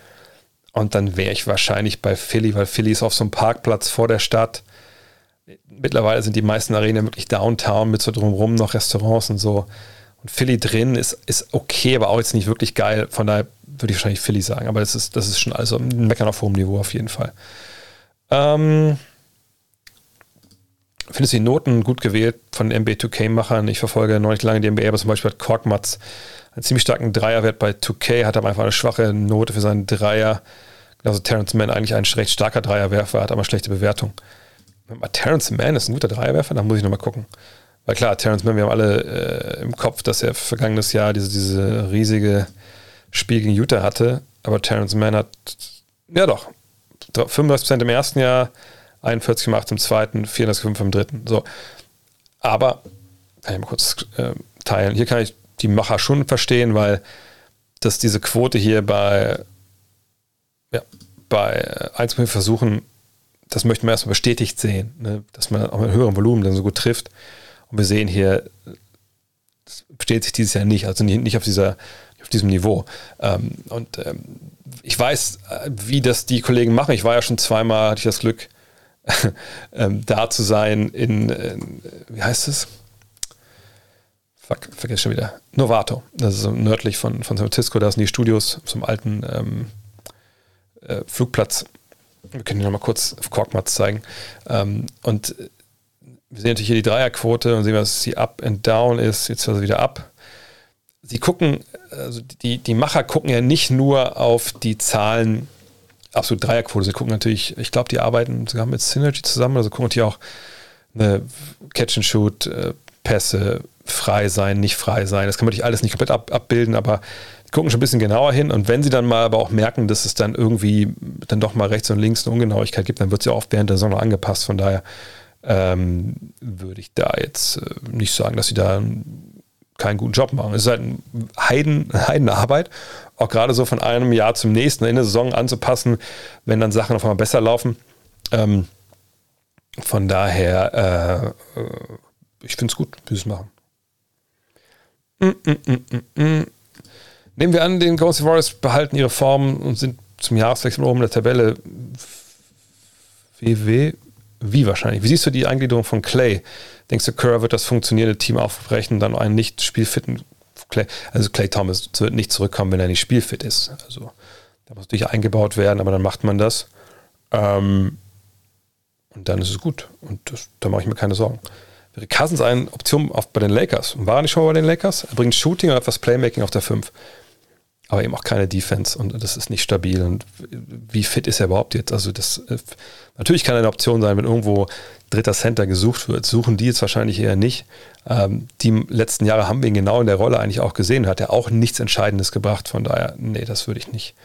Und dann wäre ich wahrscheinlich bei Philly, weil Philly ist auf so einem Parkplatz vor der Stadt mittlerweile sind die meisten Arenen wirklich Downtown mit so drumherum noch Restaurants und so. Und Philly drin ist, ist okay, aber auch jetzt nicht wirklich geil. Von daher würde ich wahrscheinlich Philly sagen. Aber das ist, das ist schon also ein Meckern auf hohem Niveau auf jeden Fall. Ähm, findest du die Noten gut gewählt von NBA2K-Machern? Ich verfolge noch nicht lange die NBA, aber zum Beispiel hat Korkmaz einen ziemlich starken Dreierwert bei 2K, hat aber einfach eine schwache Note für seinen Dreier. Also Terrence Mann eigentlich ein recht starker Dreierwerfer, hat aber schlechte Bewertung. Terrence Mann ist ein guter Dreierwerfer, da muss ich nochmal gucken. Weil klar, Terrence Mann, wir haben alle äh, im Kopf, dass er vergangenes Jahr diese, diese riesige Spiel gegen Utah hatte. Aber Terrence Mann hat, ja doch, 35% im ersten Jahr, 41 gemacht im zweiten, 34,5 im dritten. So. Aber, kann ich mal kurz äh, teilen. Hier kann ich die Macher schon verstehen, weil dass diese Quote hier bei, ja, bei 1 Versuchen, das möchten wir erstmal bestätigt sehen, ne? dass man auch mit höherem Volumen dann so gut trifft. Und wir sehen hier, das besteht sich dieses Jahr nicht, also nicht, nicht auf, dieser, auf diesem Niveau. Ähm, und ähm, ich weiß, äh, wie das die Kollegen machen. Ich war ja schon zweimal, hatte ich das Glück, ähm, da zu sein in, in, wie heißt es? Fuck, vergesse schon wieder. Novato. Das ist nördlich von, von San Francisco. Da sind die Studios zum alten ähm, äh, Flugplatz. Wir können hier nochmal kurz auf Korkmaz zeigen. Ähm, und wir sehen natürlich hier die Dreierquote und sehen, was die Up and Down ist. Jetzt also wieder ab. Sie gucken, also die, die Macher gucken ja nicht nur auf die Zahlen, absolut Dreierquote. Sie gucken natürlich, ich glaube, die arbeiten sogar mit Synergy zusammen, also gucken natürlich auch eine Catch and Shoot, äh, Pässe, frei sein, nicht frei sein. Das kann man natürlich alles nicht komplett ab, abbilden, aber die gucken schon ein bisschen genauer hin. Und wenn sie dann mal aber auch merken, dass es dann irgendwie dann doch mal rechts und links eine Ungenauigkeit gibt, dann wird sie auch während der Saison angepasst. Von daher ähm, würde ich da jetzt äh, nicht sagen, dass sie da keinen guten Job machen. Es ist halt eine Heiden, Heidenarbeit, auch gerade so von einem Jahr zum nächsten in der Saison anzupassen, wenn dann Sachen auf einmal besser laufen. Ähm, von daher, äh, ich finde es gut, wie sie es machen. Mm, mm, mm, Nehmen wir an, den Golden Warriors behalten ihre Form und sind zum Jahreswechsel oben in der Tabelle. WW? Wie wahrscheinlich? Wie siehst du die Eingliederung von Clay? Denkst du, Kerr wird das funktionierende Team aufbrechen, dann einen nicht spielfitten Clay? Also Clay Thomas wird nicht zurückkommen, wenn er nicht spielfit ist. Also da muss natürlich eingebaut werden, aber dann macht man das. Ähm, und dann ist es gut. Und das, da mache ich mir keine Sorgen wäre Cousins eine Option auf, bei den Lakers. War er nicht schon bei den Lakers? Er bringt Shooting und etwas Playmaking auf der 5. Aber eben auch keine Defense und das ist nicht stabil. Und wie fit ist er überhaupt jetzt? Also, das äh, natürlich kann eine Option sein, wenn irgendwo dritter Center gesucht wird. Suchen die jetzt wahrscheinlich eher nicht. Ähm, die letzten Jahre haben wir ihn genau in der Rolle eigentlich auch gesehen. Hat er auch nichts Entscheidendes gebracht. Von daher, nee, das würde ich nicht,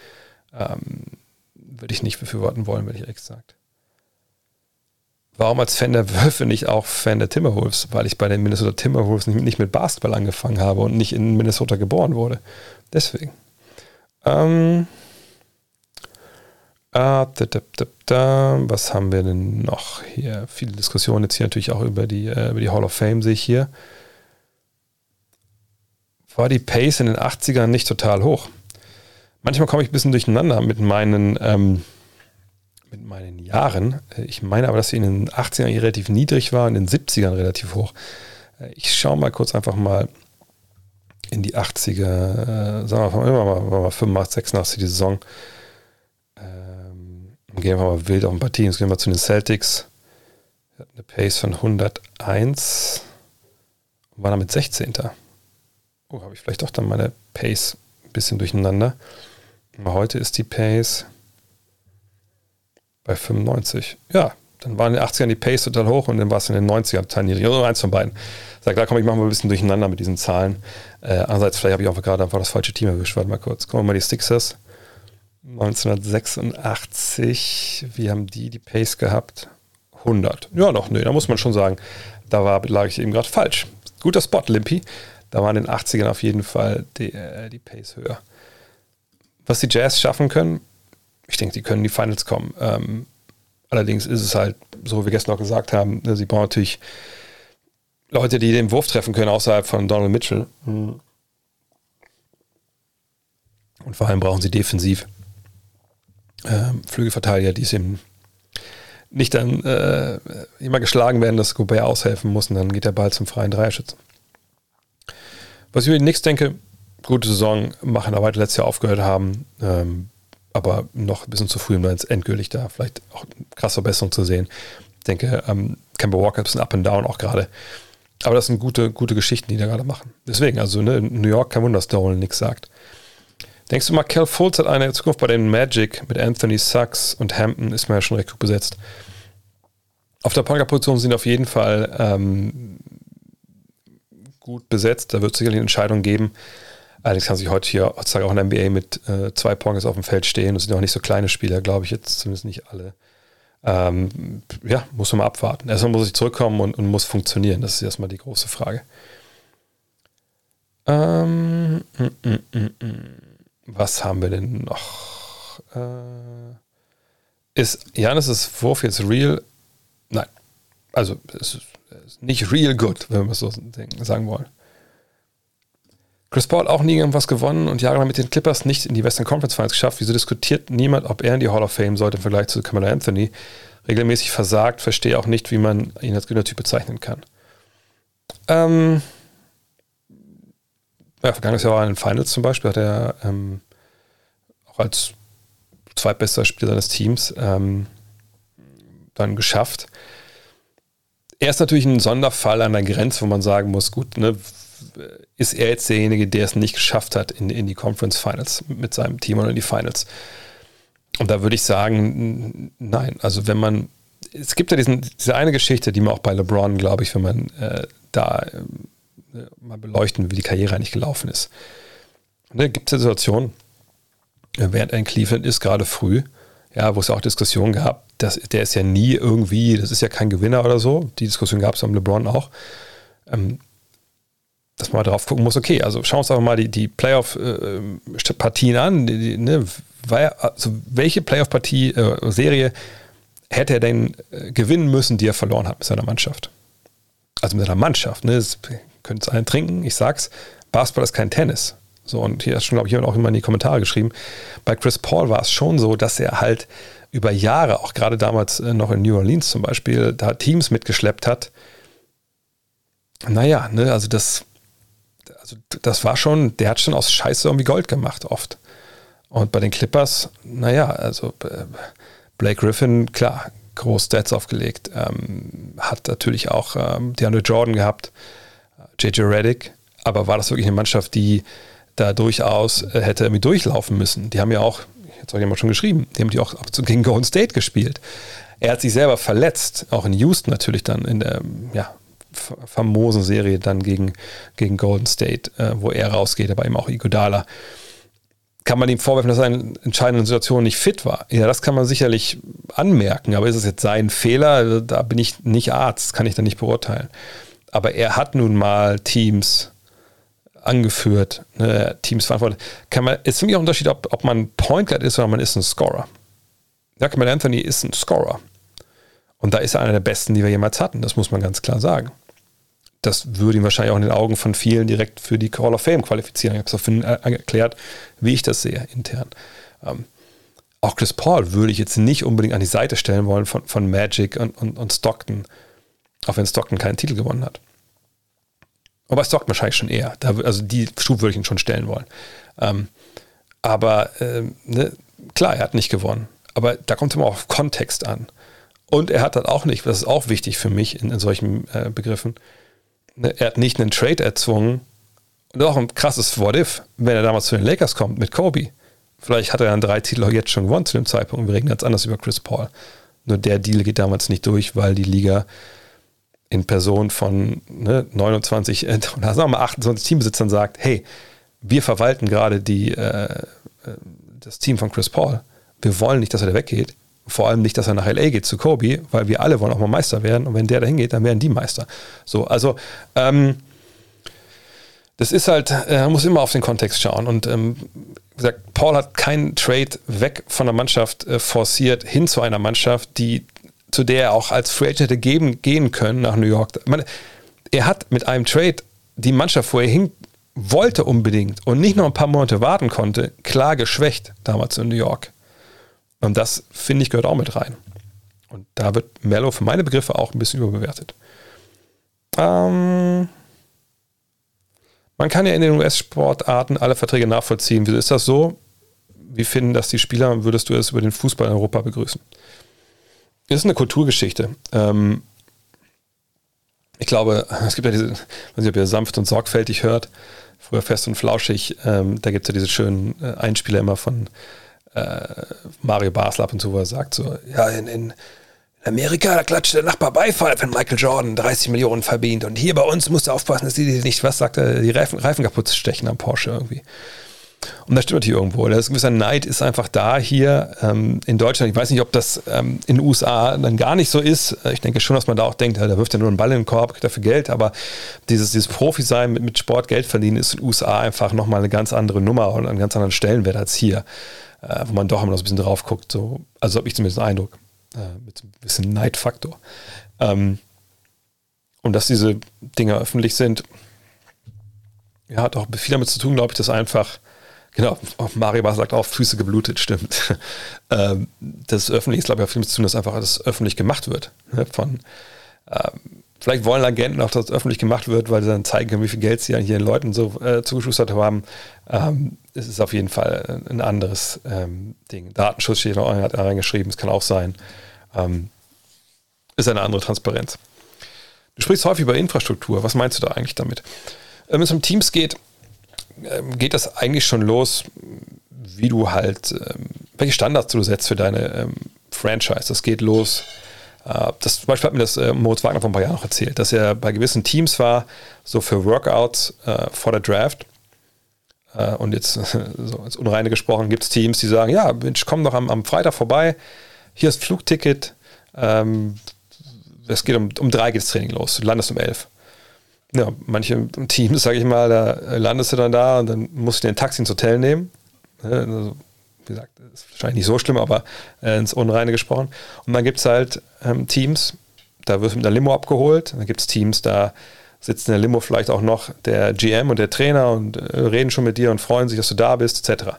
ähm, würde ich nicht befürworten wollen, wenn ich gesagt warum als Fan der Wölfe nicht auch Fan der Timberwolves? Weil ich bei den Minnesota Timberwolves nicht, mit Basketball angefangen habe und nicht in Minnesota geboren wurde. Deswegen. Ähm, ah, da, da, da, was haben wir denn noch hier? Viele Diskussionen jetzt hier natürlich auch über die, äh, über die Hall of Fame, sehe ich hier. War die Pace in den 80ern nicht total hoch? Manchmal komme ich ein bisschen durcheinander mit meinen. Ähm, mit meinen Jahren. Äh, ich meine aber, dass sie in den 80ern relativ niedrig war, in den 70ern relativ hoch. Äh, ich schaue mal kurz einfach mal in die 80er, äh, sagen wir mal, mal 85, 86 die Saison. Ähm, gehen wir mal wild auf ein paar Teams. Gehen wir zu den Celtics. Eine Pace von 101. War damit 16. Oh, habe ich vielleicht doch dann meine Pace ein bisschen durcheinander. Aber heute ist die Pace bei 95. Ja, dann waren in den 80ern die Pace total hoch und dann war es in den 90ern total niedrig. Also eins von beiden. Sag, da komme ich mal ein bisschen durcheinander mit diesen Zahlen. Äh, andererseits, vielleicht habe ich auch gerade einfach das falsche Team erwischt. Warte mal kurz. Gucken wir mal die Sixers. 1986, wie haben die die Pace gehabt? 100. Ja, doch, nee, da muss man schon sagen, da war, lag ich eben gerade falsch. Guter Spot, Limpy. Da waren in den 80ern auf jeden Fall die, äh, die Pace höher. Was die Jazz schaffen können, ich denke, die können in die Finals kommen. Ähm, allerdings ist es halt, so wie wir gestern auch gesagt haben, ne, sie brauchen natürlich Leute, die den Wurf treffen können außerhalb von Donald Mitchell. Mhm. Und vor allem brauchen sie defensiv ähm, Flügelverteidiger, die es eben nicht dann äh, immer geschlagen werden, dass Gobert aushelfen muss und dann geht der Ball zum freien Dreierschützen. Was ich über die Knicks denke, gute Saison, machen aber letztes Jahr aufgehört haben. Ähm, aber noch ein bisschen zu früh, um da jetzt endgültig da vielleicht auch krasse Verbesserung zu sehen. Ich denke, ähm, Kemba Walker ist ein up and down auch gerade. Aber das sind gute, gute Geschichten, die da gerade machen. Deswegen, also ne, in New York kein Wunder, dass Dolan nichts sagt. Denkst du mal, Cal Fultz hat eine Zukunft bei den Magic mit Anthony Sachs und Hampton ist man ja schon recht gut besetzt. Auf der Punker-Position sind auf jeden Fall ähm, gut besetzt. Da wird es sicherlich eine Entscheidung geben. Allerdings kann sich heute hier heutzutage auch in der NBA mit äh, zwei Pongers auf dem Feld stehen. Das sind auch nicht so kleine Spieler, glaube ich jetzt zumindest nicht alle. Ähm, ja, muss man mal abwarten. Erstmal muss ich zurückkommen und, und muss funktionieren. Das ist erstmal die große Frage. Ähm, mm, mm, mm. was haben wir denn noch? Äh, ist Janis' Wurf jetzt real? Nein. Also, es ist, nicht real good, wenn wir es so sagen wollen. Chris Paul auch nie irgendwas gewonnen und jahrelang mit den Clippers nicht in die Western Conference Finals geschafft. Wieso diskutiert niemand, ob er in die Hall of Fame sollte im Vergleich zu Kamala Anthony? Regelmäßig versagt, verstehe auch nicht, wie man ihn als Gewinnertyp bezeichnen kann. Ähm, ja, vergangenes Jahr war in den Finals zum Beispiel, hat er ähm, auch als zweitbester Spieler seines Teams ähm, dann geschafft. Er ist natürlich ein Sonderfall an der Grenze, wo man sagen muss, gut, ne, ist er jetzt derjenige, der es nicht geschafft hat in, in die Conference Finals mit seinem Team oder in die Finals. Und da würde ich sagen, nein. Also wenn man, es gibt ja diesen, diese eine Geschichte, die man auch bei LeBron, glaube ich, wenn man äh, da äh, mal beleuchten, wie die Karriere eigentlich gelaufen ist. Da gibt es ja Situationen, äh, während er in Cleveland ist, gerade früh, ja, wo es auch Diskussionen gab, dass, der ist ja nie irgendwie, das ist ja kein Gewinner oder so. Die Diskussion gab es beim LeBron auch. Ähm, dass man mal drauf gucken muss, okay, also schauen wir uns einfach mal die, die Playoff-Partien äh, an. Die, die, ne, also welche Playoff-Partie, äh, Serie hätte er denn äh, gewinnen müssen, die er verloren hat mit seiner Mannschaft? Also mit seiner Mannschaft. Ne? Das könnt es einen trinken, ich sag's, Basketball ist kein Tennis. So, und hier ist schon, glaube ich, jemand auch immer in die Kommentare geschrieben. Bei Chris Paul war es schon so, dass er halt über Jahre, auch gerade damals äh, noch in New Orleans zum Beispiel, da Teams mitgeschleppt hat. Naja, ne, also das also das war schon, der hat schon aus Scheiße irgendwie Gold gemacht, oft. Und bei den Clippers, naja, also äh, Blake Griffin, klar, groß Stats aufgelegt, ähm, hat natürlich auch ähm, DeAndre Jordan gehabt, JJ Reddick, aber war das wirklich eine Mannschaft, die da durchaus äh, hätte irgendwie durchlaufen müssen? Die haben ja auch, jetzt habe ich mal schon geschrieben, die haben die auch gegen Golden State gespielt. Er hat sich selber verletzt, auch in Houston natürlich dann in der, ja, famosen Serie dann gegen, gegen Golden State, äh, wo er rausgeht, aber eben auch Iguodala. Kann man ihm vorwerfen, dass er in entscheidenden Situationen nicht fit war? Ja, das kann man sicherlich anmerken, aber ist es jetzt sein Fehler? Also, da bin ich nicht Arzt, kann ich da nicht beurteilen. Aber er hat nun mal Teams angeführt, ne, Teams verantwortet. Kann man, ist für mich auch ein Unterschied, ob, ob man Point Guard ist oder man ist ein Scorer. Ja, Jacob Anthony ist ein Scorer. Und da ist er einer der besten, die wir jemals hatten. Das muss man ganz klar sagen. Das würde ihn wahrscheinlich auch in den Augen von vielen direkt für die Call of Fame qualifizieren. Ich habe es auch für erklärt, wie ich das sehe intern. Ähm, auch Chris Paul würde ich jetzt nicht unbedingt an die Seite stellen wollen von, von Magic und, und, und Stockton, auch wenn Stockton keinen Titel gewonnen hat. Aber Stockton wahrscheinlich schon eher. Da, also die Stufe würde ich ihn schon stellen wollen. Ähm, aber ähm, ne, klar, er hat nicht gewonnen. Aber da kommt es immer auf Kontext an. Und er hat dann auch nicht, das ist auch wichtig für mich in, in solchen äh, Begriffen, ne, er hat nicht einen Trade erzwungen. Und auch ein krasses What-If, wenn er damals zu den Lakers kommt mit Kobe. Vielleicht hat er dann drei Titel jetzt schon gewonnen zu dem Zeitpunkt. Wir reden ganz anders über Chris Paul. Nur der Deal geht damals nicht durch, weil die Liga in Person von ne, 29 äh, sagen wir mal 28 Teambesitzern sagt, hey, wir verwalten gerade die, äh, äh, das Team von Chris Paul. Wir wollen nicht, dass er da weggeht. Vor allem nicht, dass er nach LA geht zu Kobe, weil wir alle wollen auch mal Meister werden. Und wenn der dahin geht, dann werden die Meister. So, also ähm, das ist halt, äh, man muss immer auf den Kontext schauen. Und ähm, wie gesagt, Paul hat keinen Trade weg von der Mannschaft äh, forciert hin zu einer Mannschaft, die zu der er auch als Free Agent hätte geben, gehen können nach New York. Man, er hat mit einem Trade die Mannschaft, wo er hin wollte unbedingt und nicht noch ein paar Monate warten konnte, klar geschwächt damals in New York. Und das, finde ich, gehört auch mit rein. Und da wird Mello für meine Begriffe auch ein bisschen überbewertet. Ähm, man kann ja in den US-Sportarten alle Verträge nachvollziehen. Wieso ist das so? Wie finden das die Spieler? Würdest du es über den Fußball in Europa begrüßen? Das ist eine Kulturgeschichte. Ähm, ich glaube, es gibt ja diese, weiß nicht, ob ihr sanft und sorgfältig hört, früher fest und flauschig, ähm, da gibt es ja diese schönen äh, Einspieler immer von äh, Mario Basler ab und zu, er sagt so, ja, in, in Amerika, da klatscht der Nachbar Beifall, wenn Michael Jordan 30 Millionen verdient. Und hier bei uns musst du aufpassen, dass die nicht, was sagt er, die Reifen, Reifen kaputt stechen am Porsche irgendwie. Und das stimmt natürlich irgendwo. Das gewisser Neid ist einfach da hier ähm, in Deutschland. Ich weiß nicht, ob das ähm, in den USA dann gar nicht so ist. Ich denke schon, dass man da auch denkt, da wirft er nur einen Ball in den Korb, kriegt dafür Geld. Aber dieses, dieses Profi-Sein mit, mit Sport Geld verdienen ist in den USA einfach nochmal eine ganz andere Nummer und einen ganz anderen Stellenwert als hier, äh, wo man doch immer noch so ein bisschen drauf guckt. So, also habe ich zumindest den Eindruck. Äh, mit so ein bisschen Neidfaktor. Ähm, und dass diese Dinge öffentlich sind, ja, hat auch viel damit zu tun, glaube ich, dass einfach Genau, Maribar sagt auch, Füße geblutet, stimmt. Ähm, das öffentlich ist, glaube ich, auch viel mit zu tun, dass einfach das öffentlich gemacht wird. Ne, von, ähm, vielleicht wollen Agenten auch, dass das öffentlich gemacht wird, weil sie dann zeigen können, wie viel Geld sie an hier den Leuten so äh, zugeschustert haben. Ähm, es ist auf jeden Fall ein anderes ähm, Ding. Datenschutz steht noch reingeschrieben, es kann auch sein. Ähm, ist eine andere Transparenz. Du sprichst häufig über Infrastruktur. Was meinst du da eigentlich damit? Wenn es um Teams geht, ähm, geht das eigentlich schon los, wie du halt, ähm, welche Standards du setzt für deine ähm, Franchise. Das geht los. Äh, das, zum Beispiel hat mir das äh, Moritz Wagner vor ein paar Jahren noch erzählt, dass er bei gewissen Teams war, so für Workouts äh, vor der Draft. Äh, und jetzt, so ins Unreine gesprochen, gibt es Teams, die sagen, ja, Mensch, komm doch am, am Freitag vorbei, hier ist Flugticket, ähm, es geht um, um drei geht das Training los, du landest um elf ja, manche Teams, sage ich mal, da landest du dann da und dann musst du dir ein Taxi ins Hotel nehmen. Also, wie gesagt, ist wahrscheinlich nicht so schlimm, aber äh, ins Unreine gesprochen. Und dann gibt es halt ähm, Teams, da wirst du mit einer Limo abgeholt. Dann gibt es Teams, da sitzt in der Limo vielleicht auch noch der GM und der Trainer und äh, reden schon mit dir und freuen sich, dass du da bist, etc.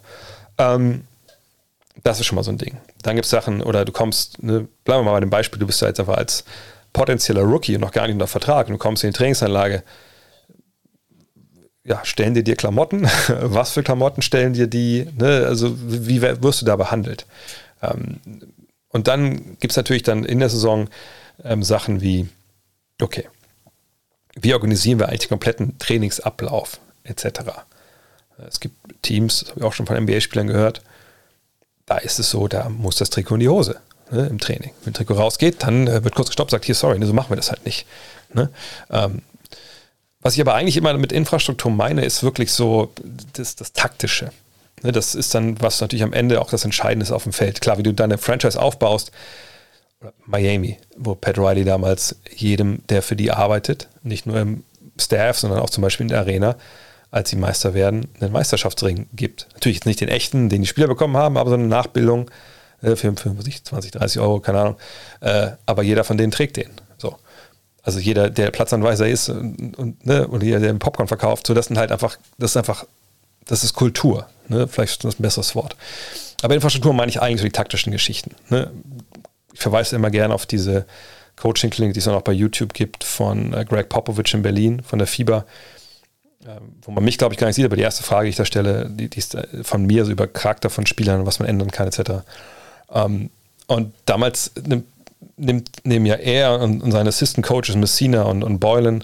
Ähm, das ist schon mal so ein Ding. Dann gibt es Sachen, oder du kommst, ne, bleiben wir mal bei dem Beispiel, du bist da jetzt einfach als potenzieller Rookie und noch gar nicht unter Vertrag und du kommst in die Trainingsanlage, ja, stellen dir dir Klamotten? Was für Klamotten stellen dir die? Ne? Also wie wirst du da behandelt? Ähm, und dann gibt es natürlich dann in der Saison ähm, Sachen wie, okay, wie organisieren wir eigentlich den kompletten Trainingsablauf etc. Es gibt Teams, das habe ich auch schon von NBA-Spielern gehört, da ist es so, da muss das Trikot in die Hose ne, im Training. Wenn ein Trikot rausgeht, dann äh, wird kurz gestoppt, sagt hier, sorry, ne, so machen wir das halt nicht. Ne? Ähm, was ich aber eigentlich immer mit Infrastruktur meine, ist wirklich so das, das Taktische. Ne, das ist dann, was natürlich am Ende auch das Entscheidende ist auf dem Feld. Klar, wie du deine Franchise aufbaust, Miami, wo Pat Riley damals jedem, der für die arbeitet, nicht nur im Staff, sondern auch zum Beispiel in der Arena, als sie Meister werden, einen Meisterschaftsring gibt. Natürlich jetzt nicht den echten, den die Spieler bekommen haben, aber so eine Nachbildung äh, für, für 20, 30 Euro, keine Ahnung. Äh, aber jeder von denen trägt den. So. Also jeder, der Platzanweiser ist und, und, ne, und jeder, der Popcorn verkauft, so das sind halt einfach, das ist einfach, das ist Kultur. Ne? Vielleicht ist das ein besseres Wort. Aber Infrastruktur meine ich eigentlich so die taktischen Geschichten. Ne? Ich verweise immer gerne auf diese Coaching-Klinik, die es auch bei YouTube gibt, von äh, Greg Popovich in Berlin, von der FIBA, ähm, wo man mich, glaube ich, gar nicht sieht, aber die erste Frage, die ich da stelle, die, die ist äh, von mir, so über Charakter von Spielern, was man ändern kann, etc. Ähm, und damals nimmt, nimmt, nehmen ja er und, und seine Assistant Coaches Messina und, und Boylan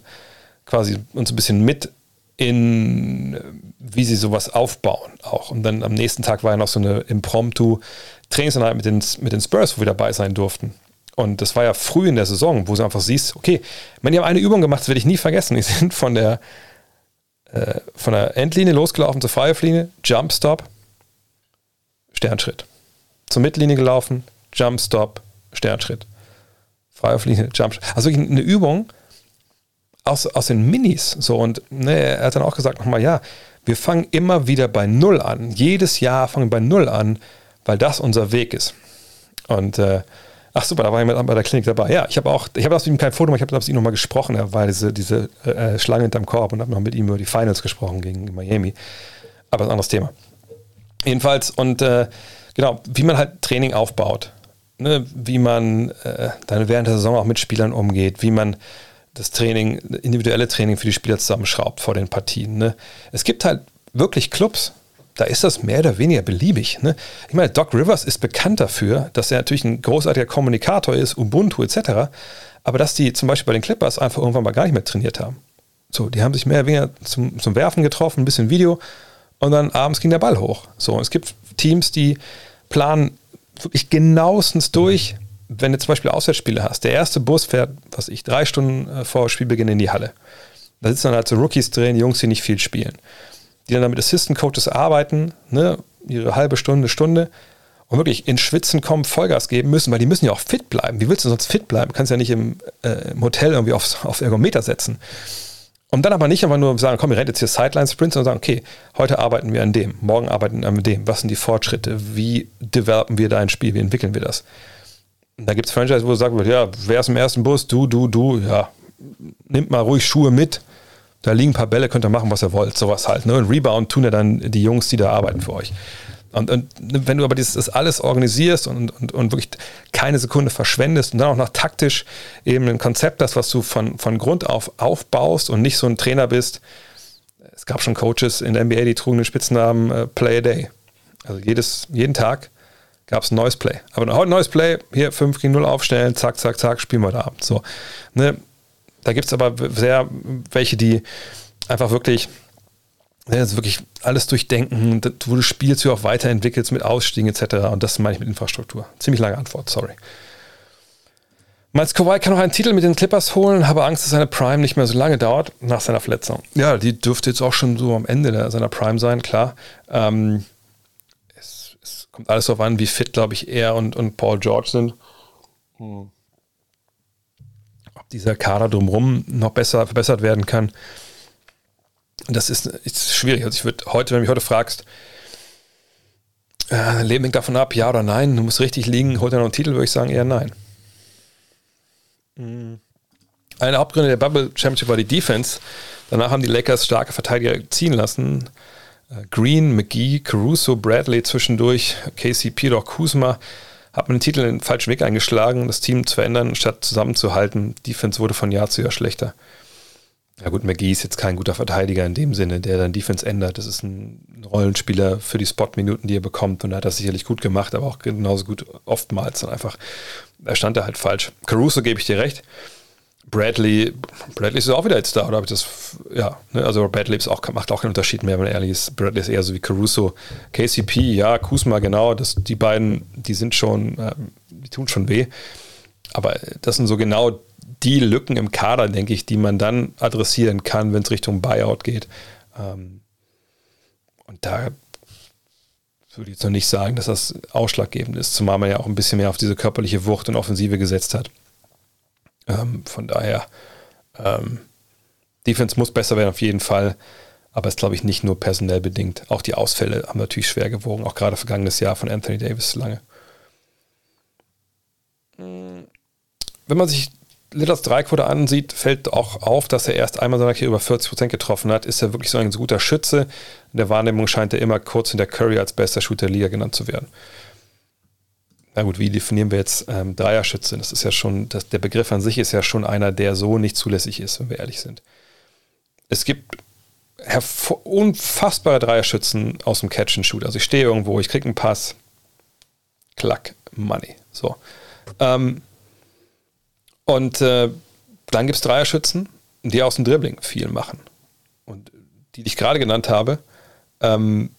quasi uns ein bisschen mit in, wie sie sowas aufbauen auch. Und dann am nächsten Tag war ja noch so eine impromptu Trainingseinheit mit den, mit den Spurs, wo wir dabei sein durften. Und das war ja früh in der Saison, wo du einfach siehst, okay, wenn die haben eine Übung gemacht, das werde ich nie vergessen. Die sind von der, äh, von der Endlinie losgelaufen zur Freiwurflinie, Jump Stop, Sternschritt zur Mittellinie gelaufen, Jump, Stop, Sternschritt. Freiwurflinie, Jump. Also eine Übung aus, aus den Minis. So, und ne, er hat dann auch gesagt nochmal, ja, wir fangen immer wieder bei Null an. Jedes Jahr fangen wir bei Null an, weil das unser Weg ist. Und äh, ach super, da war jemand bei der Klinik dabei. Ja, ich habe auch, ich habe aus ihm kein Foto, aber ich habe aus ihm nochmal gesprochen. Er war diese, diese äh, Schlange hinterm Korb und habe noch mit ihm über die Finals gesprochen gegen Miami. Aber ein anderes Thema. Jedenfalls, und äh, genau, wie man halt Training aufbaut. Ne, wie man äh, dann während der Saison auch mit Spielern umgeht, wie man das Training, individuelle Training für die Spieler zusammenschraubt vor den Partien. Ne. Es gibt halt wirklich Clubs, da ist das mehr oder weniger beliebig. Ne? Ich meine, Doc Rivers ist bekannt dafür, dass er natürlich ein großartiger Kommunikator ist, Ubuntu etc., aber dass die zum Beispiel bei den Clippers einfach irgendwann mal gar nicht mehr trainiert haben. So, die haben sich mehr oder weniger zum, zum Werfen getroffen, ein bisschen Video und dann abends ging der Ball hoch. So, es gibt Teams, die planen wirklich genauestens durch, wenn du zum Beispiel Auswärtsspiele hast. Der erste Bus fährt, was ich, drei Stunden äh, vor Spielbeginn in die Halle. Da sitzen dann halt so Rookies drin, Jungs, die nicht viel spielen. die dann mit Assistant Coaches arbeiten, ne, ihre halbe Stunde, Stunde und wirklich in Schwitzen kommen, Vollgas geben müssen, weil die müssen ja auch fit bleiben. Wie willst du sonst fit bleiben? Du kannst ja nicht im, äh, im Hotel irgendwie aufs, auf Ergometer setzen. Und dann aber nicht einfach nur sagen, komm, wir rennen jetzt hier Sideline-Sprints, sondern sagen, okay, heute arbeiten wir an dem, morgen arbeiten wir an dem. Was sind die Fortschritte? Wie developen wir dein Spiel? Wie entwickeln wir das? Und da gibt es Franchise, wo du sagst, ja, wer ist im ersten Bus? Du, du, du, ja, nimmt mal ruhig Schuhe mit. Da liegen ein paar Bälle, könnt ihr machen, was ihr wollt. Sowas halt. Ne? Und Rebound tun ja dann die Jungs, die da arbeiten für euch. Und, und wenn du aber dieses, das alles organisierst und, und, und wirklich keine Sekunde verschwendest und dann auch noch taktisch eben ein Konzept hast, was du von, von Grund auf aufbaust und nicht so ein Trainer bist, es gab schon Coaches in der NBA, die trugen den Spitznamen äh, Play a Day. Also jedes, jeden Tag gab es ein neues Play. Aber heute ein neues Play, hier 5 gegen 0 aufstellen, zack, zack, zack, spielen wir heute Abend. So. Ne? Da gibt es aber sehr welche, die einfach wirklich das ist wirklich alles durchdenken, wo du spielst, du auch weiterentwickelst mit Ausstiegen etc. Und das meine ich mit Infrastruktur. Ziemlich lange Antwort, sorry. Miles Kawhi kann noch einen Titel mit den Clippers holen, habe Angst, dass seine Prime nicht mehr so lange dauert nach seiner Verletzung. Ja, die dürfte jetzt auch schon so am Ende seiner Prime sein, klar. Ähm, es, es, kommt alles darauf an, wie fit, glaube ich, er und, und Paul George sind. Hm. Ob dieser Kader drumherum noch besser verbessert werden kann das ist, ist schwierig. Also ich würde heute, wenn du mich heute fragst, äh, Leben hängt davon ab, ja oder nein, du musst richtig liegen, holt er noch einen Titel, würde ich sagen, eher nein. Mhm. Eine Hauptgründe der Bubble Championship war die Defense. Danach haben die Lakers starke Verteidiger ziehen lassen. Äh, Green, McGee, Caruso, Bradley zwischendurch, KCP, doch Kuzma. Hat man den Titel in den falschen Weg eingeschlagen, das Team zu verändern, statt zusammenzuhalten. Defense wurde von Jahr zu Jahr schlechter. Ja gut, McGee ist jetzt kein guter Verteidiger in dem Sinne, der dann Defense ändert. Das ist ein Rollenspieler für die Spot-Minuten, die er bekommt und er hat das sicherlich gut gemacht, aber auch genauso gut oftmals und einfach, da stand er halt falsch. Caruso gebe ich dir recht. Bradley, Bradley ist auch wieder jetzt da, oder habe ich das, ja, ne? also Bradley ist auch, macht auch keinen Unterschied mehr, wenn er ehrlich ist. Bradley ist eher so wie Caruso. KCP, ja, Kusma, genau, das, die beiden, die sind schon, äh, die tun schon weh. Aber das sind so genau die Lücken im Kader, denke ich, die man dann adressieren kann, wenn es Richtung Buyout geht. Ähm, und da würde ich jetzt noch nicht sagen, dass das ausschlaggebend ist, zumal man ja auch ein bisschen mehr auf diese körperliche Wucht und Offensive gesetzt hat. Ähm, von daher, ähm, Defense muss besser werden auf jeden Fall, aber ist, glaube ich, nicht nur personell bedingt. Auch die Ausfälle haben natürlich schwer gewogen, auch gerade vergangenes Jahr von Anthony Davis lange. Wenn man sich Litters Dreiquote ansieht, fällt auch auf, dass er erst einmal seiner über 40% getroffen hat. Ist er wirklich so ein guter Schütze? In der Wahrnehmung scheint er immer kurz hinter Curry als bester Shooter der Liga genannt zu werden. Na gut, wie definieren wir jetzt ähm, Dreierschütze? Das ist ja schon, das, der Begriff an sich ist ja schon einer, der so nicht zulässig ist, wenn wir ehrlich sind. Es gibt unfassbare Dreierschützen aus dem Catch and Shoot. Also ich stehe irgendwo, ich kriege einen Pass, klack, Money. So. Ähm, und äh, dann gibt es Dreierschützen, die aus dem Dribbling viel machen. Und die, die ich gerade genannt habe, ähm,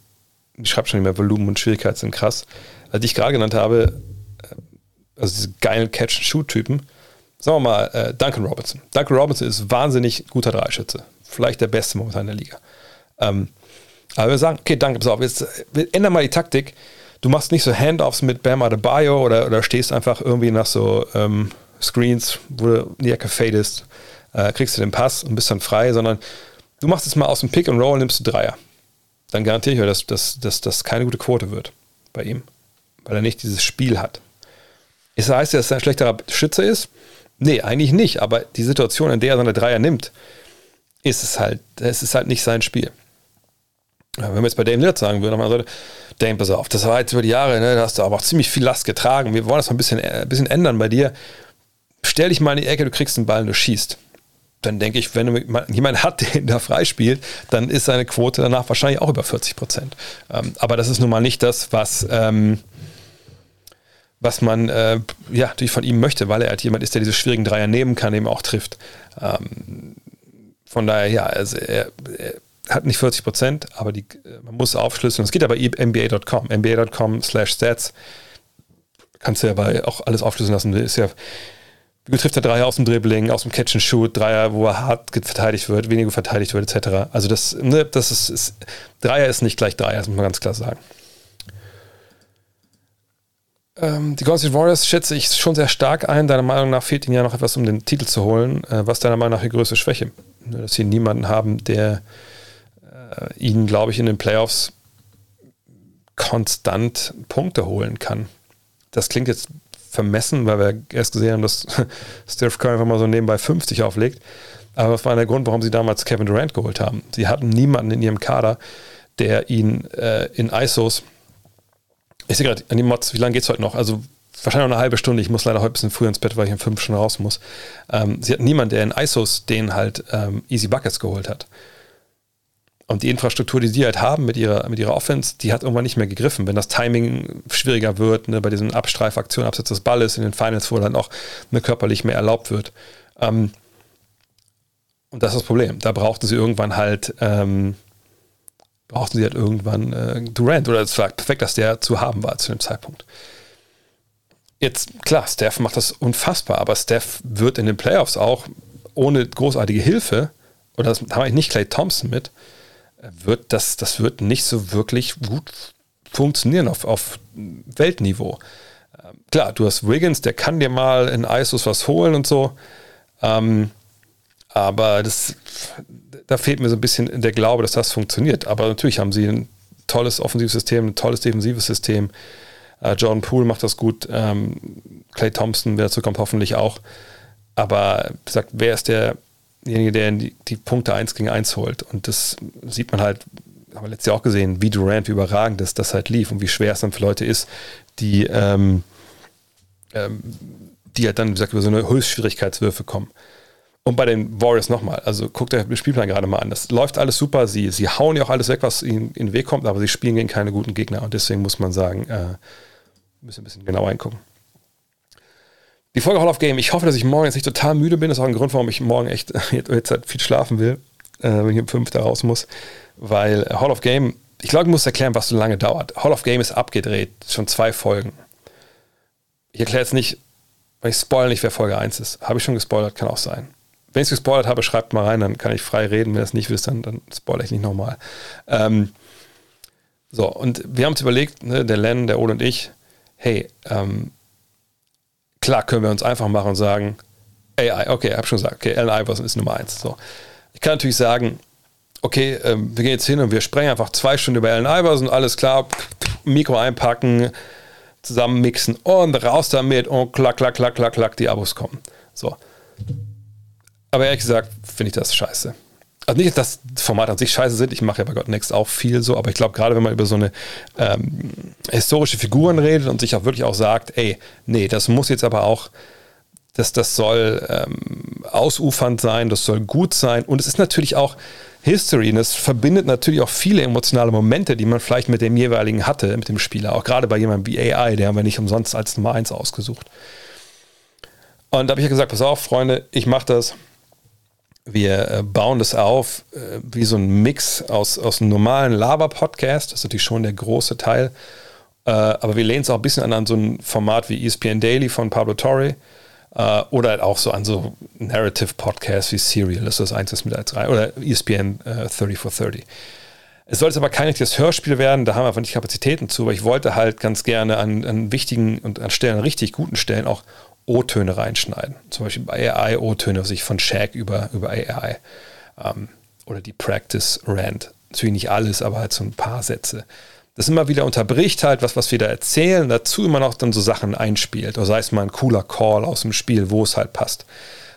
ich schreibe schon nicht mehr, Volumen und Schwierigkeit sind krass, also die ich gerade genannt habe, äh, also diese geilen Catch-and-Shoot-Typen, sagen wir mal äh, Duncan Robinson. Duncan Robinson ist wahnsinnig guter Dreischütze. Vielleicht der beste momentan in der Liga. Ähm, aber wir sagen, okay, danke, pass auf, jetzt wir ändern mal die Taktik. Du machst nicht so Handoffs mit Bam Adebayo oder, oder stehst einfach irgendwie nach so ähm, Screens, wo du in die Ecke fadest, äh, kriegst du den Pass und bist dann frei, sondern du machst es mal aus dem Pick and Roll, nimmst du Dreier. Dann garantiere ich euch, dass, dass, dass das keine gute Quote wird bei ihm, weil er nicht dieses Spiel hat. Ist das heißt, dass er ein schlechterer Schütze ist? Nee, eigentlich nicht, aber die Situation, in der er seine Dreier nimmt, ist es halt, es ist halt nicht sein Spiel. Wenn wir jetzt bei Dame Lillard sagen würden, Dame, pass auf, das war jetzt über die Jahre, ne, da hast du aber auch ziemlich viel Last getragen. Wir wollen das mal ein bisschen, ein bisschen ändern bei dir stell dich mal in die Ecke, du kriegst den Ball und du schießt. Dann denke ich, wenn jemand hat, der da freispielt, dann ist seine Quote danach wahrscheinlich auch über 40 Prozent. Ähm, aber das ist nun mal nicht das, was, ähm, was man äh, ja, natürlich von ihm möchte, weil er halt jemand ist, der diese schwierigen Dreier nehmen kann, eben auch trifft. Ähm, von daher, ja, also er, er hat nicht 40 Prozent, aber die, man muss aufschlüsseln. Es geht aber NBA.com, NBA.com slash stats. Kannst du ja bei auch alles aufschlüsseln lassen. Ist ja trifft er Dreier aus dem Dribbling, aus dem Catch and Shoot, Dreier, wo er hart verteidigt wird, weniger verteidigt wird, etc. Also das, ne, das ist, ist, Dreier ist nicht gleich Dreier, das muss man ganz klar sagen. Ähm, die Golden State Warriors schätze ich schon sehr stark ein. Deiner Meinung nach fehlt ihnen ja noch etwas, um den Titel zu holen. Äh, was deiner Meinung nach die größte Schwäche? Dass sie niemanden haben, der äh, ihnen, glaube ich, in den Playoffs konstant Punkte holen kann. Das klingt jetzt vermessen, weil wir erst gesehen haben, dass Steph Curry einfach mal so nebenbei 50 auflegt. Aber das war der Grund, warum sie damals Kevin Durant geholt haben. Sie hatten niemanden in ihrem Kader, der ihn äh, in ISOs ich sehe gerade an die Mods, wie lange geht es heute noch? Also wahrscheinlich noch eine halbe Stunde. Ich muss leider heute ein bisschen früher ins Bett, weil ich um fünf schon raus muss. Ähm, sie hat niemanden, der in ISOs den halt ähm, Easy Buckets geholt hat. Und die Infrastruktur, die sie halt haben mit ihrer, mit ihrer Offense, die hat irgendwann nicht mehr gegriffen. Wenn das Timing schwieriger wird, ne, bei diesen Abstreifaktionen, abseits des Balles in den Finals, wo dann auch ne, körperlich mehr erlaubt wird. Ähm, und das ist das Problem. Da brauchte sie irgendwann halt ähm, brauchten sie halt irgendwann äh, Durant oder es war perfekt, dass der zu haben war zu dem Zeitpunkt. Jetzt, klar, Steph macht das unfassbar, aber Steph wird in den Playoffs auch ohne großartige Hilfe, oder das habe ich nicht Clay Thompson mit, wird das, das wird nicht so wirklich gut funktionieren auf, auf Weltniveau. Ähm, klar, du hast Wiggins, der kann dir mal in ISOs was holen und so. Ähm, aber das, da fehlt mir so ein bisschen der Glaube, dass das funktioniert. Aber natürlich haben sie ein tolles Offensivsystem, ein tolles defensives System. Äh, Jordan Poole macht das gut. Ähm, Clay Thompson, wer dazu kommt, hoffentlich auch. Aber wie wer ist derjenige, der die, die Punkte 1 gegen 1 holt? Und das sieht man halt, haben wir letztes Jahr auch gesehen, wie Durant, wie überragend das, das halt lief und wie schwer es dann für Leute ist, die, ähm, ähm, die halt dann, wie gesagt, über so eine Höchstschwierigkeitswürfe kommen. Und bei den Warriors nochmal, also guckt der Spielplan gerade mal an. Das läuft alles super. Sie, sie hauen ja auch alles weg, was ihnen in den Weg kommt, aber sie spielen gegen keine guten Gegner. Und deswegen muss man sagen, äh, müssen ein bisschen genauer hingucken. Die Folge Hall of Game. Ich hoffe, dass ich morgen jetzt nicht total müde bin. Das ist auch ein Grund, warum ich morgen echt jetzt, halt viel schlafen will, äh, wenn ich um fünf da raus muss. Weil Hall of Game, ich glaube, ich muss erklären, was so lange dauert. Hall of Game ist abgedreht, schon zwei Folgen. Ich erkläre jetzt nicht, weil ich spoilere nicht, wer Folge 1 ist. Habe ich schon gespoilert, kann auch sein. Wenn ich es gespoilert habe, schreibt mal rein, dann kann ich frei reden. Wenn ihr es nicht wisst, dann, dann spoilere ich nicht nochmal. Ähm, so, und wir haben uns überlegt, ne, der Len, der Ole und ich, hey, ähm, klar können wir uns einfach machen und sagen, AI, okay, ich habe schon gesagt, okay, Allen Iverson ist Nummer eins. So. Ich kann natürlich sagen, okay, ähm, wir gehen jetzt hin und wir sprechen einfach zwei Stunden über Allen Iverson, alles klar, Mikro einpacken, zusammen mixen und raus damit und klack, klack, klack, klack, klack, die Abos kommen. So. Aber ehrlich gesagt finde ich das scheiße. Also nicht, dass das Format an sich scheiße sind. Ich mache ja bei God Next auch viel so, aber ich glaube, gerade wenn man über so eine ähm, historische Figuren redet und sich auch wirklich auch sagt, ey, nee, das muss jetzt aber auch, das, das soll ähm, ausufernd sein, das soll gut sein. Und es ist natürlich auch History und es verbindet natürlich auch viele emotionale Momente, die man vielleicht mit dem jeweiligen hatte, mit dem Spieler. Auch gerade bei jemandem wie AI, der haben wir nicht umsonst als Nummer 1 ausgesucht. Und da habe ich ja gesagt, pass auf, Freunde, ich mache das wir äh, bauen das auf äh, wie so ein Mix aus, aus einem normalen Lava-Podcast. Das ist natürlich schon der große Teil. Äh, aber wir lehnen es auch ein bisschen an, an so ein Format wie ESPN Daily von Pablo Torre. oder halt auch so an so Narrative-Podcasts wie Serial. Das ist das eins, das mit als drei. Oder ESPN äh, 30 for 30. Es soll jetzt aber kein richtiges Hörspiel werden, da haben wir einfach nicht Kapazitäten zu, aber ich wollte halt ganz gerne an, an wichtigen und an Stellen, richtig guten Stellen auch O-Töne reinschneiden. Zum Beispiel bei AI O-Töne, was ich von Shaq über, über AI. Ähm, oder die Practice Rant. Natürlich nicht alles, aber halt so ein paar Sätze. Das immer wieder unterbricht halt, was, was wir da erzählen, dazu immer noch dann so Sachen einspielt. Oder sei es mal ein cooler Call aus dem Spiel, wo es halt passt.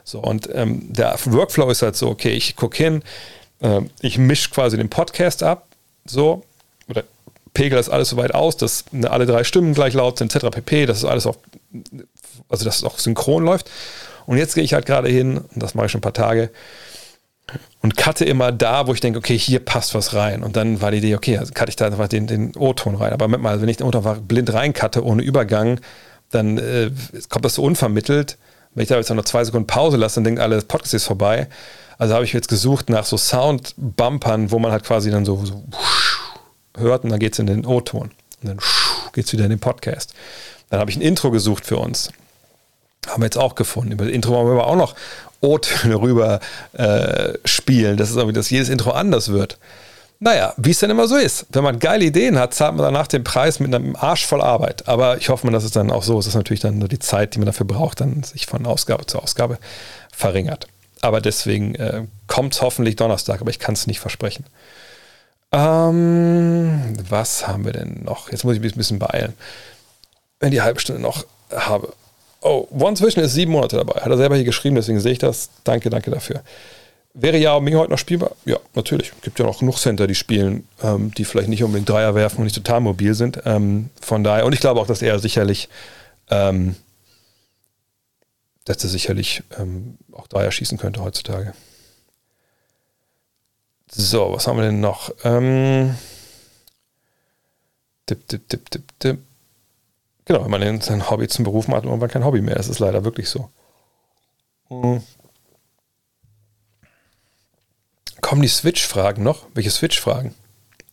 So, und ähm, der Workflow ist halt so, okay, ich gucke hin, äh, ich mische quasi den Podcast ab, so, oder pegel das alles so weit aus, dass ne, alle drei Stimmen gleich laut sind, etc. pp. Das ist alles auf also dass es auch synchron läuft. Und jetzt gehe ich halt gerade hin, und das mache ich schon ein paar Tage, und cutte immer da, wo ich denke, okay, hier passt was rein. Und dann war die Idee, okay, also cutte ich da einfach den, den O-Ton rein. Aber mal, wenn ich den O-Ton blind reincutte, ohne Übergang, dann äh, kommt das so unvermittelt. Wenn ich da jetzt noch zwei Sekunden Pause lasse, dann denkt alle, das Podcast ist vorbei. Also habe ich jetzt gesucht nach so Sound-Bumpern, wo man halt quasi dann so, so hört und dann geht es in den O-Ton. Und dann geht es wieder in den Podcast. Dann habe ich ein Intro gesucht für uns. Haben wir jetzt auch gefunden. Über das Intro wollen wir auch noch O-Töne rüber äh, spielen. Das ist irgendwie, dass jedes Intro anders wird. Naja, wie es denn immer so ist. Wenn man geile Ideen hat, zahlt man danach den Preis mit einem Arsch voll Arbeit. Aber ich hoffe mal, dass es dann auch so ist, dass natürlich dann nur die Zeit, die man dafür braucht, dann sich von Ausgabe zu Ausgabe verringert. Aber deswegen äh, kommt es hoffentlich Donnerstag, aber ich kann es nicht versprechen. Ähm, was haben wir denn noch? Jetzt muss ich mich ein bisschen beeilen. Wenn die halbe Stunde noch habe. Oh, One Zwischen ist sieben Monate dabei. Hat er selber hier geschrieben, deswegen sehe ich das. Danke, danke dafür. Wäre Yao Ming heute noch spielbar? Ja, natürlich. Gibt ja noch genug Center, die spielen, ähm, die vielleicht nicht unbedingt Dreier werfen und nicht total mobil sind. Ähm, von daher, und ich glaube auch, dass er sicherlich, ähm, dass er sicherlich ähm, auch Dreier schießen könnte heutzutage. So, was haben wir denn noch? Ähm, dip, dip, dip, dip, dip. Genau, wenn man sein Hobby zum Beruf macht, irgendwann kein Hobby mehr. Das ist leider wirklich so. Hm. Kommen die Switch-Fragen noch? Welche Switch-Fragen?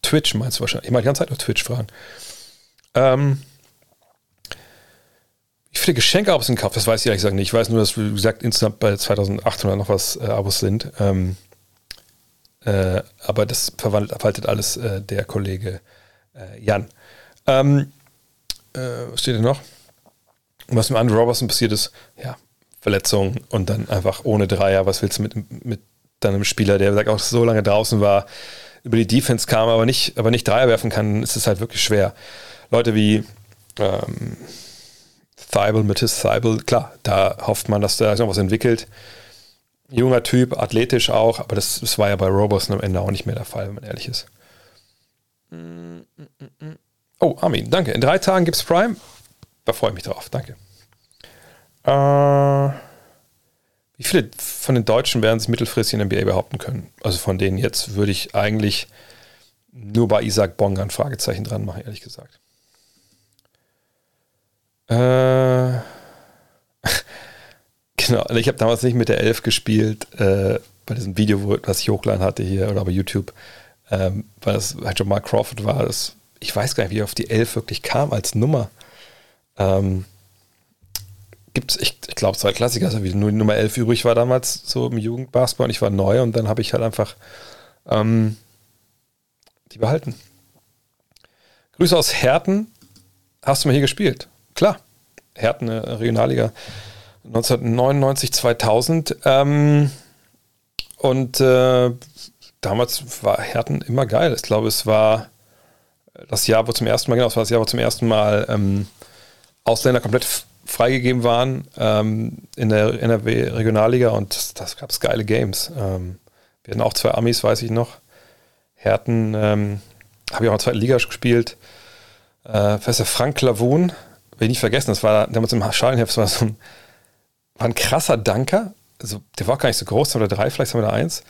Twitch meinst du wahrscheinlich. Ich mache die ganze Zeit noch Twitch-Fragen. Ähm, wie viele Geschenke Geschenkeabos sind gekauft? Das weiß ich ehrlich gesagt nicht. Ich weiß nur, dass, wie gesagt, insgesamt bei 2800 noch was äh, Abos sind. Ähm, äh, aber das verwaltet alles äh, der Kollege äh, Jan. Ähm, äh, was steht denn noch? Was mit Andrew Robertson passiert ist, ja, Verletzung und dann einfach ohne Dreier. Was willst du mit, mit dann einem Spieler, der sagt, auch so lange draußen war, über die Defense kam, aber nicht, aber nicht Dreier werfen kann, ist es halt wirklich schwer. Leute wie ähm, Thibel, Matisse Thibel, klar, da hofft man, dass da noch was entwickelt. Junger Typ, athletisch auch, aber das, das war ja bei Robertson am Ende auch nicht mehr der Fall, wenn man ehrlich ist. Oh, Armin, danke. In drei Tagen gibt es Prime. Da freue ich mich drauf, danke. Äh, wie viele von den Deutschen werden sich mittelfristig in der NBA behaupten können? Also von denen jetzt würde ich eigentlich nur bei Isaac Bonga ein Fragezeichen dran machen, ehrlich gesagt. Äh, genau, also ich habe damals nicht mit der Elf gespielt, äh, bei diesem Video, wo, was ich hochgeladen hatte hier oder bei YouTube, ähm, weil das halt schon Mark Crawford war. Das, ich weiß gar nicht, wie er auf die Elf wirklich kam als Nummer. Ähm, gibt es, ich, ich glaube, zwei Klassiker, also wie nur die Nummer 11 übrig war damals so im Jugendbasketball und ich war neu und dann habe ich halt einfach ähm, die behalten. Grüße aus Herten. Hast du mal hier gespielt? Klar. Herten, äh, Regionalliga 1999, 2000. Ähm, und äh, damals war Herten immer geil. Ich glaube, es war das Jahr, wo zum ersten Mal, genau, es war das Jahr, wo zum ersten Mal ähm, Ausländer komplett freigegeben waren ähm, in der NRW Regionalliga und das, das gab es geile Games. Ähm, wir hatten auch zwei Amis, weiß ich noch. Herten, ähm, habe ich auch in der zweiten Liga gespielt. Äh, Fester Frank Lavun, will ich nicht vergessen, das war damals im Schalenheft, das war so ein, war ein krasser Danker. Also, der war gar nicht so groß, oder drei, vielleicht haben wir da eins.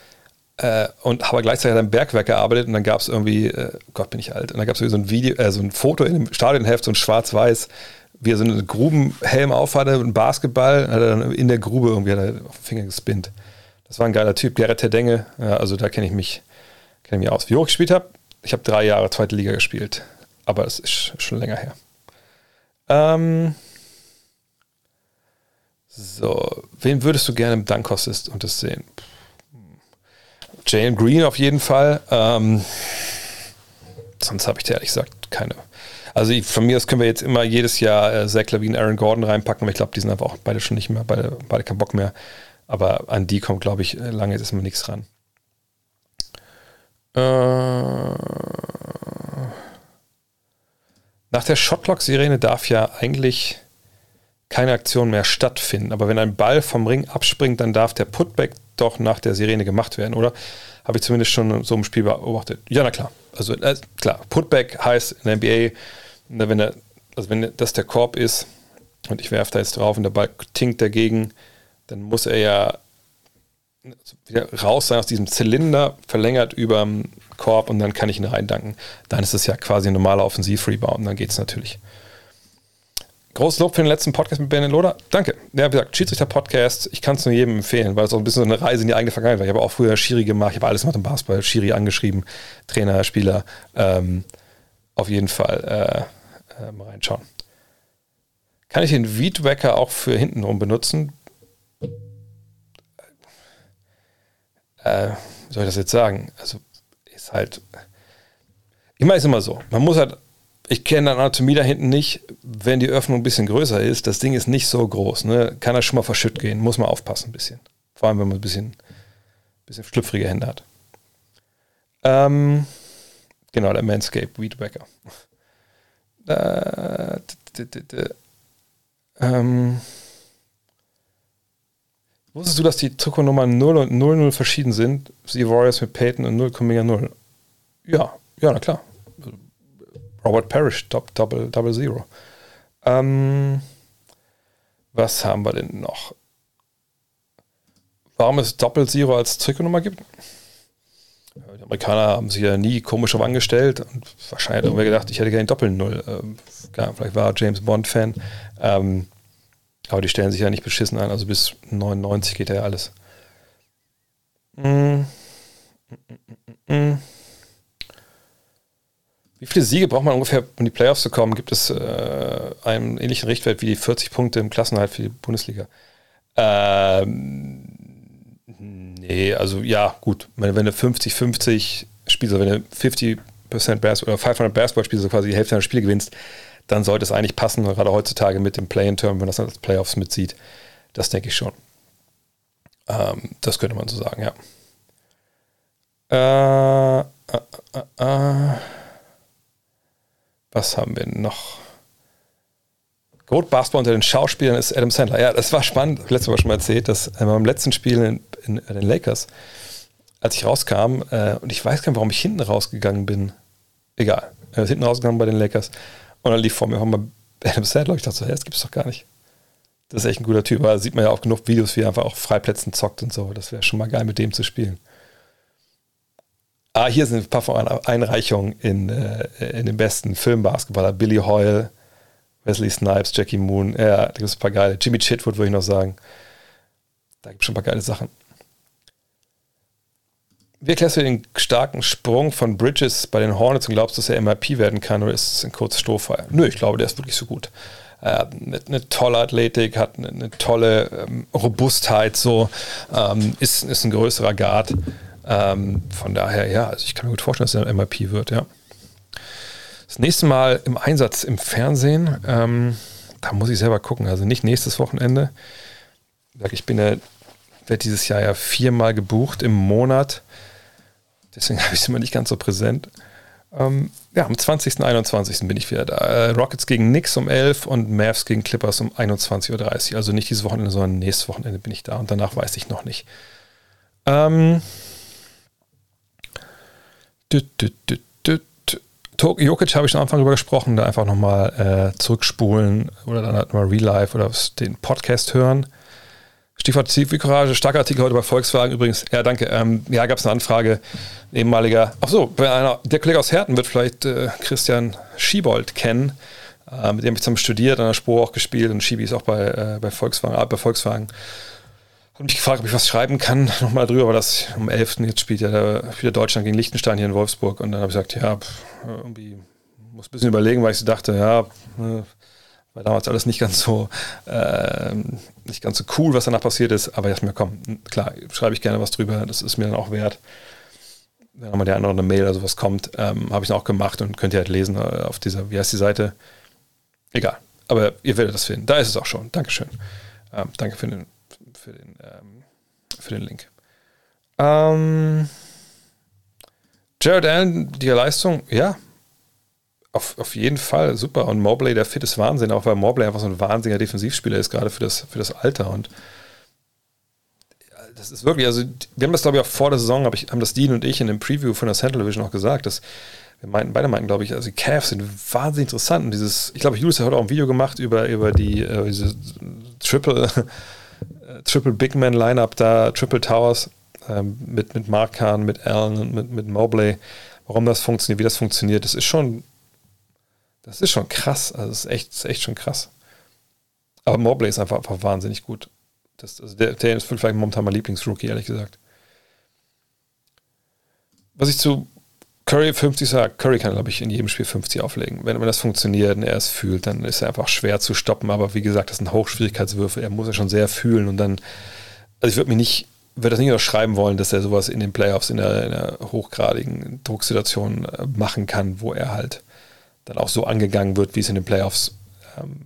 Äh, und habe gleichzeitig am Bergwerk gearbeitet und dann gab es irgendwie, äh, Gott bin ich alt, und dann gab es so ein Video, äh, so ein Foto in dem Stadionheft, so ein schwarz-weiß, wie er so einen Grubenhelm aufhatte, einen Basketball, hat er dann in der Grube irgendwie auf den Finger gespinnt. Das war ein geiler Typ, Gerrit Terdenge, ja, also da kenne ich mich, kenne mich aus. Wie hoch ich gespielt habe, ich habe drei Jahre zweite Liga gespielt, aber es ist schon länger her. Ähm so, wen würdest du gerne im Dankossist und das sehen? Jalen Green auf jeden Fall. Ähm, sonst habe ich dir ehrlich gesagt keine also ich, von mir aus können wir jetzt immer jedes Jahr äh, Zach Levine, Aaron Gordon reinpacken, aber ich glaube, die sind einfach auch beide schon nicht mehr, beide, beide keinen Bock mehr. Aber an die kommt, glaube ich, lange jetzt erstmal nichts ran. Äh, nach der Shotlock-Sirene darf ja eigentlich keine Aktion mehr stattfinden. Aber wenn ein Ball vom Ring abspringt, dann darf der Putback doch nach der Sirene gemacht werden, oder? Habe ich zumindest schon so im Spiel beobachtet. Ja, na klar. Also äh, klar, Putback heißt in der NBA, wenn er, also wenn das der Korb ist und ich werfe da jetzt drauf und der Ball tinkt dagegen, dann muss er ja wieder raus sein aus diesem Zylinder, verlängert über dem Korb und dann kann ich ihn reindanken. Dann ist es ja quasi ein normaler Offensiv-Rebound und dann geht es natürlich. Großes Lob für den letzten Podcast mit Ben Loder. Danke. Ja, wie gesagt, Schiedsrichter-Podcast. Ich kann es nur jedem empfehlen, weil es auch ein bisschen so eine Reise in die eigene Vergangenheit war. Ich habe auch früher Schiri gemacht. Ich habe alles gemacht im Basketball. Schiri angeschrieben, Trainer, Spieler. Ähm, auf jeden Fall. Äh, äh, mal reinschauen. Kann ich den Weedwacker auch für hintenrum benutzen? Äh, wie soll ich das jetzt sagen? Also ist halt. Ich meine es immer so. Man muss halt. Ich kenne Anatomie da hinten nicht. Wenn die Öffnung ein bisschen größer ist, das Ding ist nicht so groß. Ne? Kann das schon mal verschütt gehen. Muss man aufpassen ein bisschen. Vor allem, wenn man ein bisschen, bisschen schlüpfrige Hände hat. Ähm, genau, der Manscape Weedwacker. Äh, ähm, wusstest du, dass die Trikotnummern 0 und 00 verschieden sind? Die Warriors mit Peyton und 0,0. Ja, ja, na klar. Robert Parrish, Top, Double, Double Zero. Ähm, was haben wir denn noch? Warum es Doppel Zero als Trikotnummer gibt? Die Amerikaner haben sich ja nie komisch auf angestellt und wahrscheinlich hat irgendwer gedacht, ich hätte gerne Doppel-Null. Ähm, vielleicht war James Bond-Fan. Ähm, aber die stellen sich ja nicht beschissen an, also bis 99 geht ja alles. Mm. Mm. Wie viele Siege braucht man ungefähr, um in die Playoffs zu kommen? Gibt es äh, einen ähnlichen Richtwert wie die 40 Punkte im Klassenhalt für die Bundesliga? Ähm, Nee, also ja, gut. Wenn, wenn du 50-50 spielst, also wenn du 50% Basketball oder 500 Basketball spielst, also quasi die Hälfte deiner Spiele gewinnst, dann sollte es eigentlich passen, gerade heutzutage mit dem Play-in-Term, wenn man das als Playoffs mitzieht. Das denke ich schon. Ähm, das könnte man so sagen, ja. Äh, äh, äh, äh. Was haben wir noch? Basketball unter den Schauspielern ist Adam Sandler. Ja, das war spannend. Letztes Mal schon mal erzählt, dass äh, beim letzten Spiel in, in, in, den Lakers, als ich rauskam, äh, und ich weiß gar nicht, warum ich hinten rausgegangen bin. Egal. Er ist hinten rausgegangen bei den Lakers. Und dann lief vor mir mal Adam Sandler. Ich dachte so, hey, das gibt's doch gar nicht. Das ist echt ein guter Typ. Aber sieht man ja auch genug Videos, wie er einfach auch Freiplätzen zockt und so. Das wäre schon mal geil, mit dem zu spielen. Ah, hier sind ein paar Einreichungen in, äh, in den besten Filmbasketballer. Billy Hoyle, Wesley Snipes, Jackie Moon, ja, da gibt es ein paar geile. Jimmy Chitwood würde ich noch sagen. Da gibt es schon ein paar geile Sachen. Wie erklärst du den starken Sprung von Bridges bei den Hornets und glaubst du, dass er MIP werden kann oder ist es ein kurzes Strohfeuer? Nö, ich glaube, der ist wirklich so gut. Er hat eine, eine tolle Athletik, hat eine, eine tolle ähm, Robustheit, so ähm, ist, ist ein größerer Guard. Ähm, von daher, ja, also ich kann mir gut vorstellen, dass er ein MIP wird, ja. Das nächste Mal im Einsatz im Fernsehen, ähm, da muss ich selber gucken. Also nicht nächstes Wochenende. Ich bin ja, werde dieses Jahr ja viermal gebucht im Monat. Deswegen habe ich es immer nicht ganz so präsent. Ähm, ja, am 20. und 21. bin ich wieder da. Äh, Rockets gegen Knicks um 11 und Mavs gegen Clippers um 21.30 Uhr. Also nicht dieses Wochenende, sondern nächstes Wochenende bin ich da und danach weiß ich noch nicht. Ähm, Jokic habe ich am Anfang drüber gesprochen, da einfach nochmal äh, zurückspulen oder dann halt mal Real Life oder den Podcast hören. Stichwort Zivilcourage, starker Artikel heute bei Volkswagen übrigens. Ja, danke. Ähm, ja, gab es eine Anfrage, ehemaliger. Ach so, einer, der Kollege aus Herten wird vielleicht äh, Christian Schiebold kennen. Äh, mit dem habe ich zusammen studiert, an der Spur auch gespielt und Schibi ist auch bei, äh, bei Volkswagen, äh, bei Volkswagen. Habe mich gefragt, ob ich was schreiben kann, nochmal drüber, weil das am 11. jetzt spielt ja der, spielt Deutschland gegen Liechtenstein hier in Wolfsburg. Und dann habe ich gesagt, ja, irgendwie muss ein bisschen überlegen, weil ich so dachte, ja, ne, war damals alles nicht ganz so, äh, nicht ganz so cool, was danach passiert ist. Aber ich dachte mir, komm, klar, schreibe ich gerne was drüber, das ist mir dann auch wert. Wenn nochmal der andere eine Mail oder sowas kommt, ähm, habe ich dann auch gemacht und könnt ihr halt lesen äh, auf dieser, wie heißt die Seite? Egal. Aber ihr werdet das finden. Da ist es auch schon. Dankeschön. Ähm, danke für den für den, ähm, für den Link. Ähm, Jared Allen, die Leistung, ja, auf, auf jeden Fall super. Und Mobley, der Fit ist Wahnsinn, auch weil Mobley einfach so ein wahnsinniger Defensivspieler ist, gerade für das, für das Alter. Und das ist wirklich, also wir haben das, glaube ich, auch vor der Saison, hab ich, haben das Dean und ich in dem Preview von der Central Division auch gesagt, dass wir meinten, beide meinten, glaube ich, also die Cavs sind wahnsinnig interessant. Und dieses, ich glaube, Julius hat heute auch ein Video gemacht über, über die, äh, diese Triple Triple Big Man Lineup da, Triple Towers ähm, mit, mit Mark Kahn, mit Allen und mit, mit Mobley. Warum das funktioniert, wie das funktioniert, das ist schon, das ist schon krass. Also, das ist echt, das ist echt schon krass. Aber Mobley ist einfach, einfach wahnsinnig gut. Das, also der, der ist vielleicht momentan mein Lieblingsrookie, ehrlich gesagt. Was ich zu Curry 50 sagt, Curry kann, glaube ich, in jedem Spiel 50 auflegen. Wenn, wenn das funktioniert und er es fühlt, dann ist er einfach schwer zu stoppen. Aber wie gesagt, das sind Hochschwierigkeitswürfe. Er muss ja schon sehr fühlen und dann, also ich würde mich nicht, würde das nicht unterschreiben wollen, dass er sowas in den Playoffs in einer, in einer hochgradigen Drucksituation äh, machen kann, wo er halt dann auch so angegangen wird, wie es in den Playoffs ähm,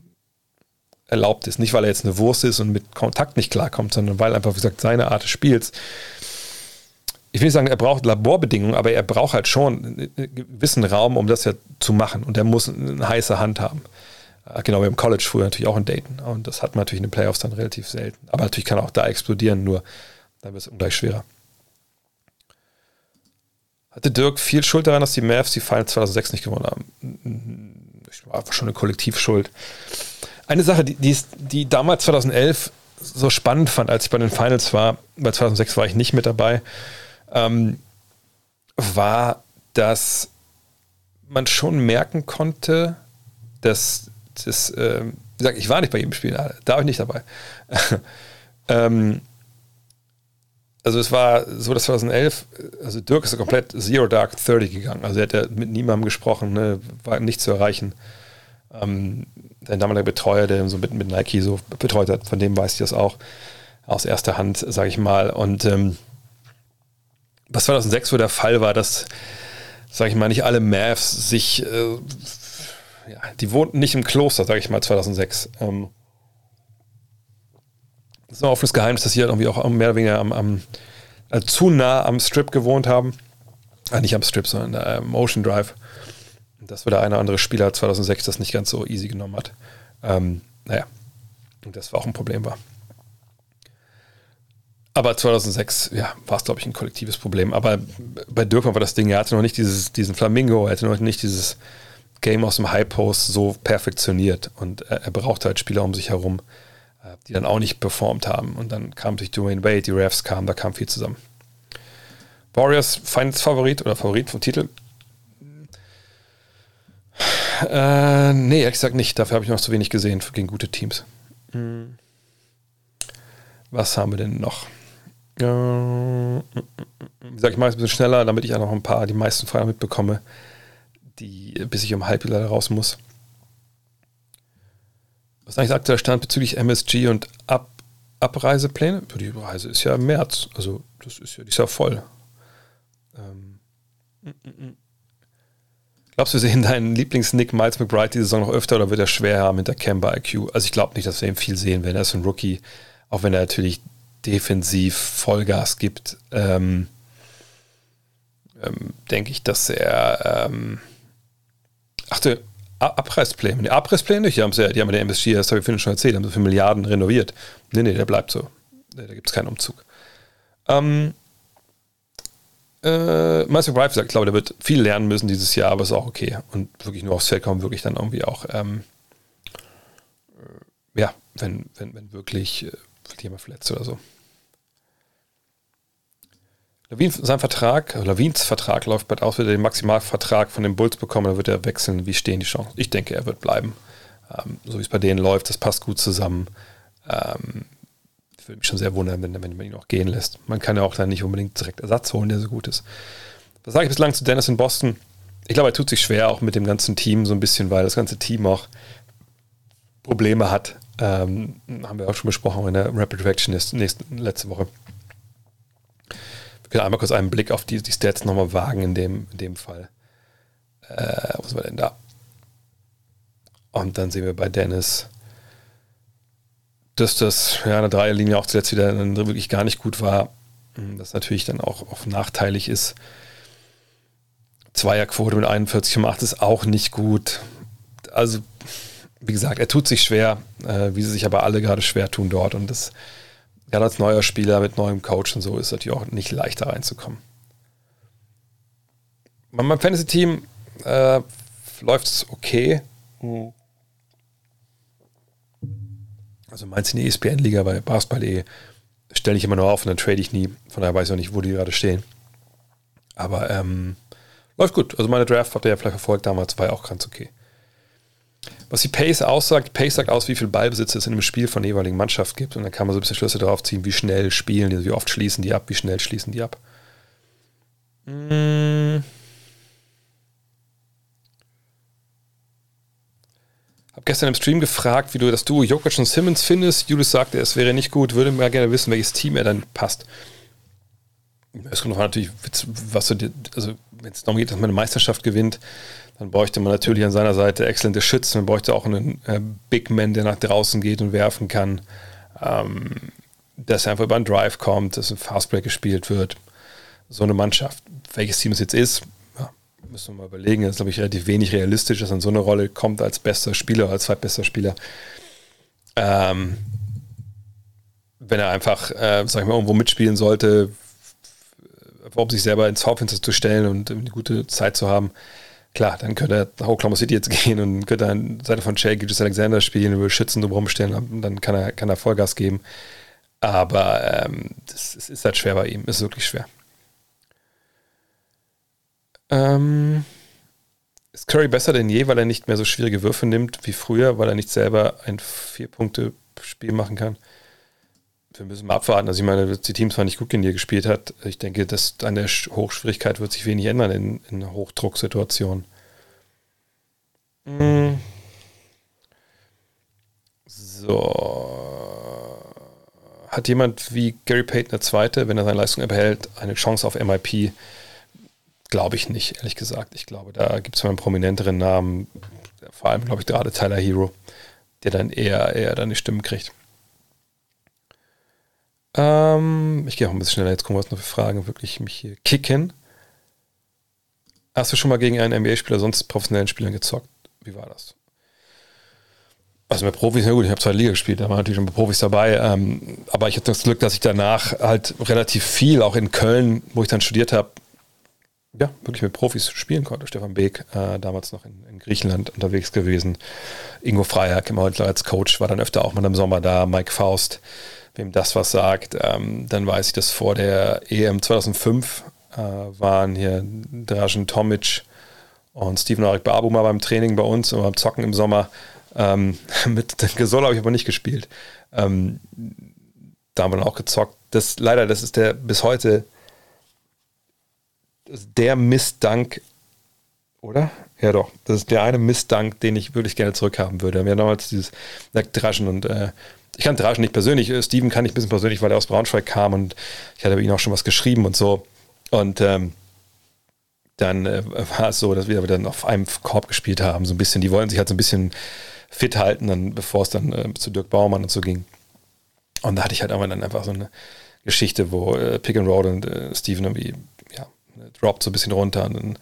erlaubt ist. Nicht, weil er jetzt eine Wurst ist und mit Kontakt nicht klarkommt, sondern weil einfach, wie gesagt, seine Art des Spiels ich will nicht sagen, er braucht Laborbedingungen, aber er braucht halt schon einen gewissen Raum, um das ja zu machen. Und er muss eine heiße Hand haben. Äh, genau, wie im College früher natürlich auch in Dayton. Und das hat man natürlich in den Playoffs dann relativ selten. Aber natürlich kann auch da explodieren, nur dann wird es ungleich schwerer. Hatte Dirk viel Schuld daran, dass die Mavs die Finals 2006 nicht gewonnen haben? Das war schon eine Kollektivschuld. Eine Sache, die, die, die damals 2011 so spannend fand, als ich bei den Finals war, bei 2006 war ich nicht mit dabei, ähm, war, dass man schon merken konnte, dass das, äh, wie gesagt, ich war nicht bei jedem Spiel, da war ich nicht dabei. ähm, also es war so, dass 2011, also Dirk ist komplett Zero Dark 30 gegangen. Also er hat ja mit niemandem gesprochen, ne, war nicht zu erreichen. Ähm, sein damaliger Betreuer, der so mit, mit Nike so betreut hat, von dem weiß ich das auch aus erster Hand, sage ich mal. Und ähm, was 2006 so der Fall war, dass, sage ich mal, nicht alle Mavs sich, äh, ja, die wohnten nicht im Kloster, sage ich mal, 2006. Ähm, das ist ein offenes Geheimnis, dass sie halt irgendwie auch mehr oder weniger am, am also zu nah am Strip gewohnt haben. Ah, nicht am Strip, sondern am äh, Ocean Drive. Dass wir eine oder andere Spieler 2006 das nicht ganz so easy genommen hat. Ähm, naja, und das war auch ein Problem war. Aber 2006, ja, war es, glaube ich, ein kollektives Problem. Aber bei Dürkmann war das Ding, er hatte noch nicht dieses, diesen Flamingo, er hatte noch nicht dieses Game aus dem High Post so perfektioniert. Und er, er brauchte halt Spieler um sich herum, äh, die dann auch nicht performt haben. Und dann kam durch Dwayne Wade, die Refs kamen, da kam viel zusammen. Warriors Finals Favorit oder Favorit vom Titel? Äh, nee, ehrlich gesagt nicht. Dafür habe ich noch zu wenig gesehen gegen gute Teams. Hm. Was haben wir denn noch? Wie gesagt, ich mache es ein bisschen schneller, damit ich auch noch ein paar, die meisten Fragen mitbekomme, die, bis ich um halb leider raus muss. Was ist eigentlich der aktuelle Stand bezüglich MSG und Ab Abreisepläne? Die Reise ist ja im März, also das ist ja, die ist ja voll. Ähm, Glaubst du, wir sehen deinen Lieblings-Nick Miles McBride die Saison noch öfter oder wird er schwer haben mit der Camber IQ? Also ich glaube nicht, dass wir ihn viel sehen werden. Er ist ein Rookie, auch wenn er natürlich defensiv Vollgas gibt, ähm, ähm, denke ich, dass er ähm, achte Abreißpläne. Die Abreißpläne, die haben ja, die haben der MSG, das habe ich vorhin schon erzählt, haben so für Milliarden renoviert. Nee, nee, der bleibt so. Da, da gibt es keinen Umzug. Ähm, äh, Meister Bright sagt, ich glaube, der wird viel lernen müssen dieses Jahr, aber ist auch okay. Und wirklich nur aufs Feld kommen, wirklich dann irgendwie auch, ähm, äh, ja, wenn, wenn, wenn wirklich, wirklich jemand verletzt oder so. Lawin, sein Vertrag, Lawins Vertrag läuft bald aus, wird er den Maximalvertrag von den Bulls bekommen, dann wird er wechseln. Wie stehen die Chancen? Ich denke, er wird bleiben. Ähm, so wie es bei denen läuft, das passt gut zusammen. Ähm, ich würde mich schon sehr wundern, wenn, wenn man ihn auch gehen lässt. Man kann ja auch dann nicht unbedingt direkt Ersatz holen, der so gut ist. Was sage ich bislang zu Dennis in Boston? Ich glaube, er tut sich schwer auch mit dem ganzen Team so ein bisschen, weil das ganze Team auch Probleme hat. Ähm, haben wir auch schon besprochen in der Rapid Reaction letzte Woche können einmal kurz einen Blick auf die, die Stats nochmal wagen in dem, in dem Fall. Äh, was war denn da? Und dann sehen wir bei Dennis, dass das ja eine Dreierlinie auch zuletzt wieder wirklich gar nicht gut war. Hm, das natürlich dann auch, auch nachteilig ist. Zweierquote mit 41,8 ist auch nicht gut. Also, wie gesagt, er tut sich schwer, äh, wie sie sich aber alle gerade schwer tun dort. Und das ja, als neuer Spieler mit neuem Coach und so ist es natürlich auch nicht leichter reinzukommen. Bei meinem Fantasy-Team äh, läuft es okay. Also meins in die ESPN-Liga bei Basketball.de stelle ich immer nur auf und dann trade ich nie. Von daher weiß ich auch nicht, wo die gerade stehen. Aber ähm, läuft gut. Also meine Draft habt ihr ja vielleicht verfolgt damals, war ja auch ganz okay. Was die Pace aussagt, Pace sagt aus, wie viel Ballbesitz es in einem Spiel von der jeweiligen Mannschaft gibt. Und dann kann man so ein bisschen Schlüsse darauf ziehen, wie schnell spielen die, wie oft schließen die ab, wie schnell schließen die ab. Hm. Hab gestern im Stream gefragt, wie du das Duo Jokic und Simmons findest. Julius sagte, es wäre nicht gut, würde mal gerne wissen, welches Team er dann passt. Es kommt noch natürlich, was du, also wenn es darum geht, dass man eine Meisterschaft gewinnt, dann bräuchte man natürlich an seiner Seite exzellente Schützen. Man bräuchte auch einen äh, Big Man, der nach draußen geht und werfen kann. Ähm, dass er einfach über einen Drive kommt, dass ein Fastbreak gespielt wird. So eine Mannschaft, welches Team es jetzt ist, ja, müssen wir mal überlegen. Das ist, glaube ich, relativ wenig realistisch, dass in so eine Rolle kommt als bester Spieler, als zweitbester Spieler. Ähm, wenn er einfach, äh, sag ich mal, irgendwo mitspielen sollte, um sich selber ins Hauptfenster zu stellen und eine gute Zeit zu haben, klar, dann könnte er nach Oklahoma City jetzt gehen und könnte an Seite von Shea Gilgis Alexander spielen, über Schützen drumherum stellen dann kann er, kann er Vollgas geben. Aber ähm, das, das, ist halt schwer bei ihm, ist wirklich schwer. Ähm, ist Curry besser denn je, weil er nicht mehr so schwierige Würfe nimmt wie früher, weil er nicht selber ein Vier-Punkte-Spiel machen kann? Wir müssen mal abwarten. Also ich meine, die Teams waren nicht gut gegen die gespielt hat. Ich denke, dass an der Hochschwierigkeit wird sich wenig ändern in, in einer Hochdrucksituation. Mhm. So. Hat jemand wie Gary Payton der Zweite, wenn er seine Leistung erhält, eine Chance auf MIP? Glaube ich nicht, ehrlich gesagt. Ich glaube, da gibt es mal einen prominenteren Namen, vor allem, glaube ich, gerade Tyler Hero, der dann eher, eher dann die Stimmen kriegt. Ähm, ich gehe auch ein bisschen schneller, jetzt gucken was noch für Fragen wirklich mich hier kicken. Hast du schon mal gegen einen NBA-Spieler, sonst professionellen Spielern gezockt? Wie war das? Also mit Profis, na gut, ich habe zwei Liga gespielt, da waren natürlich schon Profis dabei, ähm, aber ich hatte das Glück, dass ich danach halt relativ viel, auch in Köln, wo ich dann studiert habe, ja, wirklich mit Profis spielen konnte. Stefan Beek, äh, damals noch in, in, Griechenland unterwegs gewesen. Ingo Freier, immer heute als Coach, war dann öfter auch mal im Sommer da. Mike Faust, wem das was sagt, ähm, dann weiß ich, dass vor der EM 2005 äh, waren hier Dražen Tomic und Steven Arik Babu mal beim Training bei uns und beim Zocken im Sommer. Ähm, mit Gesol habe ich aber nicht gespielt. Ähm, da haben wir dann auch gezockt. Das, leider, das ist der bis heute der Missdank, oder? Ja, doch. Das ist der eine Missdank, den ich wirklich gerne zurückhaben würde. Wir haben damals dieses Draschen und äh, ich kann Draschen nicht persönlich, äh, Steven kann ich ein bisschen persönlich, weil er aus Braunschweig kam und ich hatte bei ihm auch schon was geschrieben und so. Und ähm, dann äh, war es so, dass wir dann auf einem Korb gespielt haben, so ein bisschen. Die wollten sich halt so ein bisschen fit halten, dann, bevor es dann äh, zu Dirk Baumann und so ging. Und da hatte ich halt irgendwann dann einfach so eine Geschichte, wo äh, Pick and Roll und äh, Steven irgendwie, ja, droppt so ein bisschen runter und dann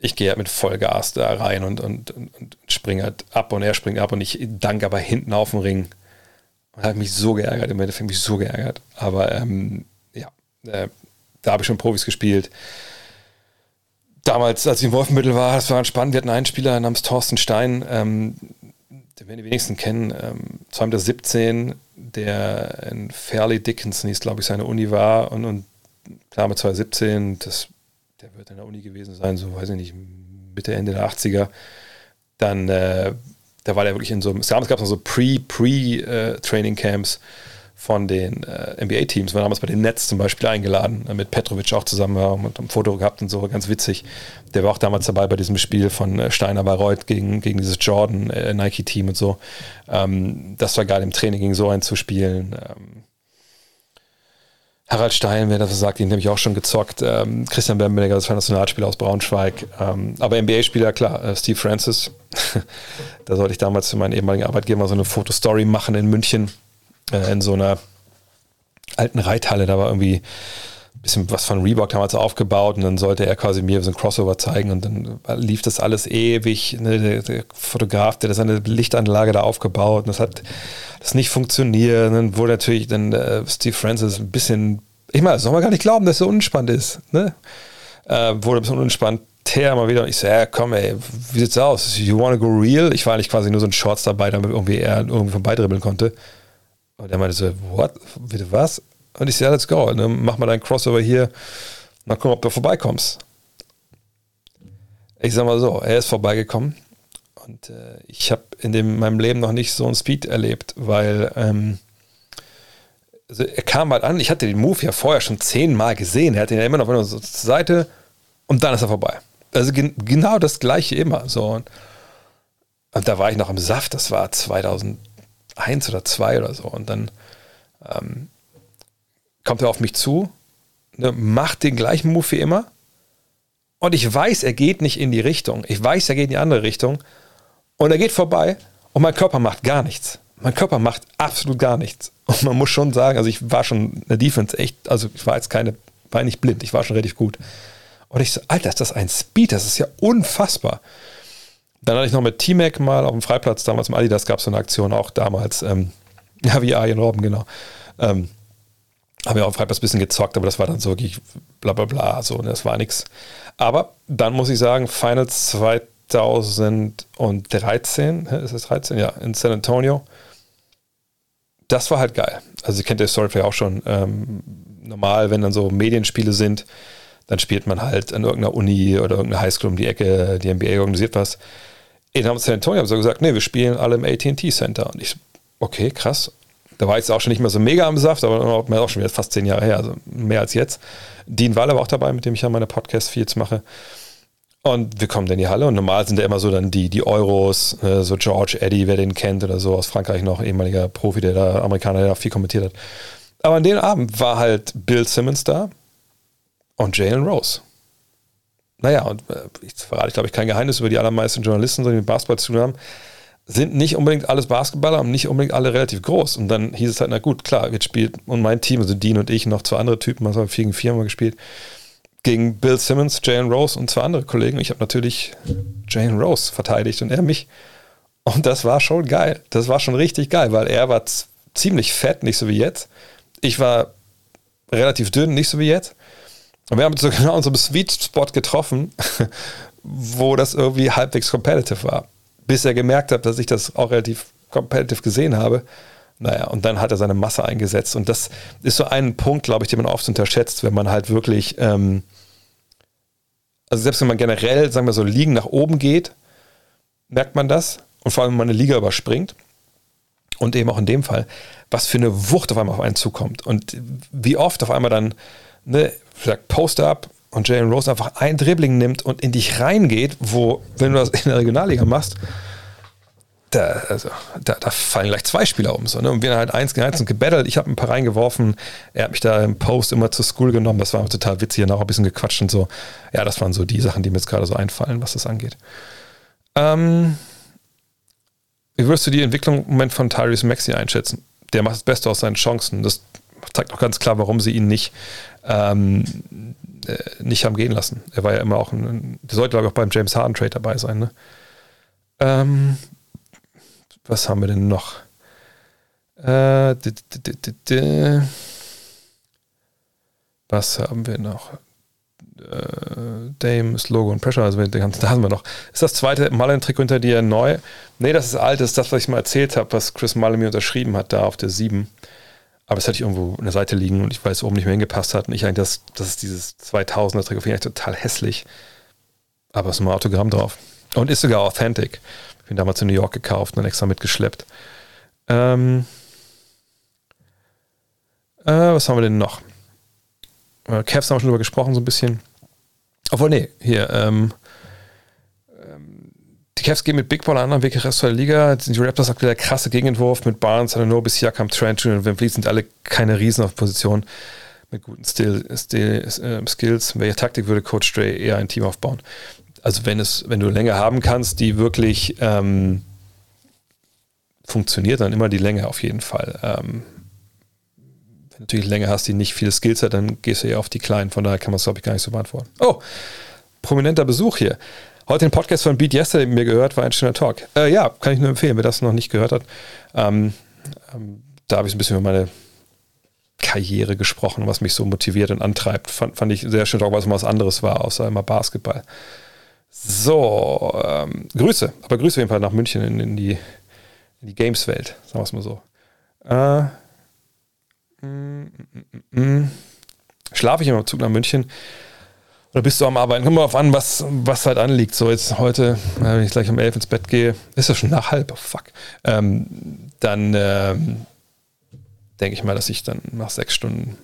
ich gehe halt mit Vollgas da rein und, und, und, und springe halt ab und er springt ab und ich danke aber hinten auf dem Ring und hat mich so geärgert, im Endeffekt mich so geärgert. Aber ähm, ja, äh, da habe ich schon Profis gespielt. Damals, als ich im Wolfenmittel war, das war spannend. Wir hatten einen Spieler namens Thorsten Stein, ähm, den werden die wenigsten kennen, ähm, 2017, der in Fairleigh Dickinson hieß, glaube ich, seine Uni war. Und, und klar, mit 2017, das, der wird in der Uni gewesen sein, so weiß ich nicht, Mitte, Ende der 80er. Dann äh, da war der wirklich in so einem, es gab noch so Pre-Pre-Training-Camps äh, von den äh, NBA-Teams, war damals bei den Nets zum Beispiel eingeladen, mit Petrovic auch zusammen war und ein Foto gehabt und so, ganz witzig. Der war auch damals dabei bei diesem Spiel von äh, Steiner Bayreuth gegen, gegen dieses Jordan äh, und so. Ähm, das war geil, im Training gegen so einen zu spielen. Ähm, Harald Stein, wer das sagt, den habe ich auch schon gezockt. Ähm, Christian Bembelegger, das war ein Nationalspieler aus Braunschweig. Ähm, aber NBA-Spieler, klar, äh, Steve Francis. da sollte ich damals für meinen ehemaligen Arbeitgeber so eine Fotostory machen in München, äh, in so einer alten Reithalle. Da war irgendwie bisschen was von Reebok damals aufgebaut und dann sollte er quasi mir so ein Crossover zeigen und dann lief das alles ewig. Ne? Der, der, Fotograf, der seine Lichtanlage da aufgebaut und das hat das nicht funktioniert. Und dann wurde natürlich dann äh, Steve Francis ein bisschen, ich meine, soll man gar nicht glauben, dass er so unentspannt ist. Ne? Äh, wurde ein bisschen unentspannt her mal wieder und ich so, ja komm ey, wie sieht's aus? You wanna go real? Ich war eigentlich quasi nur so ein Shorts dabei, damit irgendwie er irgendwie vorbeidribbeln konnte. Und er meinte so, what? Bitte was? Und ich so, ja, let's go. Ne? Mach mal deinen Crossover hier. Mal gucken, ob du vorbeikommst. Ich sag mal so, er ist vorbeigekommen. Und äh, ich habe in meinem Leben noch nicht so einen Speed erlebt, weil ähm, also er kam halt an, ich hatte den Move ja vorher schon zehnmal gesehen. Er hat ihn ja immer noch so zur Seite und dann ist er vorbei. Also gen genau das gleiche immer. So. Und Und da war ich noch im Saft, das war 2001 oder 2 oder so. Und dann ähm, kommt er auf mich zu, ne, macht den gleichen Move wie immer. Und ich weiß, er geht nicht in die Richtung. Ich weiß, er geht in die andere Richtung. Und er geht vorbei und mein Körper macht gar nichts. Mein Körper macht absolut gar nichts. Und man muss schon sagen, also ich war schon in der Defense echt, also ich war jetzt keine, war nicht blind, ich war schon relativ gut. Und ich so, Alter, ist das ein Speed? Das ist ja unfassbar. Dann hatte ich noch mit T-Mac mal auf dem Freiplatz, damals im Adidas gab es so eine Aktion auch damals. Ähm, ja, wie Arjen Robben, genau. Ähm, haben wir auf Freiplatz ein bisschen gezockt, aber das war dann so wirklich bla bla bla, so, ne, das war nichts. Aber dann muss ich sagen, Finals 2013, ist es 13? Ja, in San Antonio. Das war halt geil. Also, ihr kennt der Storyplay auch schon. Ähm, normal, wenn dann so Medienspiele sind, dann spielt man halt an irgendeiner Uni oder irgendeiner Highschool um die Ecke, die NBA organisiert was. In San Antonio haben sie gesagt, nee, wir spielen alle im AT&T Center. Und ich, okay, krass. Da war ich jetzt auch schon nicht mehr so mega am Saft, aber auch schon wieder fast zehn Jahre her, also mehr als jetzt. Dean Waller war auch dabei, mit dem ich ja meine Podcast-Feeds mache. Und wir kommen dann in die Halle und normal sind da immer so dann die, die Euros, äh, so George Eddy, wer den kennt oder so aus Frankreich noch, ehemaliger Profi, der da, Amerikaner, der da viel kommentiert hat. Aber an dem Abend war halt Bill Simmons da und Jalen Rose. Naja, und äh, ich verrate, glaube ich, kein Geheimnis über die allermeisten Journalisten, die mit Basketball zu haben, sind nicht unbedingt alles Basketballer und nicht unbedingt alle relativ groß. Und dann hieß es halt, na gut, klar, jetzt spielt und mein Team, also Dean und ich, noch zwei andere Typen, also vier gegen vier gespielt, gegen Bill Simmons, Jalen Rose und zwei andere Kollegen. Ich habe natürlich Jalen Rose verteidigt und er mich. Und das war schon geil. Das war schon richtig geil, weil er war ziemlich fett, nicht so wie jetzt. Ich war relativ dünn, nicht so wie jetzt. Und wir haben so genau einem Sweet Spot getroffen, wo das irgendwie halbwegs competitive war. Bis er gemerkt hat, dass ich das auch relativ competitive gesehen habe. Naja, und dann hat er seine Masse eingesetzt. Und das ist so ein Punkt, glaube ich, den man oft unterschätzt, wenn man halt wirklich, ähm, also selbst wenn man generell, sagen wir so, liegen nach oben geht, merkt man das. Und vor allem, wenn man eine Liga überspringt. Und eben auch in dem Fall, was für eine Wucht auf einmal auf einen zukommt. Und wie oft auf einmal dann ne, sagt Post-Up und Jalen Rose einfach ein Dribbling nimmt und in dich reingeht, wo, wenn du das in der Regionalliga machst, da, also, da, da, fallen gleich zwei Spieler um. So, ne? Und wir haben halt eins gegen eins und gebettelt. Ich habe ein paar reingeworfen. Er hat mich da im Post immer zur School genommen. Das war total witzig. Danach ein bisschen gequatscht und so. Ja, das waren so die Sachen, die mir jetzt gerade so einfallen, was das angeht. Ähm, wie würdest du die Entwicklung im Moment von Tyrese Maxi einschätzen? Der macht das Beste aus seinen Chancen. Das zeigt auch ganz klar, warum sie ihn nicht, ähm, äh, nicht haben gehen lassen. Er war ja immer auch ein, der sollte, glaube ich, auch beim James Harden Trade dabei sein. Ne? Ähm, was haben wir denn noch? Äh, was haben wir noch? Äh, Dames, Logo und Pressure, also da haben wir noch. Ist das zweite Mullen-Trick unter dir neu? Nee, das ist alt, das ist das, was ich mal erzählt habe, was Chris Mullen mir unterschrieben hat, da auf der 7. Aber es hatte ich irgendwo an der Seite liegen und ich weiß, oben nicht mehr hingepasst hat. Und ich eigentlich, das, das ist dieses 2000er Trikot, finde ich total hässlich. Aber es ist ein Autogramm drauf. Und ist sogar authentic. Ich bin damals in New York gekauft und dann extra mitgeschleppt. Ähm, äh, was haben wir denn noch? Äh, Cavs haben wir schon drüber gesprochen, so ein bisschen. Obwohl, nee, hier, ähm, die Cavs gehen mit Big Ball an, am Weg Rest der Liga. Die Raptors aktuell der krasse Gegenentwurf mit Barnes, Ananobi, Siakam, Trent und Van Vliet sind alle keine Riesen auf Position mit guten Stil, Stil, äh, Skills. Welche Taktik würde Coach Dre eher ein Team aufbauen? Also wenn es, wenn du Länge haben kannst, die wirklich ähm, funktioniert, dann immer die Länge auf jeden Fall. Ähm, wenn du natürlich Länge hast, die nicht viele Skills hat, dann gehst du eher auf die kleinen. Von daher kann man es, glaube ich, gar nicht so beantworten. Oh, prominenter Besuch hier. Heute den Podcast von Beat Yesterday mir gehört, war ein schöner Talk. Äh, ja, kann ich nur empfehlen, wer das noch nicht gehört hat. Ähm, ähm, da habe ich ein bisschen über meine Karriere gesprochen, was mich so motiviert und antreibt. Fand, fand ich sehr schön, auch weil es mal was anderes war, außer immer Basketball. So, ähm, Grüße, aber Grüße auf jeden Fall nach München in, in die, in die Games-Welt, sagen wir es mal so. Äh, mm, mm, mm, Schlafe ich immer im Zug nach München oder bist du am Arbeiten? Kommt mal auf an, was, was halt anliegt. So, jetzt heute, wenn ich gleich um elf ins Bett gehe, ist das schon nach halb, oh fuck. Ähm, dann ähm, denke ich mal, dass ich dann nach sechs Stunden,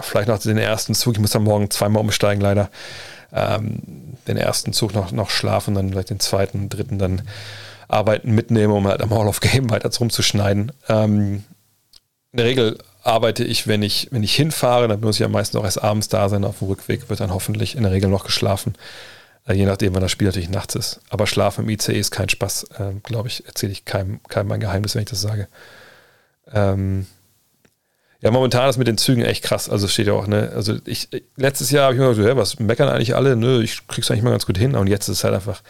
vielleicht nach den ersten Zug, ich muss dann morgen zweimal umsteigen, leider. Ähm, den ersten Zug noch, noch schlafen, dann vielleicht den zweiten, dritten dann arbeiten mitnehme, um halt am Hall of Game weiter rumzuschneiden. Ähm, in der Regel arbeite ich, wenn ich, wenn ich hinfahre, dann muss ich am meisten auch erst abends da sein. Auf dem Rückweg wird dann hoffentlich in der Regel noch geschlafen. Äh, je nachdem, wann das Spiel natürlich nachts ist. Aber Schlafen im ICE ist kein Spaß, äh, glaube ich, erzähle ich keinem, keinem mein Geheimnis, wenn ich das sage. Ähm, ja, momentan ist mit den Zügen echt krass. Also steht ja auch, ne, also ich, letztes Jahr habe ich mir gedacht, ja, was meckern eigentlich alle? Nö, ich krieg's eigentlich mal ganz gut hin. Und jetzt ist es halt einfach,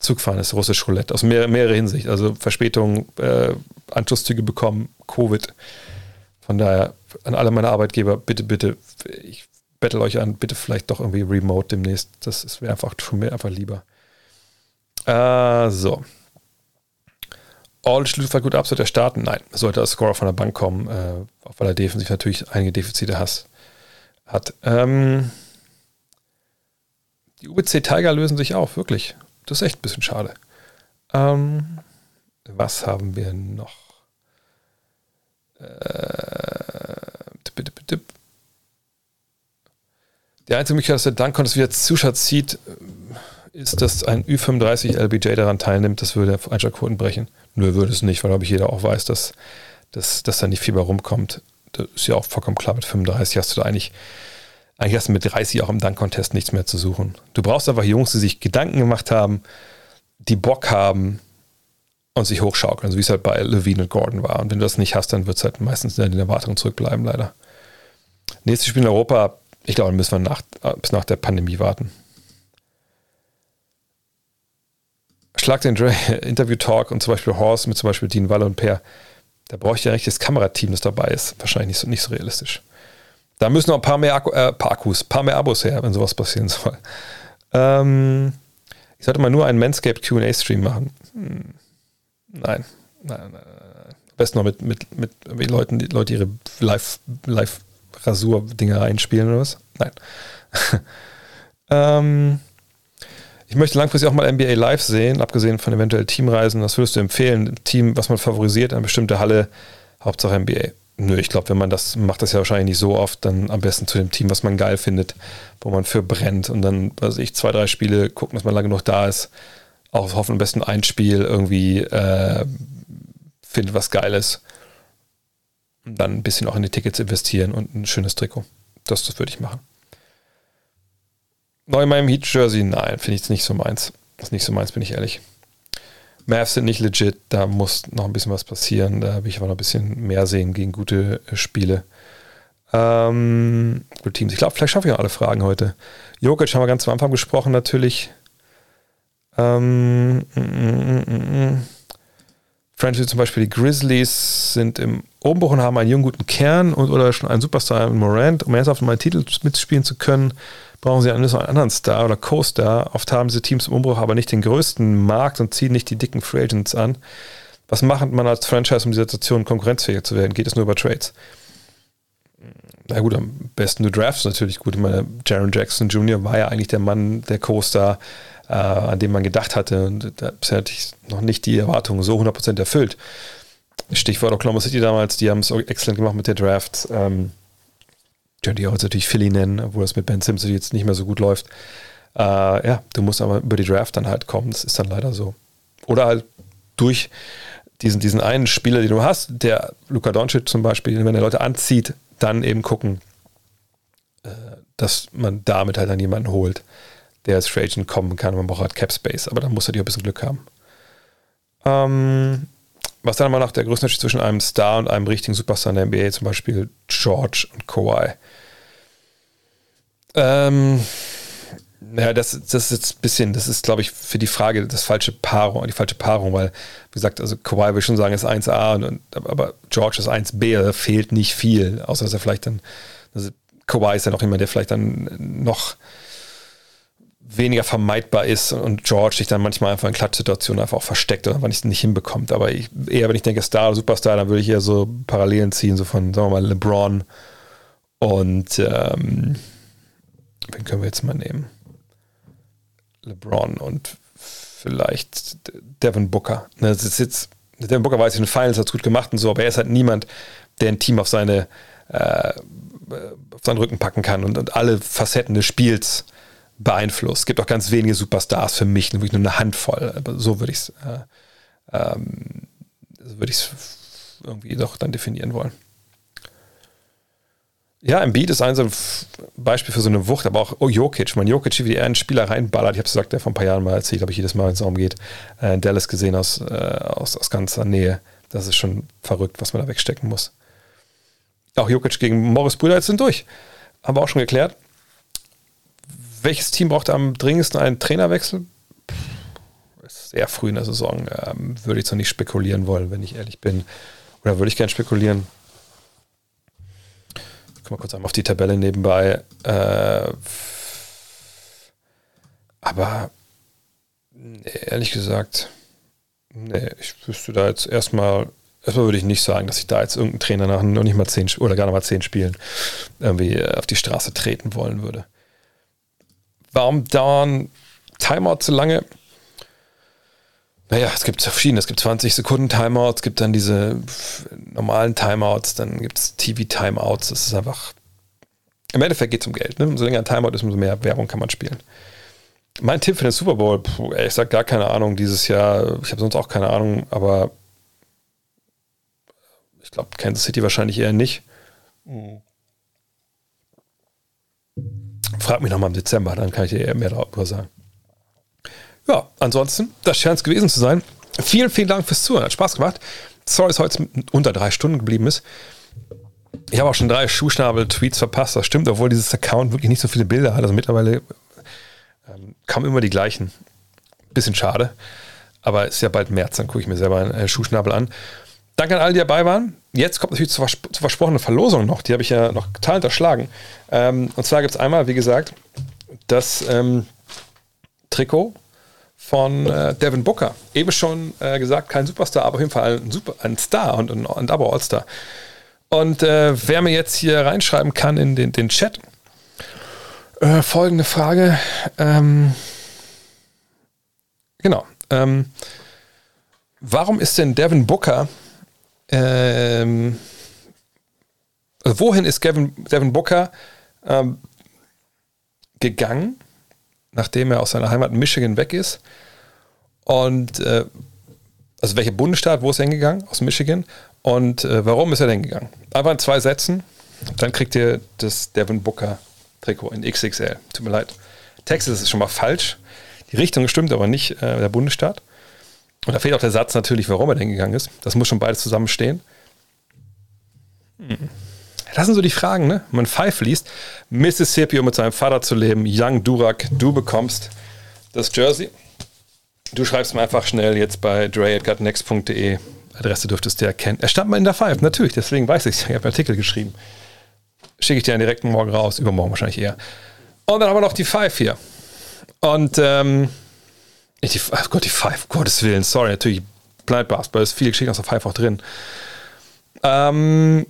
Zugfahren ist russisch Roulette aus mehr, mehrerer Hinsicht. Also Verspätung, äh, Anschlusszüge bekommen, Covid. Von daher an alle meine Arbeitgeber, bitte, bitte, ich bettel euch an, bitte vielleicht doch irgendwie remote demnächst. Das wäre einfach schon mir einfach lieber. Äh, so. All schließt gut ab, sollte er starten? Nein, sollte der Scorer von der Bank kommen, äh, weil er defensiv natürlich einige Defizite has, hat. Ähm, die UBC Tiger lösen sich auf, wirklich. Das ist echt ein bisschen schade. Ähm, was haben wir noch? Äh, die einzige Möglichkeit, dass der Dunk-Contest wieder Zuschauer zieht, ist, dass ein Ü35 LBJ daran teilnimmt. Das würde Einschaltquoten brechen. Nö, würde es nicht, weil, glaube ich, jeder auch weiß, dass, dass, dass da nicht viel bei rumkommt. Das ist ja auch vollkommen klar. Mit 35 hast du da eigentlich, eigentlich hast du mit 30 auch im Dunk-Contest nichts mehr zu suchen. Du brauchst einfach Jungs, die sich Gedanken gemacht haben, die Bock haben, und sich hochschaukeln, so wie es halt bei Levine und Gordon war. Und wenn du das nicht hast, dann wird es halt meistens in den Erwartungen zurückbleiben, leider. Nächstes Spiel in Europa, ich glaube, müssen wir nach, bis nach der Pandemie warten. Schlag den Dre, Interview Talk und zum Beispiel Horse mit zum Beispiel Dean Walle und Per. Da brauche ich ja ein richtiges Kamerateam, das dabei ist. Wahrscheinlich nicht so, nicht so realistisch. Da müssen noch ein paar mehr Akku, äh, paar Akkus, ein paar mehr Abos her, wenn sowas passieren soll. Ähm, ich sollte mal nur einen Manscaped QA-Stream machen. Hm. Nein. Nein, nein, nein. Am besten noch mit, mit, mit Leuten, die Leute ihre Live-Rasur-Dinger einspielen oder was? Nein. ähm, ich möchte langfristig auch mal NBA live sehen, abgesehen von eventuell Teamreisen. Was würdest du empfehlen? Ein Team, was man favorisiert, eine bestimmte Halle, Hauptsache NBA. Nö, ich glaube, wenn man das macht, das ja wahrscheinlich nicht so oft, dann am besten zu dem Team, was man geil findet, wo man für brennt und dann, weiß ich, zwei, drei Spiele gucken, dass man lange genug da ist auch hoffen am besten ein Spiel irgendwie äh, findet was Geiles. Und dann ein bisschen auch in die Tickets investieren und ein schönes Trikot. Das, das würde ich machen. Neu in meinem Heat Jersey, nein, finde ich es nicht so meins. Das ist nicht so meins, bin ich ehrlich. Mavs sind nicht legit, da muss noch ein bisschen was passieren. Da will ich aber noch ein bisschen mehr sehen gegen gute äh, Spiele. Ähm, gute Teams. Ich glaube, vielleicht schaffe ich auch alle Fragen heute. Jokic haben wir ganz am Anfang besprochen, natürlich. Ähm, mm, mm, mm, mm. Franchise zum Beispiel die Grizzlies sind im Umbruch und haben einen jungen guten Kern und oder schon einen Superstar in Morant. Um ernsthaft mal einen Titel mitspielen zu können, brauchen sie einen, anderen Star oder Co-Star. Oft haben diese Teams im Umbruch aber nicht den größten Markt und ziehen nicht die dicken Free Agents an. Was macht man als Franchise, um die Situation konkurrenzfähig zu werden? Geht es nur über Trades? Na gut, am besten du drafts natürlich gut. Ich meine, Jaron Jackson Jr. war ja eigentlich der Mann, der Co-Star äh, an dem man gedacht hatte. Und da hatte ich noch nicht die Erwartungen so 100% erfüllt. Stichwort Oklahoma City damals, die haben es exzellent gemacht mit der Draft. Ähm, könnte ich auch jetzt natürlich Philly nennen, obwohl es mit Ben Simmons jetzt nicht mehr so gut läuft. Äh, ja, du musst aber über die Draft dann halt kommen. Das ist dann leider so. Oder halt durch diesen, diesen einen Spieler, den du hast, der Luka Doncic zum Beispiel, wenn er Leute anzieht, dann eben gucken, äh, dass man damit halt dann jemanden holt der als Free Agent kommen kann. Man braucht halt Cap Space, aber da muss er halt ein bisschen Glück haben. Ähm, was dann mal nach der größte zwischen einem Star und einem richtigen Superstar in der NBA, zum Beispiel George und Kawhi. Ähm, ja, das, das ist jetzt ein bisschen, das ist, glaube ich, für die Frage das falsche Paarung, die falsche Paarung, weil, wie gesagt, also Kawhi will schon sagen, ist 1A, und, aber George ist 1B, da fehlt nicht viel, außer dass er vielleicht dann, also Kawhi ist ja noch jemand, der vielleicht dann noch weniger vermeidbar ist und George sich dann manchmal einfach in Klatschsituationen einfach auch versteckt oder einfach nicht, nicht hinbekommt. Aber ich, eher, wenn ich denke Star oder Superstar, dann würde ich eher so Parallelen ziehen, so von, sagen wir mal, LeBron und ähm, wen können wir jetzt mal nehmen? LeBron und vielleicht Devin Booker. Ne, das ist jetzt, Devin Booker weiß ich, in den Finals hat es gut gemacht und so, aber er ist halt niemand, der ein Team auf seine äh, auf seinen Rücken packen kann und, und alle Facetten des Spiels beeinflusst. Es gibt auch ganz wenige Superstars für mich, wirklich nur eine Handvoll. Aber so würde ich es äh, ähm, würde ich irgendwie doch dann definieren wollen. Ja, Embiid ist ein Beispiel für so eine Wucht, aber auch oh, Jokic. Man, Jokic, wie er einen Spieler reinballert. Ich habe es gesagt, der vor ein paar Jahren mal erzählt, glaube ich, jedes Mal, wenn es darum geht, äh, Dallas gesehen aus, äh, aus, aus ganzer Nähe. Das ist schon verrückt, was man da wegstecken muss. Auch Jokic gegen Morris Brüder jetzt sind durch. Haben wir auch schon geklärt. Welches Team braucht am dringendsten einen Trainerwechsel? Sehr früh in der Saison. Ähm, würde ich so nicht spekulieren wollen, wenn ich ehrlich bin. Oder würde ich gerne spekulieren? Ich guck mal kurz einmal auf die Tabelle nebenbei. Äh, aber ehrlich gesagt, nee, ich wüsste da jetzt erstmal, erstmal würde ich nicht sagen, dass ich da jetzt irgendeinen Trainer nach noch nicht mal zehn oder gar noch mal zehn Spielen irgendwie äh, auf die Straße treten wollen würde. Warum dauern Timeout so lange? Naja, es gibt verschiedene. Es gibt 20 Sekunden Timeouts, es gibt dann diese normalen Timeouts, dann gibt es TV-Timeouts. Das ist einfach. Im Endeffekt geht es um Geld. Ne? Umso länger ein Timeout ist, umso mehr Werbung kann man spielen. Mein Tipp für den Super Bowl, puh, ey, ich sag gar keine Ahnung dieses Jahr. Ich habe sonst auch keine Ahnung, aber ich glaube, Kansas City wahrscheinlich eher nicht. Mhm. Frag mich nochmal im Dezember, dann kann ich dir mehr darüber sagen. Ja, ansonsten, das scheint es gewesen zu sein. Vielen, vielen Dank fürs Zuhören. Hat Spaß gemacht. Sorry, dass heute unter drei Stunden geblieben ist. Ich habe auch schon drei Schuhschnabel-Tweets verpasst. Das stimmt, obwohl dieses Account wirklich nicht so viele Bilder hat. Also mittlerweile ähm, kamen immer die gleichen. Bisschen schade. Aber ist ja bald März, dann gucke ich mir selber einen äh, Schuhschnabel an. Danke an alle, die dabei waren. Jetzt kommt natürlich zur, zur versprochenen Verlosung noch. Die habe ich ja noch total unterschlagen. Ähm, und zwar gibt es einmal, wie gesagt, das ähm, Trikot von äh, Devin Booker. Eben schon äh, gesagt, kein Superstar, aber auf jeden Fall ein, Super, ein Star und ein, ein aber All-Star. Und äh, wer mir jetzt hier reinschreiben kann in den, den Chat, äh, folgende Frage. Ähm, genau. Ähm, warum ist denn Devin Booker ähm, also wohin ist Gavin, Devin Booker ähm, gegangen? nachdem er aus seiner Heimat Michigan weg ist. Und äh, also welcher Bundesstaat, wo ist er hingegangen? Aus Michigan. Und äh, warum ist er denn gegangen? Einfach in zwei Sätzen. Dann kriegt ihr das Devin Booker Trikot in XXL. Tut mir leid. Texas ist schon mal falsch. Die Richtung stimmt aber nicht, äh, der Bundesstaat. Und da fehlt auch der Satz natürlich, warum er denn gegangen ist. Das muss schon beides zusammenstehen. Hm. Das sind so die Fragen, ne? Man Five liest, Mississippi, um mit seinem Vater zu leben, Young Durak, du bekommst das Jersey. Du schreibst mir einfach schnell jetzt bei dre.gutnext.de. Adresse dürftest du erkennen. Er stand mal in der Five, natürlich, deswegen weiß ich es. Ich habe einen Artikel geschrieben. Schicke ich dir direkt morgen raus, übermorgen wahrscheinlich eher. Und dann haben wir noch die Five hier. Und, ähm, die, oh Gott, die Five, Gottes Willen, sorry, natürlich, Blind Basketball ist viel Geschichte aus der Five auch drin. Ähm,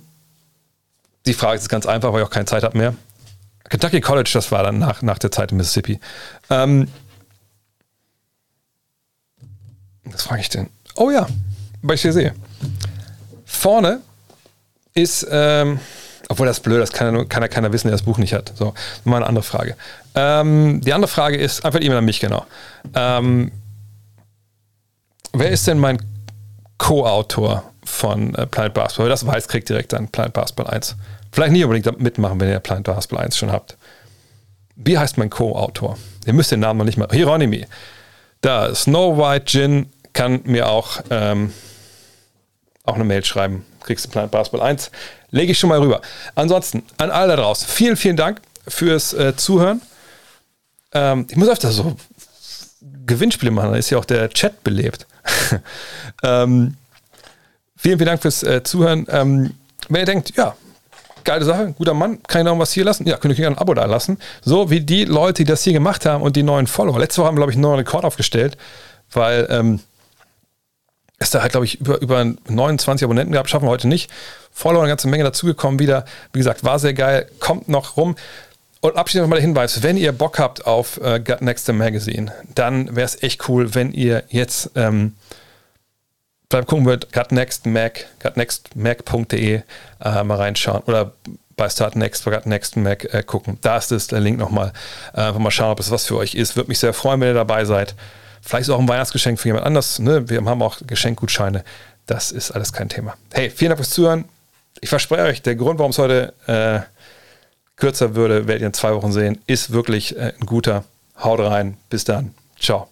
die Frage ist ganz einfach, weil ich auch keine Zeit habe mehr. Kentucky College, das war dann nach, nach der Zeit in Mississippi. Ähm, was frage ich denn? Oh ja, weil ich hier sehe. Vorne ist, ähm, obwohl das ist blöd, das kann ja, kann ja keiner wissen, der das Buch nicht hat. So, mal eine andere Frage. Ähm, die andere Frage ist, einfach E-Mail an mich, genau. Ähm, wer ist denn mein Co-Autor von äh, Planet Basketball? Wer das weiß, kriegt direkt dann Planet Basketball 1. Vielleicht nicht unbedingt mitmachen, wenn ihr Planet Basketball 1 schon habt. Wie heißt mein Co-Autor? Ihr müsst den Namen noch nicht mal. Hieronymi. Da, Snow White Gin kann mir auch, ähm, auch eine Mail schreiben. Kriegst du Planet Basketball 1. Lege ich schon mal rüber. Ansonsten, an alle da draußen, vielen, vielen Dank fürs äh, Zuhören. Ähm, ich muss öfter so Gewinnspiele machen, da ist ja auch der Chat belebt. ähm, vielen, vielen Dank fürs äh, Zuhören. Ähm, wenn ihr denkt, ja, geile Sache, guter Mann, kann ich noch was hier lassen? Ja, könnt ihr gerne ein Abo da lassen. So wie die Leute, die das hier gemacht haben und die neuen Follower. Letzte Woche haben wir, glaube ich, einen neuen Rekord aufgestellt, weil ähm, es da halt, glaube ich, über, über 29 Abonnenten gab. Schaffen wir heute nicht. Follower eine ganze Menge dazugekommen wieder. Wie gesagt, war sehr geil. Kommt noch rum. Und abschließend nochmal der Hinweis, wenn ihr Bock habt auf äh, Gut Next Magazine, dann wäre es echt cool, wenn ihr jetzt ähm, bleibt gucken wird, gutnextmac, gutnextmac.de äh, mal reinschauen oder bei Start Next, Start Next Mac äh, gucken. Da ist es, der Link nochmal. Äh, mal schauen, ob es was für euch ist. Würde mich sehr freuen, wenn ihr dabei seid. Vielleicht ist auch ein Weihnachtsgeschenk für jemand anders. Ne? Wir haben auch Geschenkgutscheine. Das ist alles kein Thema. Hey, vielen Dank fürs Zuhören. Ich verspreche euch, der Grund, warum es heute äh, kürzer würde, werdet ihr in zwei Wochen sehen, ist wirklich äh, ein guter. Haut rein. Bis dann. Ciao.